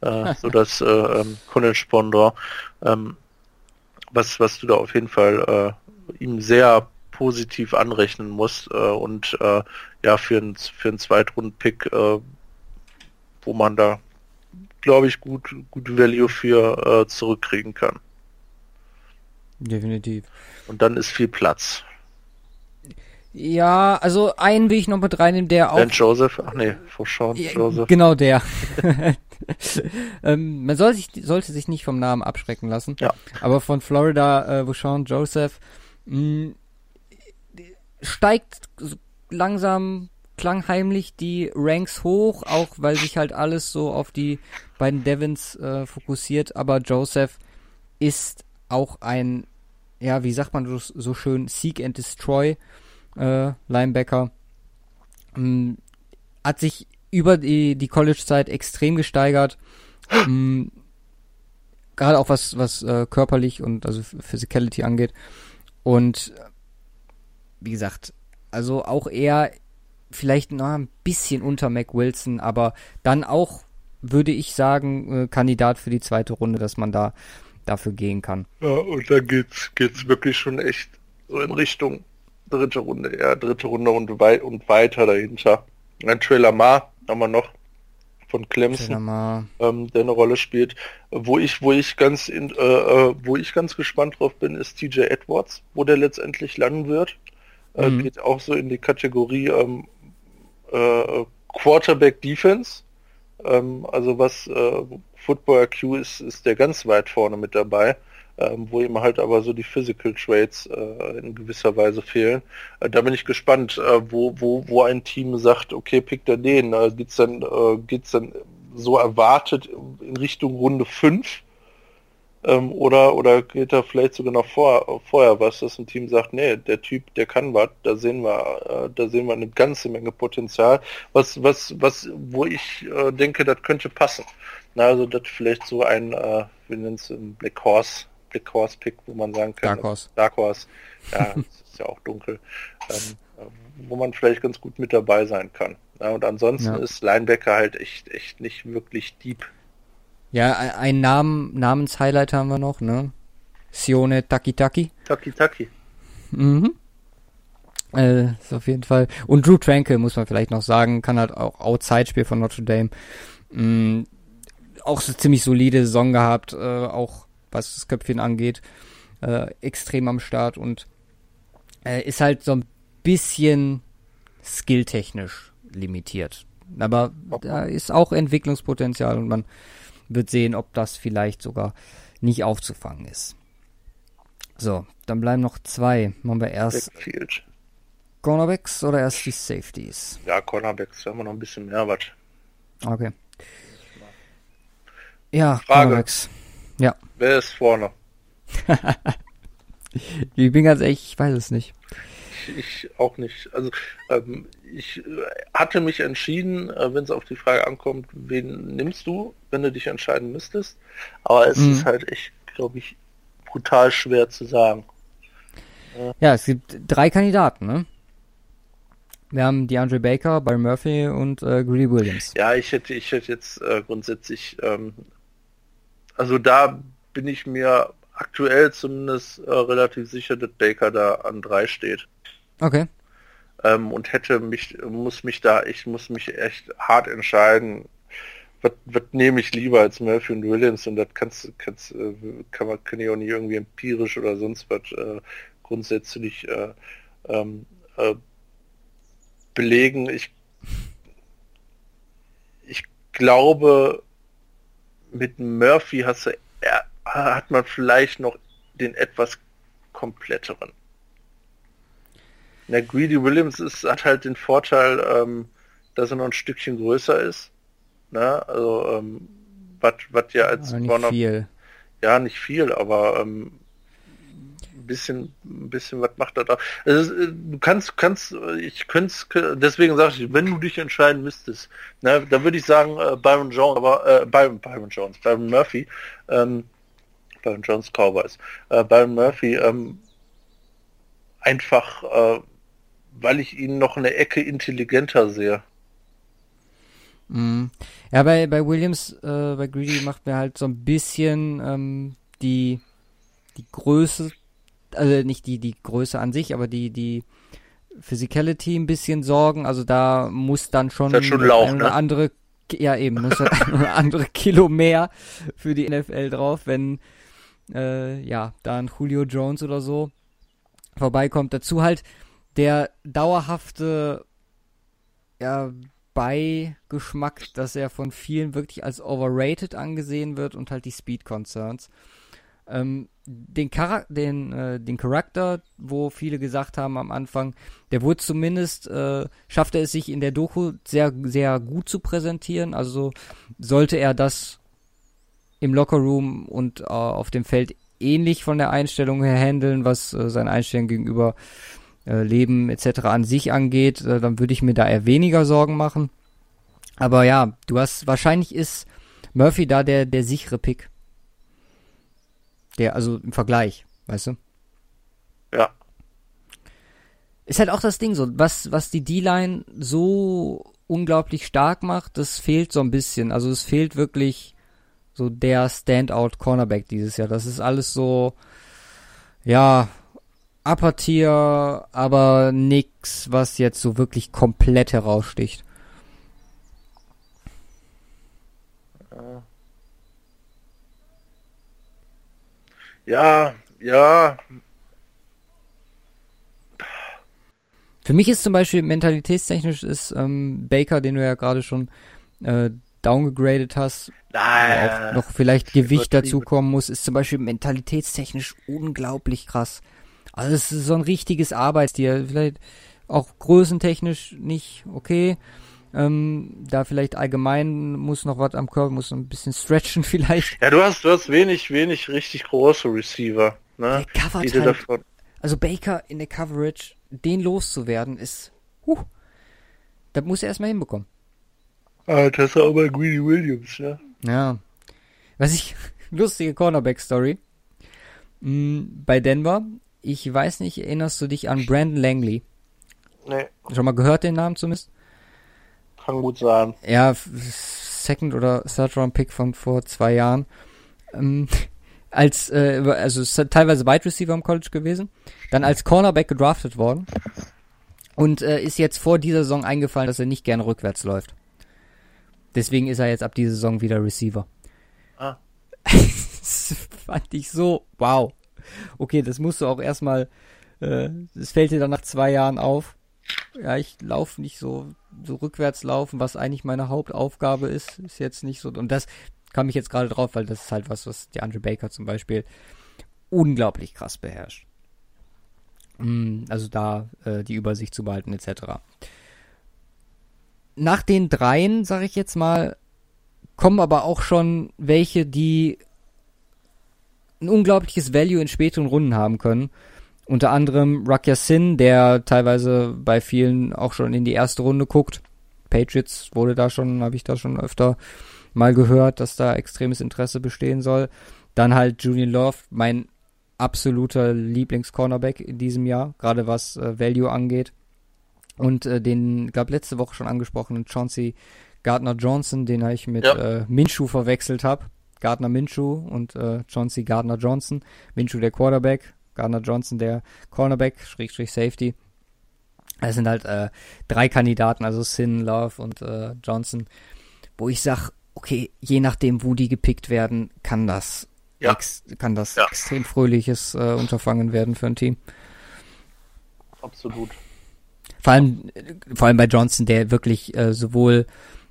äh, so das äh, ähm, College-Pendant. Ähm, was, was du da auf jeden Fall ihm sehr positiv anrechnen musst äh, und ja, für einen für einen Zweitrunden-Pick, wo man da glaube ich, gut, gut Value für äh, zurückkriegen kann. Definitiv. Und dann ist viel Platz. Ja, also einen will ich noch mit reinnehmen, der auch. Ben Joseph, ach nee, Sean Ja, Joseph. Genau der. ähm, man soll sich, sollte sich nicht vom Namen abschrecken lassen. Ja. Aber von Florida, äh, wo Sean Joseph mh, steigt so langsam klangheimlich die Ranks hoch, auch weil sich halt alles so auf die beiden Devons äh, fokussiert. Aber Joseph ist auch ein, ja, wie sagt man das so schön, Seek and Destroy äh, Linebacker. Ähm, hat sich über die, die College-Zeit extrem gesteigert. Ähm, Gerade auch was, was äh, körperlich und also Physicality angeht. Und äh, wie gesagt, also auch eher vielleicht noch ein bisschen unter Mac Wilson, aber dann auch, würde ich sagen, äh, Kandidat für die zweite Runde, dass man da dafür gehen kann. Ja, und dann geht's, geht's wirklich schon echt so in Richtung dritte Runde, ja, dritte Runde und, wei und weiter dahinter. Ein Trailer Ma haben wir noch von Clemson, ähm, der eine Rolle spielt. Wo ich, wo ich ganz in, äh, äh, wo ich ganz gespannt drauf bin, ist TJ Edwards, wo der letztendlich landen wird. Äh, Mhm. Geht auch so in die Kategorie ähm, äh, Quarterback Defense. Ähm, also was äh, Football IQ ist, ist der ganz weit vorne mit dabei, ähm, wo ihm halt aber so die Physical Traits äh, in gewisser Weise fehlen. Äh, da bin ich gespannt, äh, wo, wo, wo ein Team sagt, okay, pickt er den. Äh, geht's dann, geht's dann so erwartet in Richtung Runde 5? Ähm, oder, oder geht da vielleicht sogar noch vor, vorher was, dass ein Team sagt, nee, der Typ, der kann was, da sehen wir, äh, da sehen wir eine ganze Menge Potenzial, was, was, was, wo ich äh, denke, das könnte passen. Na, also das vielleicht so ein, äh, wir nennen es ein Black Horse, Black Horse Pick, wo man sagen kann, Dark Horse. Dark Horse, ja, es ist ja auch dunkel, ähm, äh, wo man vielleicht ganz gut mit dabei sein kann. Ja, und ansonsten Ja. ist Linebacker halt echt, echt nicht wirklich deep. Ja, ein- ein Namen, Namenshighlight haben wir noch, ne? Sione Takitaki. Taki Taki. Mhm. Äh, ist auf jeden Fall. Und Drew Tranquil muss man vielleicht noch sagen, kann halt auch Outside-Spiel von Notre Dame. Mm, auch so ziemlich solide Saison gehabt, äh, auch was das Köpfchen angeht. Äh, extrem am Start und äh, ist halt so ein bisschen skilltechnisch limitiert. Aber da ist auch Entwicklungspotenzial und man wird sehen, ob das vielleicht sogar nicht aufzufangen ist. So, dann bleiben noch zwei. Machen wir erst Backfield. Cornerbacks oder erst die Safeties? Ja, Cornerbacks, da haben wir noch ein bisschen mehr was. Okay. Ja, Frage. Cornerbacks. Ja, Wer ist vorne? ich bin ganz ehrlich, ich weiß es nicht. Ich, ich auch nicht. Also ähm, ich äh, hatte mich entschieden, äh, wenn es auf die Frage ankommt, wen nimmst du, wenn du dich entscheiden müsstest. Aber es Mhm. ist halt echt, glaube ich, brutal schwer zu sagen. Ja, es gibt drei Kandidaten, ne? Wir haben DeAndre Baker, Byron Murphy und äh, Greedy Williams. Ja, ich hätte, ich hätte jetzt äh, grundsätzlich, ähm, also da bin ich mir aktuell zumindest äh, relativ sicher, dass Baker da an drei steht. Okay. Ähm, und hätte mich, muss mich da, ich muss mich echt hart entscheiden, was, nehme ich lieber als Murphy und Williams und das kannst, kannst äh, kann man kann ich auch nicht irgendwie empirisch oder sonst was äh, grundsätzlich äh, ähm, äh, belegen. Ich, ich glaube, mit Murphy hast du, er, hat man vielleicht noch den etwas kompletteren. Der Greedy Williams ist, hat halt den Vorteil, ähm, dass er noch ein Stückchen größer ist. Ne? Also, ähm, was ja als nicht Bonner, viel. Ja, nicht viel, aber ähm, bisschen, ein bisschen, was macht er da? Also, äh, du kannst, kannst, ich könnte deswegen sage ich, wenn du dich entscheiden müsstest, ne, dann würde ich sagen äh, Byron Jones, aber äh, Byron, Byron Jones, Byron Murphy, ähm, Byron Jones Cowboys, äh, Byron Murphy, ähm, einfach, äh, weil ich ihn noch eine Ecke intelligenter sehe. Mm. Ja, bei, bei Williams, äh, bei Greedy macht mir halt so ein bisschen ähm, die, die Größe also nicht die, die Größe an sich, aber die, die Physicality ein bisschen sorgen. Also da muss dann schon, das schon Lauch, eine ne? andere, ja eben, muss ein andere Kilo mehr für die NFL drauf, wenn äh, ja, da ein Julio Jones oder so vorbeikommt. Dazu halt der dauerhafte ja, Beigeschmack, dass er von vielen wirklich als overrated angesehen wird und halt die Speed Concerns. Ähm, den, Char den, äh, den Charakter, wo viele gesagt haben am Anfang, der wurde zumindest, äh, schaffte es sich in der Doku sehr, sehr gut zu präsentieren. Also sollte er das im Lockerroom und äh, auf dem Feld ähnlich von der Einstellung her handeln, was äh, seine Einstellung gegenüber äh, Leben etc. an sich angeht, äh, dann würde ich mir da eher weniger Sorgen machen. Aber ja, du hast, wahrscheinlich ist Murphy da der, der sichere Pick. Der, also im Vergleich, weißt du? Ja. Ist halt auch das Ding so, was, was die D-Line so unglaublich stark macht, das fehlt so ein bisschen. Also es fehlt wirklich so der Standout Cornerback dieses Jahr. Das ist alles so, ja, Upper Tier, aber nix, was jetzt so wirklich komplett heraussticht. Ja, ja. Für mich ist zum Beispiel mentalitätstechnisch ist ähm, Baker, den du ja gerade schon äh, downgegradet hast, Nein, auch noch vielleicht Gewicht dazukommen muss, ist zum Beispiel mentalitätstechnisch unglaublich krass. Also es ist so ein richtiges Arbeitstier. Vielleicht auch größentechnisch nicht okay. Ähm, da vielleicht allgemein muss noch was am Körper, muss ein bisschen stretchen vielleicht. Ja, du hast, du hast wenig, wenig richtig große Receiver. Ne? Halt, davon... Also Baker in der Coverage, den loszuwerden, ist, huh, das muss er erstmal hinbekommen. Ah, das ist auch bei Greedy Williams, ja. Ja. Was ich, lustige Cornerback-Story. Hm, bei Denver, ich weiß nicht, erinnerst du dich an Brandon Langley? Nee. Schon mal gehört den Namen zumindest? Kann gut sein. Ja, Second oder Third Round Pick von vor zwei Jahren. Ähm, als, äh, also teilweise Wide Receiver im College gewesen, dann als Cornerback gedraftet worden und äh, ist jetzt vor dieser Saison eingefallen, dass er nicht gerne rückwärts läuft. Deswegen ist er jetzt ab dieser Saison wieder Receiver. Ah. das fand ich so, wow. Okay, das musst du auch erstmal, äh, das fällt dir dann nach zwei Jahren auf ja, ich laufe nicht so, so rückwärts laufen, was eigentlich meine Hauptaufgabe ist, ist jetzt nicht so. Und das kam ich jetzt gerade drauf, weil das ist halt was, was der Andre Baker zum Beispiel unglaublich krass beherrscht. Mm, also da äh, die Übersicht zu behalten, etc. Nach den dreien, sag ich jetzt mal, kommen aber auch schon welche, die ein unglaubliches Value in späteren Runden haben können. Unter anderem Rakya Sin, der teilweise bei vielen auch schon in die erste Runde guckt. Patriots wurde da schon, habe ich da schon öfter mal gehört, dass da extremes Interesse bestehen soll. Dann halt Julian Love, mein absoluter Lieblings-Cornerback in diesem Jahr, gerade was äh, Value angeht. Und äh, den, glaube letzte Woche schon angesprochenen Chauncey Gardner Johnson, den ich mit Ja. äh, Minshew verwechselt habe. Gardner Minshew und äh, Chauncey Gardner Johnson. Minshew der Quarterback, Gardner Johnson der Cornerback, Schrägstrich Safety. Es sind halt äh, drei Kandidaten, also Sin, Love und äh, Johnson, wo ich sag, okay, je nachdem, wo die gepickt werden, kann das Ja. kann das Ja. extrem fröhliches äh, Unterfangen werden für ein Team. Absolut. Vor allem, vor allem bei Johnson, der wirklich äh, sowohl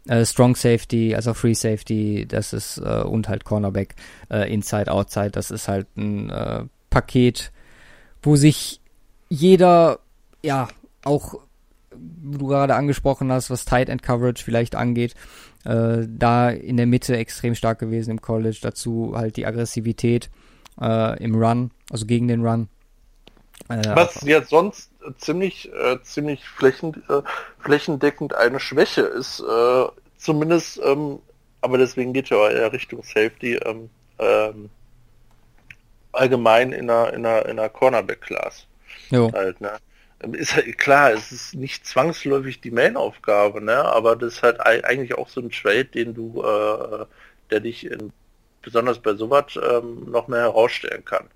äh, Strong Safety als auch Free Safety, das ist äh, und halt Cornerback, äh, Inside, Outside, das ist halt ein äh, Paket, wo sich jeder, ja, auch du gerade angesprochen hast, was Tight End Coverage vielleicht angeht, äh, da in der Mitte extrem stark gewesen im College, dazu halt die Aggressivität im Run, also gegen den Run. Was jetzt sonst ziemlich, äh, ziemlich flächen, äh, flächendeckend eine Schwäche ist, äh, zumindest, ähm, aber deswegen geht ja eher Richtung Safety, ähm, ähm, allgemein in einer, in einer, in einer Cornerback-Class halt, ne? Ähm, Ist halt klar, es ist nicht zwangsläufig die Main-Aufgabe, ne? Aber das ist halt ei- eigentlich auch so ein Trade, den du, äh, der dich in, besonders bei sowas ähm, noch mehr herausstellen kann.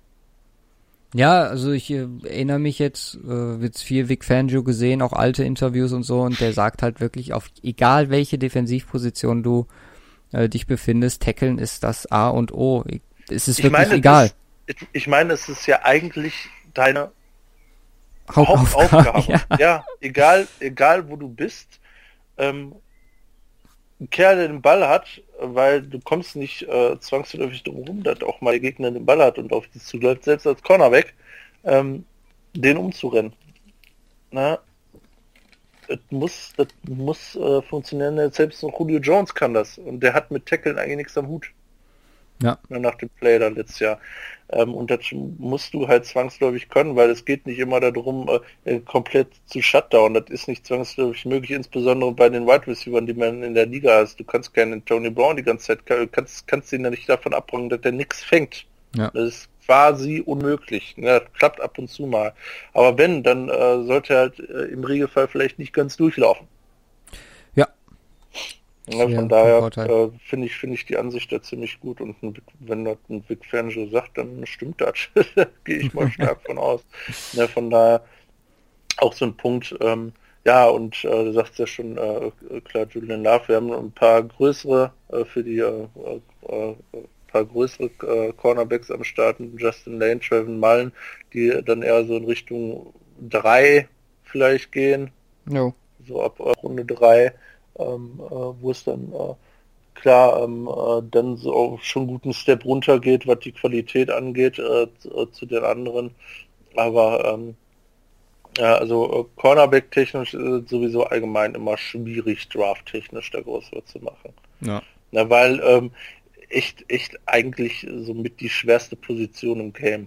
Ja, also ich äh, erinnere mich jetzt, äh, jetzt viel Vic Fangio gesehen, auch alte Interviews und so, und der sagt halt wirklich, auf egal welche Defensivposition du äh, dich befindest, tackeln ist das A und O. Es ist Ich wirklich meine, egal. Das, ich- meine, es ist ja eigentlich deine Hauptaufgabe. Hauptaufgabe. Ja. Ja. egal, egal wo du bist. Ähm, ein Kerl, der den Ball hat, weil du kommst nicht äh, zwangsläufig drum rum, dass auch mal der Gegner den Ball hat und auf dich zuläuft, selbst als Cornerback, ähm, den umzurennen. Na, das muss, das muss äh, funktionieren. Selbst ein Julio Jones kann das und der hat mit Tackeln eigentlich nichts am Hut. Ja. Nach dem Play dann letztes Jahr. Ähm, und das musst du halt zwangsläufig können, weil es geht nicht immer darum, äh, komplett zu Shutdown. Das ist nicht zwangsläufig möglich, insbesondere bei den Wide Receivers, die man in der Liga hast. Du kannst keinen Tony Brown die ganze Zeit, du kannst, kannst ihn ja nicht davon abbringen, dass der nichts fängt. Ja. Das ist quasi unmöglich. Ne, das klappt ab und zu mal. Aber wenn, dann äh, sollte er halt äh, im Regelfall vielleicht nicht ganz durchlaufen. Ja. Ja, Ja, von daher äh, finde ich, finde ich die Ansicht da ziemlich gut und ein, wenn das ein Vic Fangio sagt, dann stimmt das. Da Gehe ich mal stark von aus. Ne, von daher auch so ein Punkt, ähm, ja, und äh, du sagst ja schon, äh, klar, Julian Love, wir haben ein paar größere äh, für die äh, äh, äh, paar größere äh, Cornerbacks am Start, Justin Lane, Trevin Mullen, die dann eher so in Richtung drei vielleicht gehen, Jo. so ab äh, Runde 3, ähm, äh, wo es dann äh, klar ähm, äh, dann so auch schon guten Step runter geht, was die Qualität angeht äh, zu, äh, zu den anderen. Aber ähm, ja, also äh, Cornerback technisch ist es sowieso allgemein immer schwierig, Draft technisch da groß was zu machen. Ja. Na, weil ähm, echt, echt eigentlich somit die schwerste Position im Game.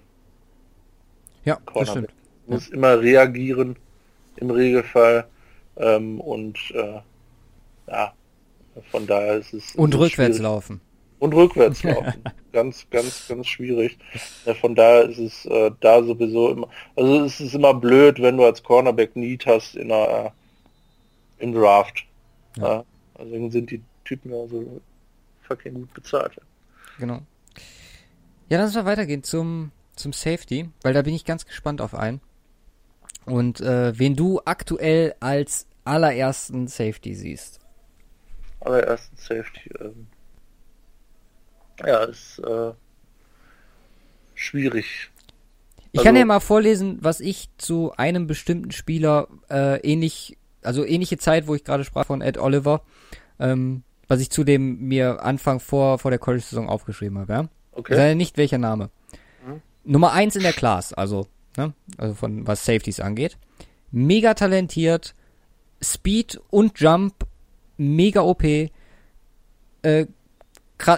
Ja, das Cornerback. stimmt. Muss immer reagieren im Regelfall ähm, und äh, ja, von daher ist es Und rückwärts schwierig. laufen. und rückwärts laufen. ganz, ganz, ganz schwierig. Von daher ist es äh, da sowieso immer, also es ist immer blöd, wenn du als Cornerback Need hast in einer äh, im Draft. Ja. Ja. Also deswegen sind die Typen ja so fucking gut bezahlt. Genau. Ja, lass mal weitergehen zum, zum Safety, weil da bin ich ganz gespannt auf einen. Und äh, wen du aktuell als allerersten Safety siehst. Allerersten Safety. Ähm, ja, ist äh, schwierig. Ich Also- kann ja mal vorlesen, was ich zu einem bestimmten Spieler äh, ähnlich, also ähnliche Zeit, wo ich gerade sprach von Ed Oliver, ähm, was ich zu dem mir Anfang vor, vor der College-Saison aufgeschrieben habe, ja? Okay. sage nicht welcher Name. Mhm. Nummer eins in der Class, also, ne? Also von was Safeties angeht. Mega talentiert, Speed und Jump, mega OP. Äh,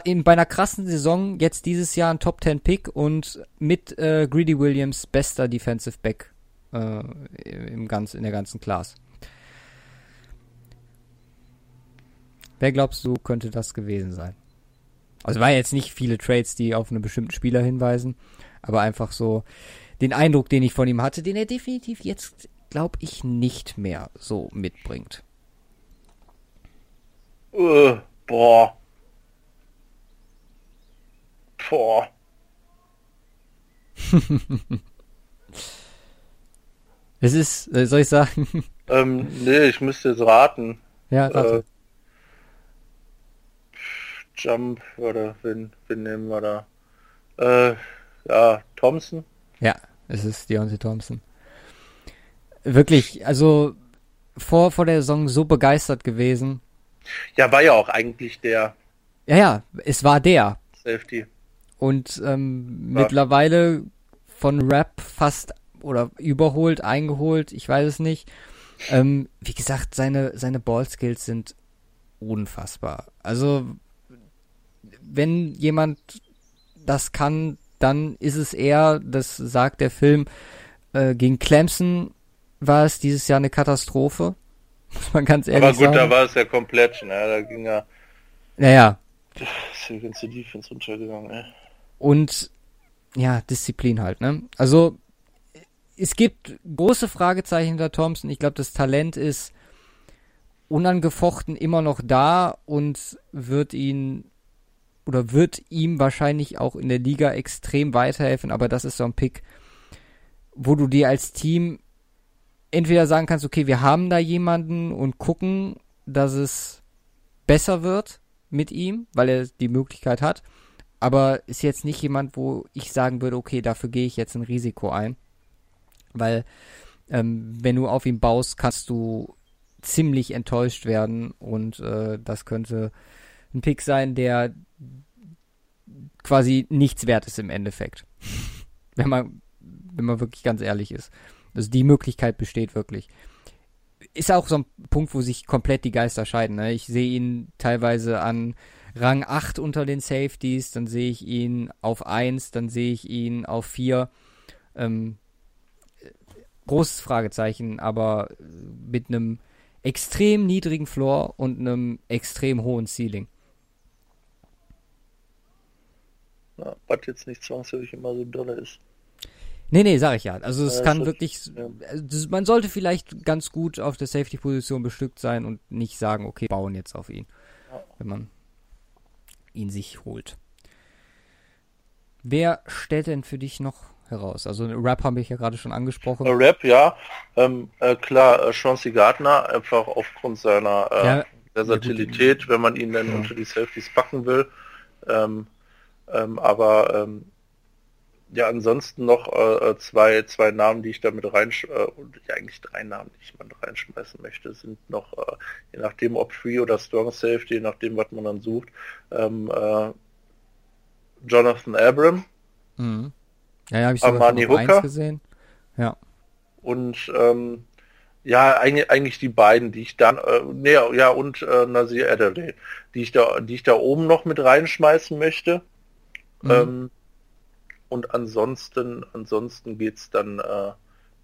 in, bei einer krassen Saison jetzt dieses Jahr ein Top 10 Pick und mit äh, Greedy Williams bester Defensive Back äh, im ganz, in der ganzen Class. Wer glaubst du, könnte das gewesen sein? Also war jetzt nicht viele Trades, die auf einen bestimmten Spieler hinweisen, aber einfach so den Eindruck, den ich von ihm hatte, den er definitiv jetzt glaube ich, nicht mehr so mitbringt. Uh, boah. Boah. es ist, äh, soll ich sagen? Ähm, nee, ich müsste jetzt raten. Ja. Äh, Jump oder wen, wen nehmen wir da? Äh, ja, Thompson. Ja, es ist Deontay Thompson. Wirklich, also vor, vor der Saison so begeistert gewesen. Ja, war ja auch eigentlich der. Ja, ja, es war der. Safety. Und ähm, ja. mittlerweile von Rap fast oder überholt, eingeholt, ich weiß es nicht. Ähm, wie gesagt, seine, seine Ballskills sind unfassbar. Also, wenn jemand das kann, dann ist es eher, das sagt der Film, äh, gegen Clemson war es dieses Jahr eine Katastrophe. Muss man ganz ehrlich sagen. Aber gut, sagen. da war es ja komplett, ne? Da ging ja. Naja. Ist die ganze Defense untergegangen, ne? Und ja, Disziplin halt, ne? Also es gibt große Fragezeichen hinter Thompson. Ich glaube, das Talent ist unangefochten immer noch da und wird ihn oder wird ihm wahrscheinlich auch in der Liga extrem weiterhelfen, aber das ist so ein Pick, wo du dir als Team entweder sagen kannst, okay, wir haben da jemanden und gucken, dass es besser wird mit ihm, weil er die Möglichkeit hat, aber ist jetzt nicht jemand, wo ich sagen würde, okay, dafür gehe ich jetzt ein Risiko ein, weil ähm, wenn du auf ihn baust, kannst du ziemlich enttäuscht werden und äh, das könnte ein Pick sein, der quasi nichts wert ist im Endeffekt. wenn man, wenn man wirklich ganz ehrlich ist. Also die Möglichkeit besteht wirklich. Ist auch so ein Punkt, wo sich komplett die Geister scheiden. Ne? Ich sehe ihn teilweise an Rang 8 unter den Safeties, dann sehe ich ihn auf 1, dann sehe ich ihn auf 4. Ähm, großes Fragezeichen, aber mit einem extrem niedrigen Floor und einem extrem hohen Ceiling. Ja, was jetzt nicht zwangsläufig immer so dolle ist. Nee, nee, sag ich ja. Also es ja, kann wirklich, ja. also man sollte vielleicht ganz gut auf der Safety-Position bestückt sein und nicht sagen, okay, bauen jetzt auf ihn, ja. wenn man ihn sich holt. Wer stellt denn für dich noch heraus? Also Rap habe ich ja gerade schon angesprochen. Äh, Rap, ja. Ähm, äh, klar, äh, Chauncey Gardner, einfach aufgrund seiner äh, ja, Versatilität, wenn man ihn dann unter die Safeties packen will. Ähm, ähm, aber ähm, ja, ansonsten noch äh, äh, zwei, zwei Namen, die ich damit rein, äh, ja, eigentlich drei Namen, die ich mal reinschmeißen möchte, sind noch, äh, je nachdem ob Free oder Strong Safety, je nachdem, was man dann sucht, ähm, äh, Jonathan Abram. Mhm. Ja, ja habe ich Armani Hooker gesehen. Ja. Und ähm, ja, eigentlich, eigentlich die beiden, die ich dann, äh, nee, ja, und äh, Nasir Adderley, die ich da, die ich da oben noch mit reinschmeißen möchte. Mhm. Ähm, und ansonsten, ansonsten geht's dann, äh,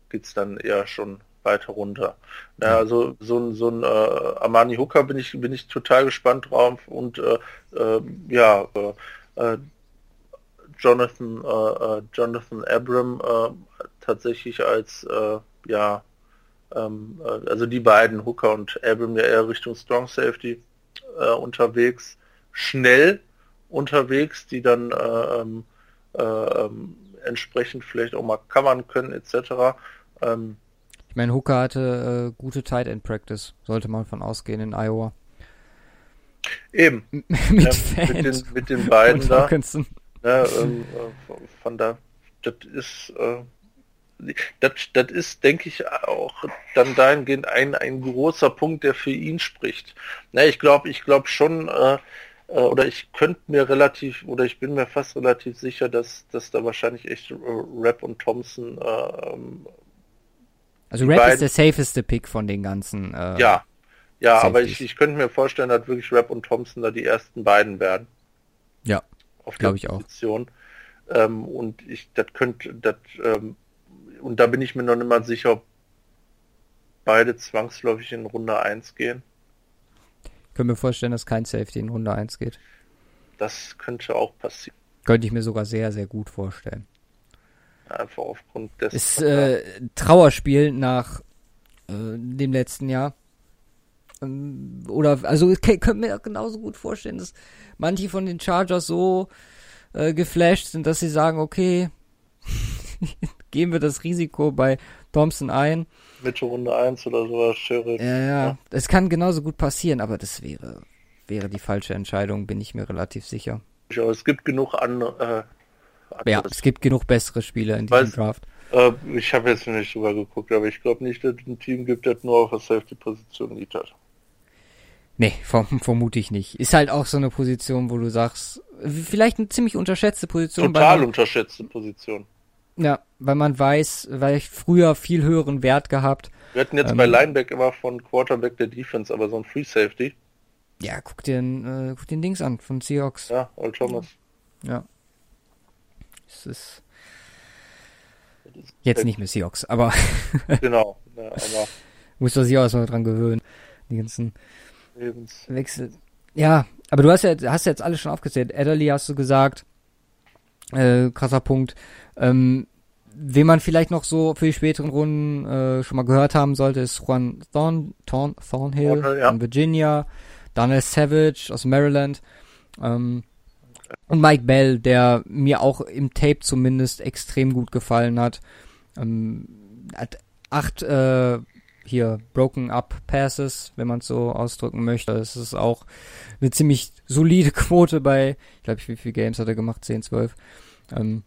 geht's dann eher schon weiter runter. Ja, also so ein so ein äh, Armani Hooker bin ich bin ich total gespannt drauf. Und äh, äh, ja äh, äh Jonathan äh, Jonathan Abram tatsächlich als äh, ja ähm, äh, also die beiden Hooker und Abram ja eher Richtung Strong Safety äh, unterwegs. Schnell unterwegs die dann äh, ähm, äh, ähm, entsprechend vielleicht auch mal covern können etc. Ähm, ich meine, Hooker hatte äh, gute Tight End Practice, sollte man von ausgehen in Iowa. Eben. mit, ja, mit, den, mit den beiden da. Ja, ähm, äh, von da, das ist, äh, das, das ist, denke ich, auch dann dahingehend ein, ein großer Punkt, der für ihn spricht. Ja, ich glaube, ich glaube schon, äh, äh, oder ich könnte mir relativ, oder ich bin mir fast relativ sicher, dass, dass da wahrscheinlich echt äh, Rap und Thompson äh, ähm, also Rap ist der safeste Pick von den ganzen. Äh, ja, ja, Safeties. aber ich, ich könnte mir vorstellen, dass wirklich Rap und Thompson da die ersten beiden werden. Ja, glaube ich Position. auch. Ähm, und ich, das könnte, das, ähm, und da bin ich mir noch nicht mal sicher, ob beide zwangsläufig in Runde 1 gehen. Ich könnte mir vorstellen, dass kein Safety in Runde 1 geht. Das könnte auch passieren. Könnte ich mir sogar sehr, sehr gut vorstellen. Einfach aufgrund des. Ist äh, Trauerspiel nach äh, dem letzten Jahr. Ähm, oder, also ich könnte mir genauso gut vorstellen, dass manche von den Chargers so äh, geflasht sind, dass sie sagen, okay, gehen wir das Risiko bei Thompson ein. Mitte Runde 1 oder sowas, Sherry. Ja, ja, es kann genauso gut passieren, aber das wäre, wäre die falsche Entscheidung, bin ich mir relativ sicher. Ja, es gibt genug andere. Äh, ja, es gibt genug bessere Spieler in diesem Weiß, Draft. Äh, ich habe jetzt nicht sogar geguckt, aber ich glaube nicht, dass es ein Team gibt, das nur auf der Safety-Position liegt hat. Nee, verm vermute ich nicht. Ist halt auch so eine Position, wo du sagst, vielleicht eine ziemlich unterschätzte Position. Total unterschätzte Position. Ja, weil man weiß, weil ich früher viel höheren Wert gehabt. Wir hatten jetzt ähm, bei Lineback immer von Quarterback der Defense, aber so ein Free Safety. Ja, guck dir, äh, guck den Dings an von Seahawks. Ja, Old Thomas. Ja. Es ist jetzt nicht mehr Seahawks, aber genau. Ja, aber muss doch sich auch erstmal dran gewöhnen. Die ganzen Lebenswechsel. Ja, aber du hast ja hast jetzt alles schon aufgezählt. Adderley hast du gesagt. Äh, krasser Punkt. Ähm, wen man vielleicht noch so für die späteren Runden äh, schon mal gehört haben sollte, ist Juan Thorn, Thorn, Thornhill okay, ja. von Virginia, Daniel Savage aus Maryland ähm, und Mike Bell, der mir auch im Tape zumindest extrem gut gefallen hat. Ähm, hat acht äh, hier Broken Up Passes, wenn man es so ausdrücken möchte. Das ist auch eine ziemlich solide Quote bei, ich glaube, wie viele Games hat er gemacht? 10, 12. Ähm,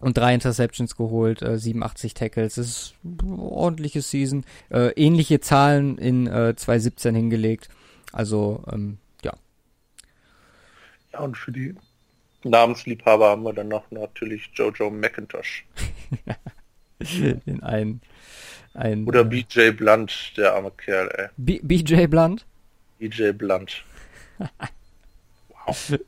und drei Interceptions geholt, äh, 87 Tackles. Das ist ein ordentliches Season. Äh, ähnliche Zahlen in äh, 2017 hingelegt. Also, ähm, ja. Ja, und für die Namensliebhaber haben wir dann noch natürlich Jojo McIntosh. Den einen, einen. Oder BJ Blunt, der arme Kerl, ey. B BJ Blunt? BJ Blunt. wow.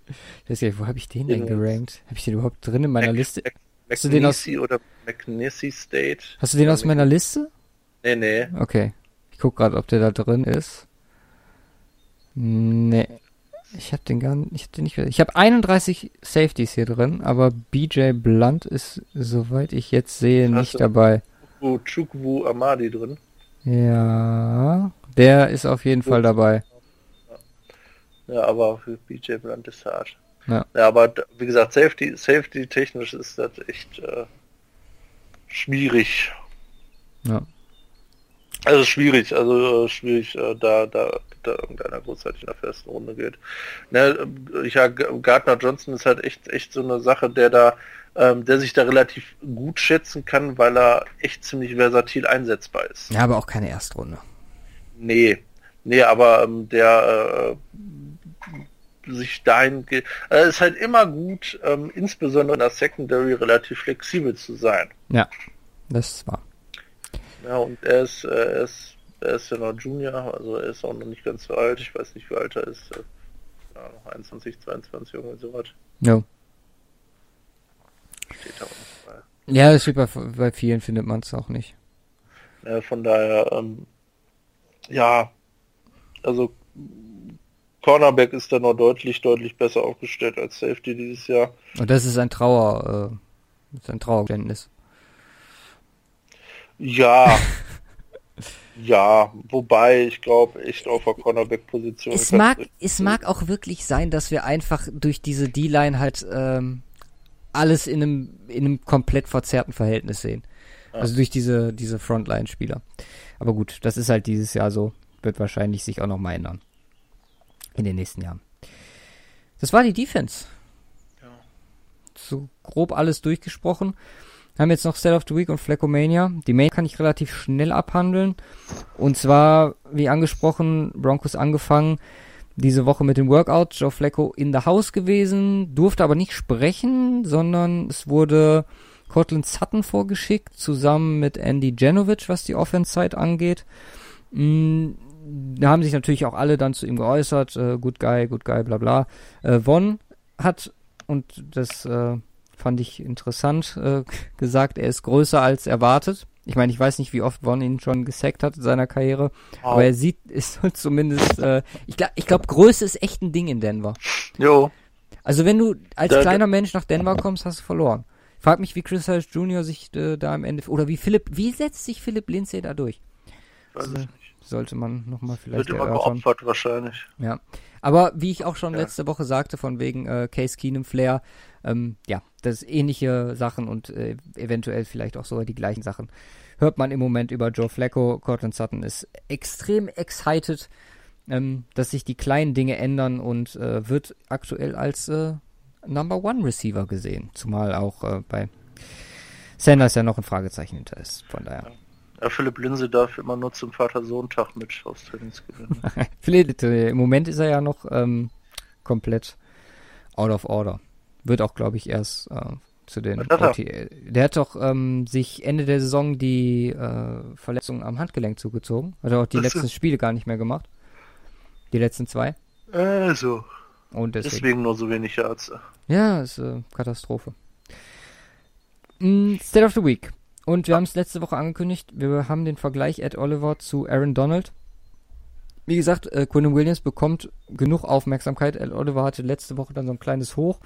Ich weiß nicht, wo habe ich den denn gerankt? Habe ich den überhaupt drin in meiner Mac, Liste? Mac, Hast du den aus oder McNissy State? Hast du den aus meiner Liste? Nee, nee. Okay. Ich guck gerade, ob der da drin ist. Nee. Ich habe den gar nicht, ich hab den nicht, ich habe 31 Safeties hier drin, aber BJ Blunt ist, soweit ich jetzt sehe, nicht dabei. Chukwu Amadi drin? Ja, der ist auf jeden Fall dabei. Ja, aber für BJ Blunt ist hart. Ja. ja, aber wie gesagt, Safety, Safety technisch ist das echt äh, schwierig. Ja. Also schwierig, also äh, schwierig, äh, da, da, da irgendeiner großartig in der ersten Runde geht. Ne, ich ja, Gardner Johnson ist halt echt, echt so eine Sache, der da, ähm, der sich da relativ gut schätzen kann, weil er echt ziemlich versatil einsetzbar ist. Ja, aber auch keine Erstrunde. Nee, nee, aber ähm, der äh, sich dahin geht. Also es ist halt immer gut, ähm, insbesondere in der Secondary relativ flexibel zu sein. Ja, das ist wahr. Ja, und er ist, äh, er ist, er ist ja noch Junior, also er ist auch noch nicht ganz so alt. Ich weiß nicht, wie alt er ist. Ja, noch 21, 22, irgendwie sowas. Ja. Steht da auch bei. Ja, das steht bei, bei vielen findet man es auch nicht. Ja, von daher, ähm, ja, also Cornerback ist da noch deutlich, deutlich besser aufgestellt als Safety dieses Jahr. Und das ist ein Trauer, äh, ist ein Trauergeständnis. Ja. ja, wobei ich glaube, echt auf der Cornerback-Position. Es mag, es mag auch wirklich sein, dass wir einfach durch diese D-Line halt ähm, alles in einem, in einem komplett verzerrten Verhältnis sehen. Ja. Also durch diese, diese Frontline-Spieler. Aber gut, das ist halt dieses Jahr so. Wird wahrscheinlich sich auch noch mal ändern in den nächsten Jahren. Das war die Defense. Ja. So grob alles durchgesprochen. Wir haben jetzt noch Set of the Week und Fleckomania. Die Main kann ich relativ schnell abhandeln. Und zwar, wie angesprochen, Broncos angefangen diese Woche mit dem Workout. Joe Flecko in the House gewesen, durfte aber nicht sprechen, sondern es wurde Cortland Sutton vorgeschickt, zusammen mit Andy Janovic, was die Offense-Zeit angeht. Mm, da haben sich natürlich auch alle dann zu ihm geäußert, äh, good guy, good guy, bla bla. Äh, Von hat, und das äh, fand ich interessant, äh, gesagt, er ist größer als erwartet. Ich meine, ich weiß nicht, wie oft Von ihn schon gesackt hat in seiner Karriere, oh. aber er sieht, ist zumindest, äh, ich glaube, ich glaub, Größe ist echt ein Ding in Denver. Jo. Also wenn du als da, kleiner Mensch nach Denver kommst, hast du verloren. Frag mich, wie Chris Harris Jr. sich äh, da am Ende, oder wie Philipp, wie setzt sich Philipp Lindsay da durch? Weiß So- ich nicht. Sollte man nochmal vielleicht Wird immer erörtern. geopfert wahrscheinlich. Ja. Aber wie ich auch schon Ja. letzte Woche sagte, von wegen äh, Case Keenum Flair, ähm, ja, das ähnliche Sachen und äh, eventuell vielleicht auch sogar die gleichen Sachen. Hört man im Moment über Joe Flacco. Cortland Sutton ist extrem excited, ähm, dass sich die kleinen Dinge ändern und äh, wird aktuell als äh, Number One Receiver gesehen. Zumal auch äh, bei Sanders ja noch ein Fragezeichen hinter ist. Von daher. Ja, Philipp Linse darf immer nur zum Vater-Sohn-Tag mit aufs Trainingsgelände. Vielleicht, äh, Im Moment ist er ja noch ähm, komplett out of order. Wird auch, glaube ich, erst äh, zu den? OTA. Der hat doch ähm, sich Ende der Saison die äh, Verletzung am Handgelenk zugezogen. Hat er auch die so. letzten Spiele gar nicht mehr gemacht. Die letzten zwei. also, Und deswegen. deswegen nur so wenig Ärzte. Ja, ist äh, Katastrophe. Mm, State of the Week. Und wir haben es letzte Woche angekündigt, wir haben den Vergleich Ed Oliver zu Aaron Donald. Wie gesagt, äh, Quinn Williams bekommt genug Aufmerksamkeit. Ed Oliver hatte letzte Woche dann so ein kleines Hoch.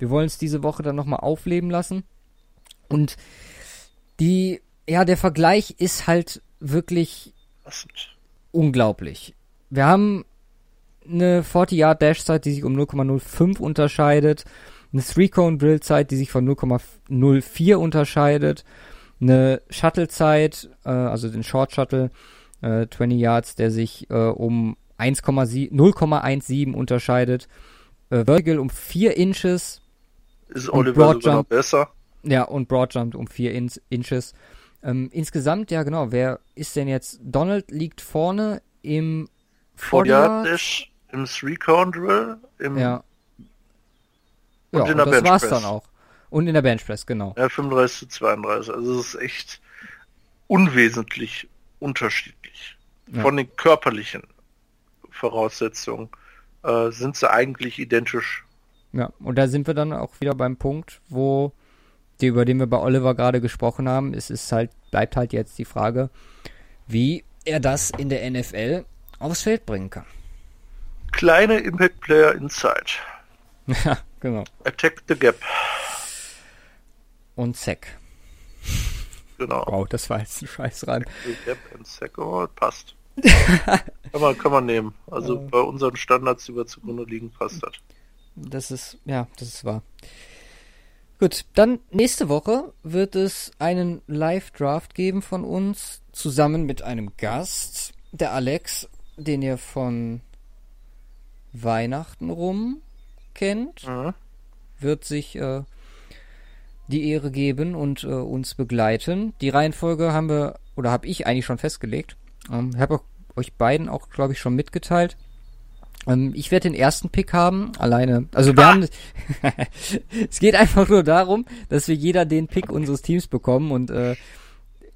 Wir wollen es diese Woche dann nochmal aufleben lassen. Und die, ja, der Vergleich ist halt wirklich unglaublich. Wir haben eine 40-Yard-Dash-Zeit, die sich um 0,05 unterscheidet, eine Three-Cone-Drill-Zeit, die sich von 0,04 unterscheidet, eine Shuttle-Zeit, äh, also den Short-Shuttle, äh, 20 Yards, der sich äh, um 1,7 0,17 unterscheidet, äh, Vertical um 4 Inches, Ist Und Oliver sogar noch besser? ja, und Broadjump um 4 in Inches. Ähm, insgesamt, ja genau, wer ist denn jetzt? Donald liegt vorne im 40 40 Yard. Dash, im Three-Count-Drill, im Ja. Und ja, in und der das war's Benchpress. dann auch. Und in der Benchpress, genau. ja, 35 zu 32. Also es ist echt unwesentlich unterschiedlich. Ja. Von den körperlichen Voraussetzungen äh, sind sie eigentlich identisch. Ja, und da sind wir dann auch wieder beim Punkt, wo die, über den wir bei Oliver gerade gesprochen haben, es ist halt, bleibt halt jetzt die Frage, wie er das in der NFL aufs Feld bringen kann. Kleine Impact-Player inside. Ja, genau. Attack the gap. Und Sack. Genau. Wow, das war jetzt ein scheiß ran. The gap and sack. Oh, passt. kann, man, kann man nehmen. Also bei unseren Standards, die wir zugrunde liegen, passt das. Das ist, ja, das ist wahr. Gut, dann nächste Woche wird es einen Live-Draft geben von uns, zusammen mit einem Gast, der Alex, den ihr von Weihnachten rum kennt, Mhm. wird sich äh, die Ehre geben und äh, uns begleiten. Die Reihenfolge haben wir, oder habe ich eigentlich schon festgelegt. Ähm, ich habe euch beiden auch, glaube ich, schon mitgeteilt. Ähm, ich werde den ersten Pick haben, alleine. Also wir Ah. haben, es geht einfach nur darum, dass wir jeder den Pick unseres Teams bekommen und äh,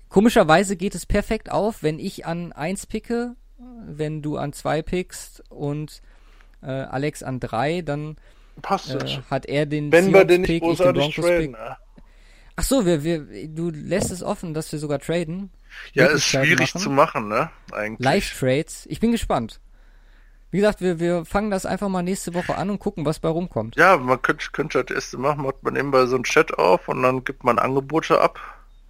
komischerweise geht es perfekt auf, wenn ich an eins picke, wenn du an zwei pickst und äh, Alex an drei, dann Passt äh, hat er den Wenn wir den nicht ich den traden. ne? Ach so, wir, wir, du lässt es offen, dass wir sogar traden. Ja, ist schwierig machen. zu machen, ne? Eigentlich. Live-Trades. Ich bin gespannt. Wie gesagt, wir, wir fangen das einfach mal nächste Woche an und gucken, was bei rumkommt. Ja, man könnte, könnte das erste machen, macht man nebenbei so einen Chat auf und dann gibt man Angebote ab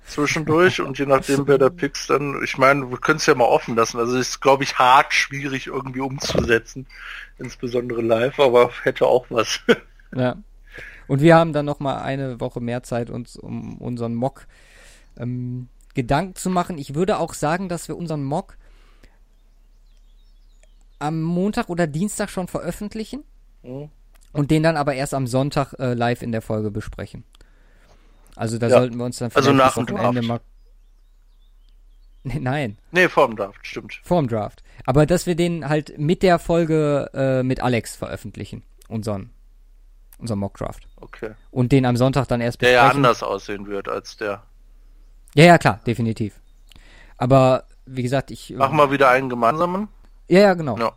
zwischendurch und je nachdem wer da picks dann, ich meine, wir können es ja mal offen lassen. Also ist glaube ich hart schwierig irgendwie umzusetzen, insbesondere live, aber hätte auch was. Ja. Und wir haben dann noch mal eine Woche mehr Zeit, uns um unseren Mock ähm, Gedanken zu machen. Ich würde auch sagen, dass wir unseren Mock am Montag oder Dienstag schon veröffentlichen Mhm. und den dann aber erst am Sonntag äh, live in der Folge besprechen. Also da Ja. sollten wir uns dann Also vielleicht nach das dem Draft. mal Nee, Nein, nee, vorm Draft, stimmt. vorm Draft. Aber dass wir den halt mit der Folge äh, mit Alex veröffentlichen, unseren, unseren Mock Draft. Okay. Und den am Sonntag dann erst Der ja besprechen. anders aussehen wird als der. Ja, ja, klar, definitiv. Aber wie gesagt, ich. Machen wir wieder einen gemeinsamen. Ja, ja, genau. Ja.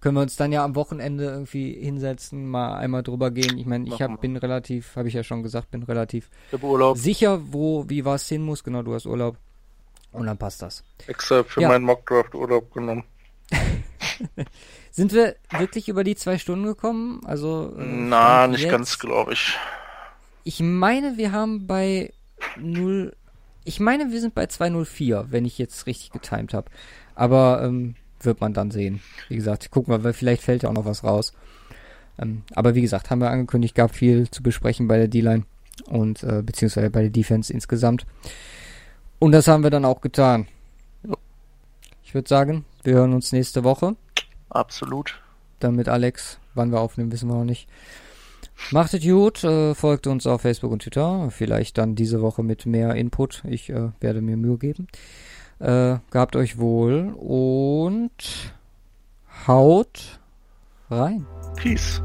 Können wir uns dann ja am Wochenende irgendwie hinsetzen, mal einmal drüber gehen. Ich meine, ich hab, bin relativ, habe ich ja schon gesagt, bin relativ sicher, wo, wie was hin muss. Genau, du hast Urlaub. Und dann passt das. extra für Ja. meinen Mockdraft Urlaub genommen. Sind wir wirklich über die zwei Stunden gekommen? Also. äh, Na, nicht jetzt- ganz, glaube ich. Ich meine, wir haben bei 0. ich meine, wir sind bei 204, wenn ich jetzt richtig getimed habe. Aber ähm, wird man dann sehen. Wie gesagt, gucken wir, vielleicht fällt ja auch noch was raus. Ähm, aber wie gesagt, haben wir angekündigt, gab viel zu besprechen bei der D-Line und äh, beziehungsweise bei der Defense insgesamt. Und das haben wir dann auch getan. Ich würde sagen, wir hören uns nächste Woche. Absolut. Damit Alex, wann wir aufnehmen, wissen wir noch nicht. Macht es gut, äh, folgt uns auf Facebook und Twitter. Vielleicht dann diese Woche mit mehr Input. Ich äh, werde mir Mühe geben. Äh, gehabt euch wohl und haut rein. Peace.